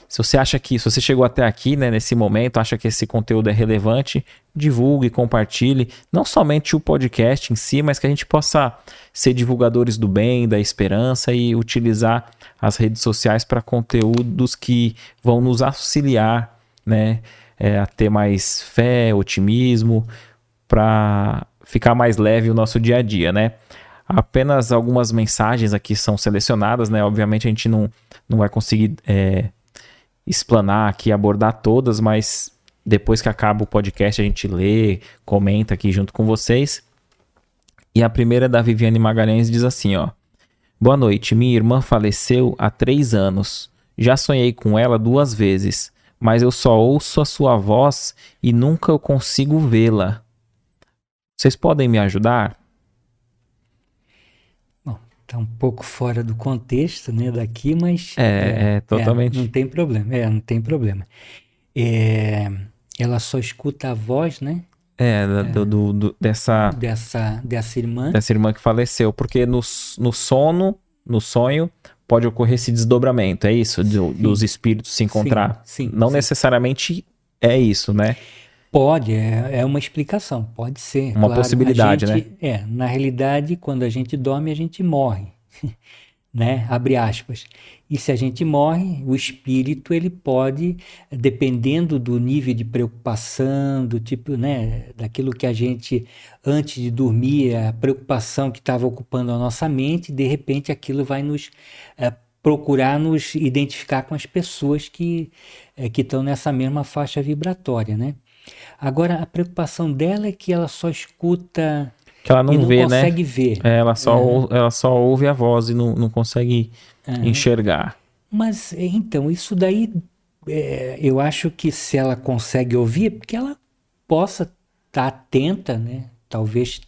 Se você acha que, se você chegou até aqui, né, nesse momento, acha que esse conteúdo é relevante, divulgue, compartilhe, não somente o podcast em si, mas que a gente possa ser divulgadores do bem, da esperança e utilizar as redes sociais para conteúdos que vão nos auxiliar, né, é, a ter mais fé, otimismo, para ficar mais leve o nosso dia a dia, né? Apenas algumas mensagens aqui são selecionadas, né? Obviamente a gente não, não vai conseguir é, explanar aqui, abordar todas, mas depois que acaba o podcast a gente lê, comenta aqui junto com vocês. E a primeira é da Viviane Magalhães diz assim, ó. Boa noite, minha irmã faleceu há três anos. Já sonhei com ela duas vezes, mas eu só ouço a sua voz e nunca eu consigo vê-la. Vocês podem me ajudar? Está um pouco fora do contexto né, daqui, mas. É, é, é totalmente. É, não tem problema, é, não tem problema. É, ela só escuta a voz, né? É, do, do, do, dessa. Dessa, dessa irmã. Dessa irmã que faleceu. Porque no, no sono, no sonho, pode ocorrer esse desdobramento, é isso? Do, dos espíritos se encontrar. Sim, sim Não sim. necessariamente é isso, né? Pode, é, é uma explicação, pode ser. Uma claro, possibilidade, gente, né? É, na realidade, quando a gente dorme, a gente morre, né? Abre aspas. E se a gente morre, o espírito ele pode, dependendo do nível de preocupação, do tipo, né, daquilo que a gente antes de dormir, a preocupação que estava ocupando a nossa mente, de repente aquilo vai nos é, procurar nos identificar com as pessoas que é, que estão nessa mesma faixa vibratória, né? Agora, a preocupação dela é que ela só escuta que ela não, e não vê, né? consegue ver. É, ela, só, uhum. ela só ouve a voz e não, não consegue uhum. enxergar. Mas, então, isso daí, é, eu acho que se ela consegue ouvir, é porque ela possa estar tá atenta, né? Talvez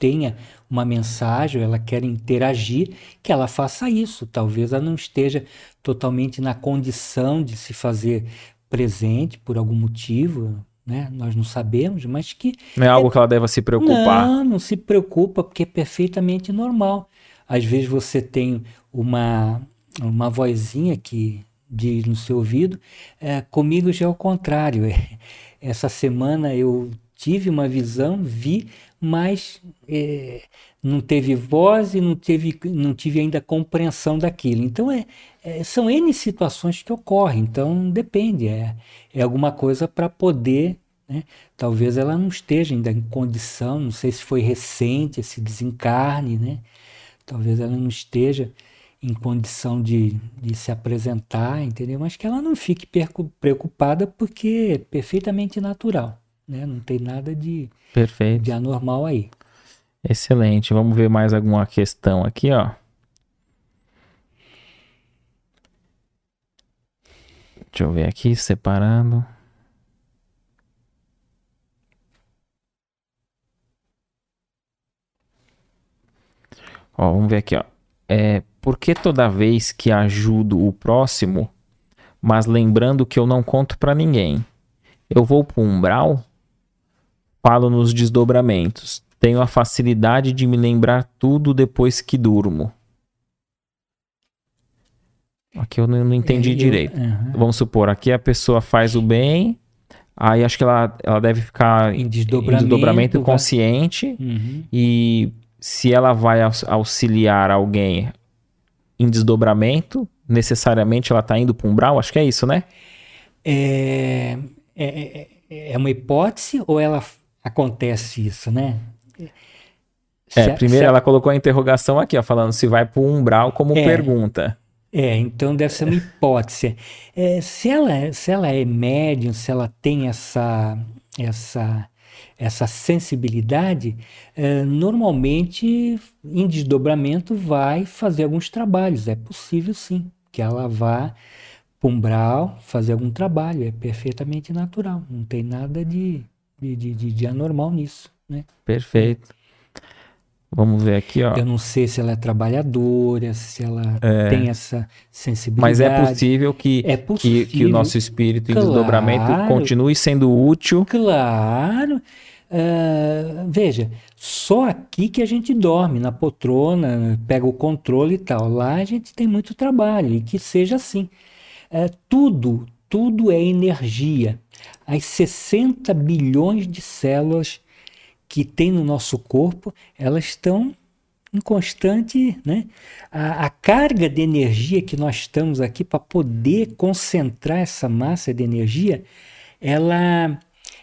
tenha uma mensagem, ela quer interagir, que ela faça isso. Talvez ela não esteja totalmente na condição de se fazer presente por algum motivo, né? Nós não sabemos, mas que. Não é algo é... que ela deva se preocupar. Não, não se preocupa, porque é perfeitamente normal. Às vezes você tem uma, uma vozinha que diz no seu ouvido, é, comigo já é o contrário. Essa semana eu tive uma visão, vi, mas é, não teve voz e não, teve, não tive ainda compreensão daquilo. Então, é, é são N situações que ocorrem, então depende, é, é alguma coisa para poder. Né? Talvez ela não esteja ainda em condição, não sei se foi recente esse desencarne, né? talvez ela não esteja em condição de, de se apresentar, entendeu? Mas que ela não fique preocupada porque é perfeitamente natural, né? Não tem nada de, Perfeito. de anormal aí. Excelente. Vamos ver mais alguma questão aqui, ó. Deixa eu ver aqui, separando. Ó, vamos ver aqui, ó. É, por que toda vez que ajudo o próximo, mas lembrando que eu não conto para ninguém, eu vou pro umbral? Falo nos desdobramentos. Tenho a facilidade de me lembrar tudo depois que durmo. Aqui eu não, não entendi eu, direito. Uhum. Vamos supor, aqui a pessoa faz o bem, aí acho que ela, ela deve ficar em desdobramento, em desdobramento consciente uhum. e se ela vai auxiliar alguém em desdobramento, necessariamente ela está indo para um umbral? Acho que é isso, né? É, é, é, é uma hipótese ou ela acontece isso, né? É, primeiro ela colocou a interrogação aqui, ó, falando se vai para o umbral como é, pergunta. É, então deve ser uma hipótese. É, se, ela, se ela é médium, se ela tem essa, essa essa sensibilidade, é, normalmente em desdobramento vai fazer alguns trabalhos. É possível sim que ela vá pumbral fazer algum trabalho. É perfeitamente natural. Não tem nada de, de, de, de anormal nisso. Né? Perfeito. Vamos ver aqui, ó. Eu não sei se ela é trabalhadora, se ela é. tem essa sensibilidade. Mas é possível que, é possível. que, que o nosso espírito claro, em desdobramento continue sendo útil. Claro. Uh, veja, só aqui que a gente dorme, na poltrona, pega o controle e tal. Lá a gente tem muito trabalho, e que seja assim. Uh, tudo, tudo é energia. As 60 bilhões de células que tem no nosso corpo, elas estão em constante. Né? A, a carga de energia que nós estamos aqui para poder concentrar essa massa de energia, ela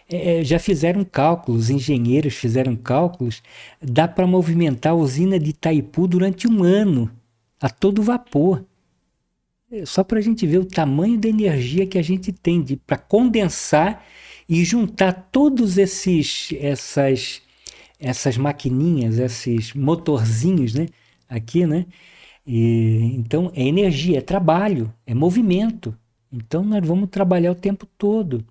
é, é, já fizeram cálculos, engenheiros fizeram cálculos, dá para movimentar a usina de Itaipu durante um ano, a todo vapor. É, só para a gente ver o tamanho da energia que a gente tem para condensar e juntar todos esses essas essas maquininhas, esses motorzinhos, né? Aqui, né? E, então é energia, é trabalho, é movimento. Então nós vamos trabalhar o tempo todo.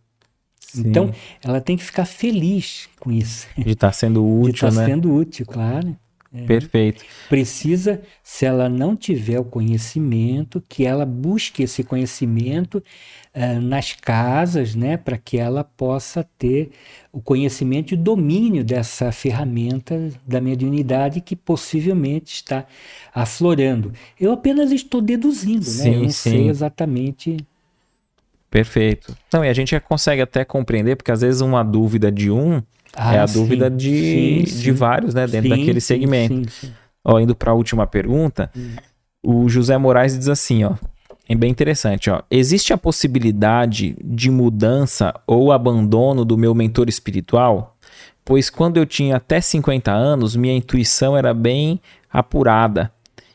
Sim. Então, ela tem que ficar feliz com isso. De estar tá sendo útil, De estar tá né? sendo útil, claro. É. Perfeito. Precisa, se ela não tiver o conhecimento, que ela busque esse conhecimento uh, nas casas, né, para que ela possa ter o conhecimento e o domínio dessa ferramenta da mediunidade que possivelmente está aflorando. Eu apenas estou deduzindo, sim, né? Eu não sim. sei exatamente Perfeito. Não, e a gente consegue até compreender, porque às vezes uma dúvida de um ah, é a sim. dúvida de, sim, de vários, né, dentro sim, daquele segmento. Ó, indo para a última pergunta, hum. o José Moraes diz assim, ó, é bem interessante, ó. Existe a possibilidade de mudança ou abandono do meu mentor espiritual? Pois quando eu tinha até 50 anos, minha intuição era bem apurada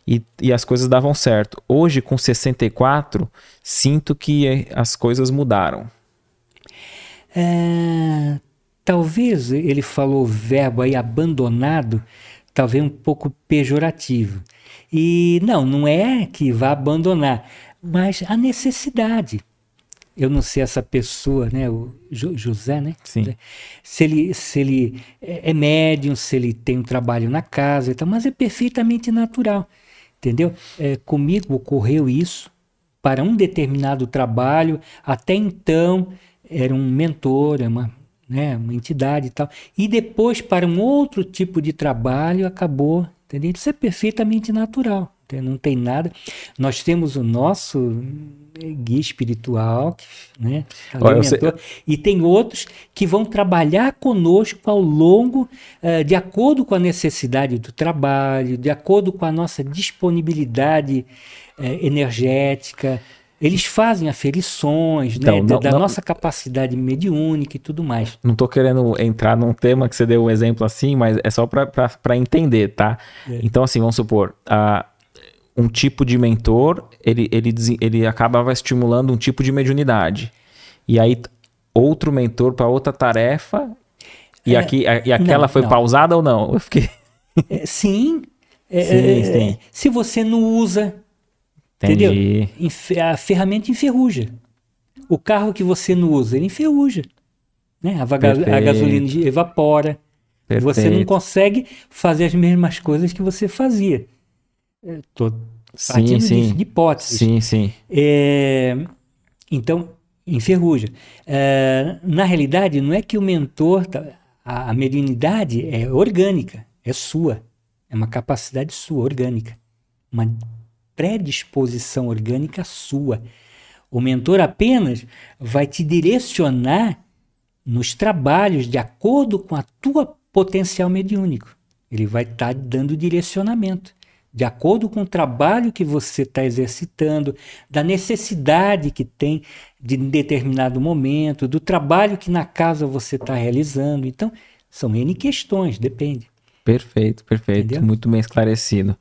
e, e as coisas davam certo. Hoje, com 64, sinto que as coisas mudaram. É, talvez ele falou o verbo aí abandonado, talvez um pouco pejorativo. E não, não é que vá abandonar, mas a necessidade. Eu não sei essa pessoa, né, o José, né? Sim. Se ele, se ele é, é médium, se ele tem um trabalho na casa e tal, mas é perfeitamente natural. Entendeu? É, comigo ocorreu isso para um determinado trabalho. Até então era um mentor, uma, né, uma entidade e tal. E depois, para um outro tipo de trabalho, acabou. Entendeu? Isso é perfeitamente natural. não tem nada. Nós temos o nosso guia espiritual, né? Olha, e tem outros que vão trabalhar conosco ao longo, uh, de acordo com a necessidade do trabalho, de acordo com a nossa disponibilidade uh, energética, eles fazem aferições né, então, né, não, da não, nossa capacidade mediúnica e tudo mais. Não estou querendo entrar num tema que você deu um exemplo assim, mas é só para entender, tá? É. Então, assim, vamos supor, uh, um tipo de mentor, ele, ele, ele acabava estimulando um tipo de mediunidade. E aí, outro mentor para outra tarefa, e, é, aqui, e aquela não, foi pausada ou não? Eu fiquei... É, sim, é, sim, é, sim. Se você não usa Entendi. Entendeu? A ferramenta enferruja. O carro que você não usa, ele enferruja. Né? A, a gasolina evapora. Perfeito. Você não consegue fazer as mesmas coisas que você fazia. Estou partindo sim, sim. De, de hipóteses. Sim, sim. É, então, enferruja. É, na realidade, não é que o mentor. Tá, a, a mediunidade é orgânica, é sua. É uma capacidade sua, orgânica. Uma predisposição orgânica sua. O mentor apenas vai te direcionar nos trabalhos de acordo com a tua potencial mediúnico. Ele vai estar tá dando direcionamento de acordo com o trabalho que você está exercitando, da necessidade que tem de determinado momento, do trabalho que na casa você está realizando. Então, são N questões, depende. Perfeito, perfeito. Entendeu? Muito bem esclarecido.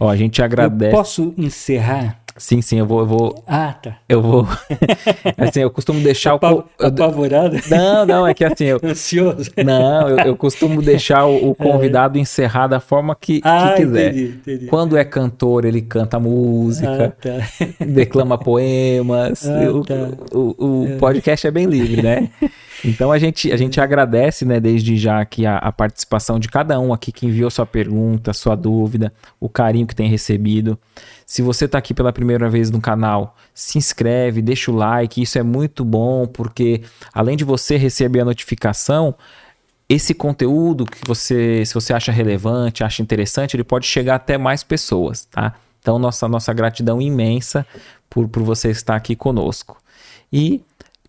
Ó, a gente agradece. Eu posso encerrar? Sim, sim, eu vou. Eu vou ah, tá. Eu vou. assim, eu costumo deixar o. Apavorado? Não, não, é que assim. Eu... Ansioso? Não, eu, eu costumo deixar o, o é. convidado é. encerrar da forma que, ah, que quiser. Entendi, entendi. Quando é cantor, ele canta música, ah, tá. declama poemas. Ah, o, tá. o, o, é. podcast é bem livre, né? Então a gente, a gente agradece, né, desde já aqui a, a, participação de cada um aqui que enviou sua pergunta, sua dúvida, o carinho que tem recebido. Se você está aqui pela primeira vez no canal, se inscreve, deixa o like, isso é muito bom, porque além de você receber a notificação, esse conteúdo que você, se você acha relevante, acha interessante, ele pode chegar até mais pessoas, tá? Então, nossa, nossa gratidão imensa por, por você estar aqui conosco. E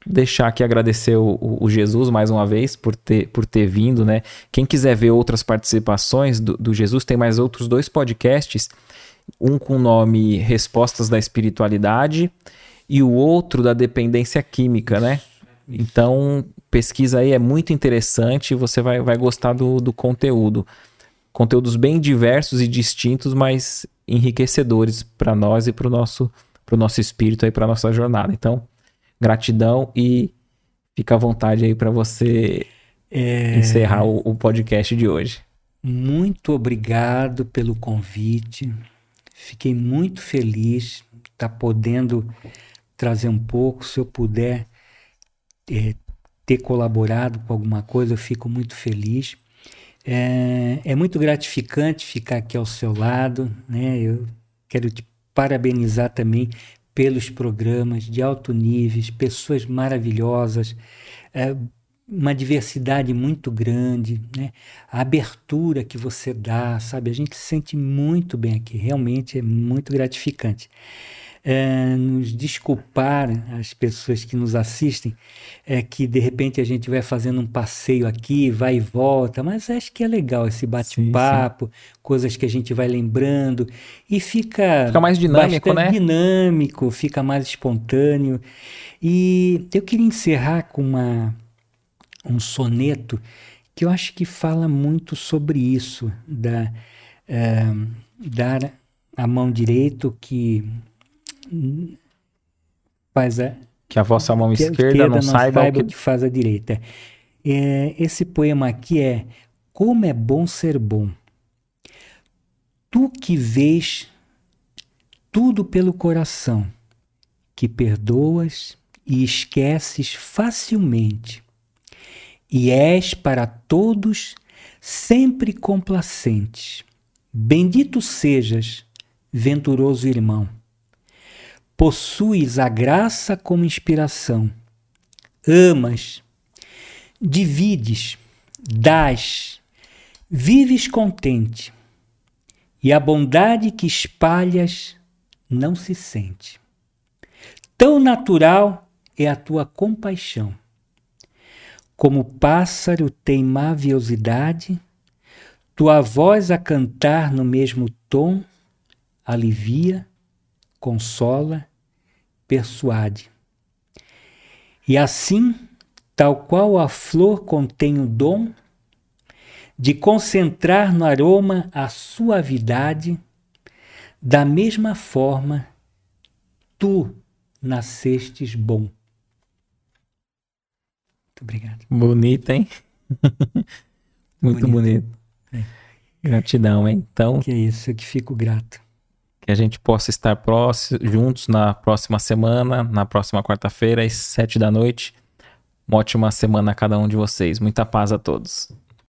deixar aqui agradecer o, o, Jesus mais uma vez por ter, por ter vindo, né? Quem quiser ver outras participações do, do Jesus, tem mais outros dois podcasts, um com o nome Respostas da Espiritualidade e o outro da Dependência Química, né? Então, pesquisa aí, é muito interessante, você vai, vai gostar do, do conteúdo. Conteúdos bem diversos e distintos, mas enriquecedores para nós e para o nosso, nosso espírito aí, para nossa jornada. Então, Gratidão e fica à vontade aí para você é... encerrar o, o podcast de hoje. Muito obrigado pelo convite. Fiquei muito feliz de estar tá podendo trazer um pouco. Se eu puder é, ter colaborado com alguma coisa, eu fico muito feliz. É, é, muito gratificante ficar aqui ao seu lado. Né? Eu quero te parabenizar também pelos programas de alto nível, pessoas maravilhosas, é, uma diversidade muito grande, né? a abertura que você dá, sabe? A gente se sente muito bem aqui, realmente é muito gratificante é, nos desculpar as pessoas que nos assistem, é que de repente a gente vai fazendo um passeio aqui, vai e volta, mas acho que é legal esse bate-papo, coisas que a gente vai lembrando e fica, fica mais dinâmico, né? dinâmico, fica mais espontâneo. E eu queria encerrar com uma, um soneto que eu acho que fala muito sobre isso, da, é, dar a mão direito que faz a que a vossa mão esquerda, esquerda não, não saiba, saiba o que... que faz a direita. É, esse poema aqui é Como é bom ser bom. Tu que vês tudo pelo coração, que perdoas e esqueces facilmente, e és para todos sempre complacente. Bendito sejas, venturoso irmão possuis a graça como inspiração, amas, divides, dás, vives contente, e a bondade que espalhas não se sente. Tão natural é a tua compaixão. Como o pássaro tem maviosidade, tua voz a cantar no mesmo tom alivia, consola, persuade. E assim, tal qual a flor contém o dom de concentrar no aroma a suavidade, da mesma forma, tu nascestes bom. Obrigado. Bonito, hein? Muito bonito. bonito. É. Gratidão, hein? Então. Que é isso, eu que fico grato. Que a gente possa estar próximo, juntos na próxima semana, na próxima quarta-feira, às sete da noite. Uma ótima semana a cada um de vocês. Muita paz a todos.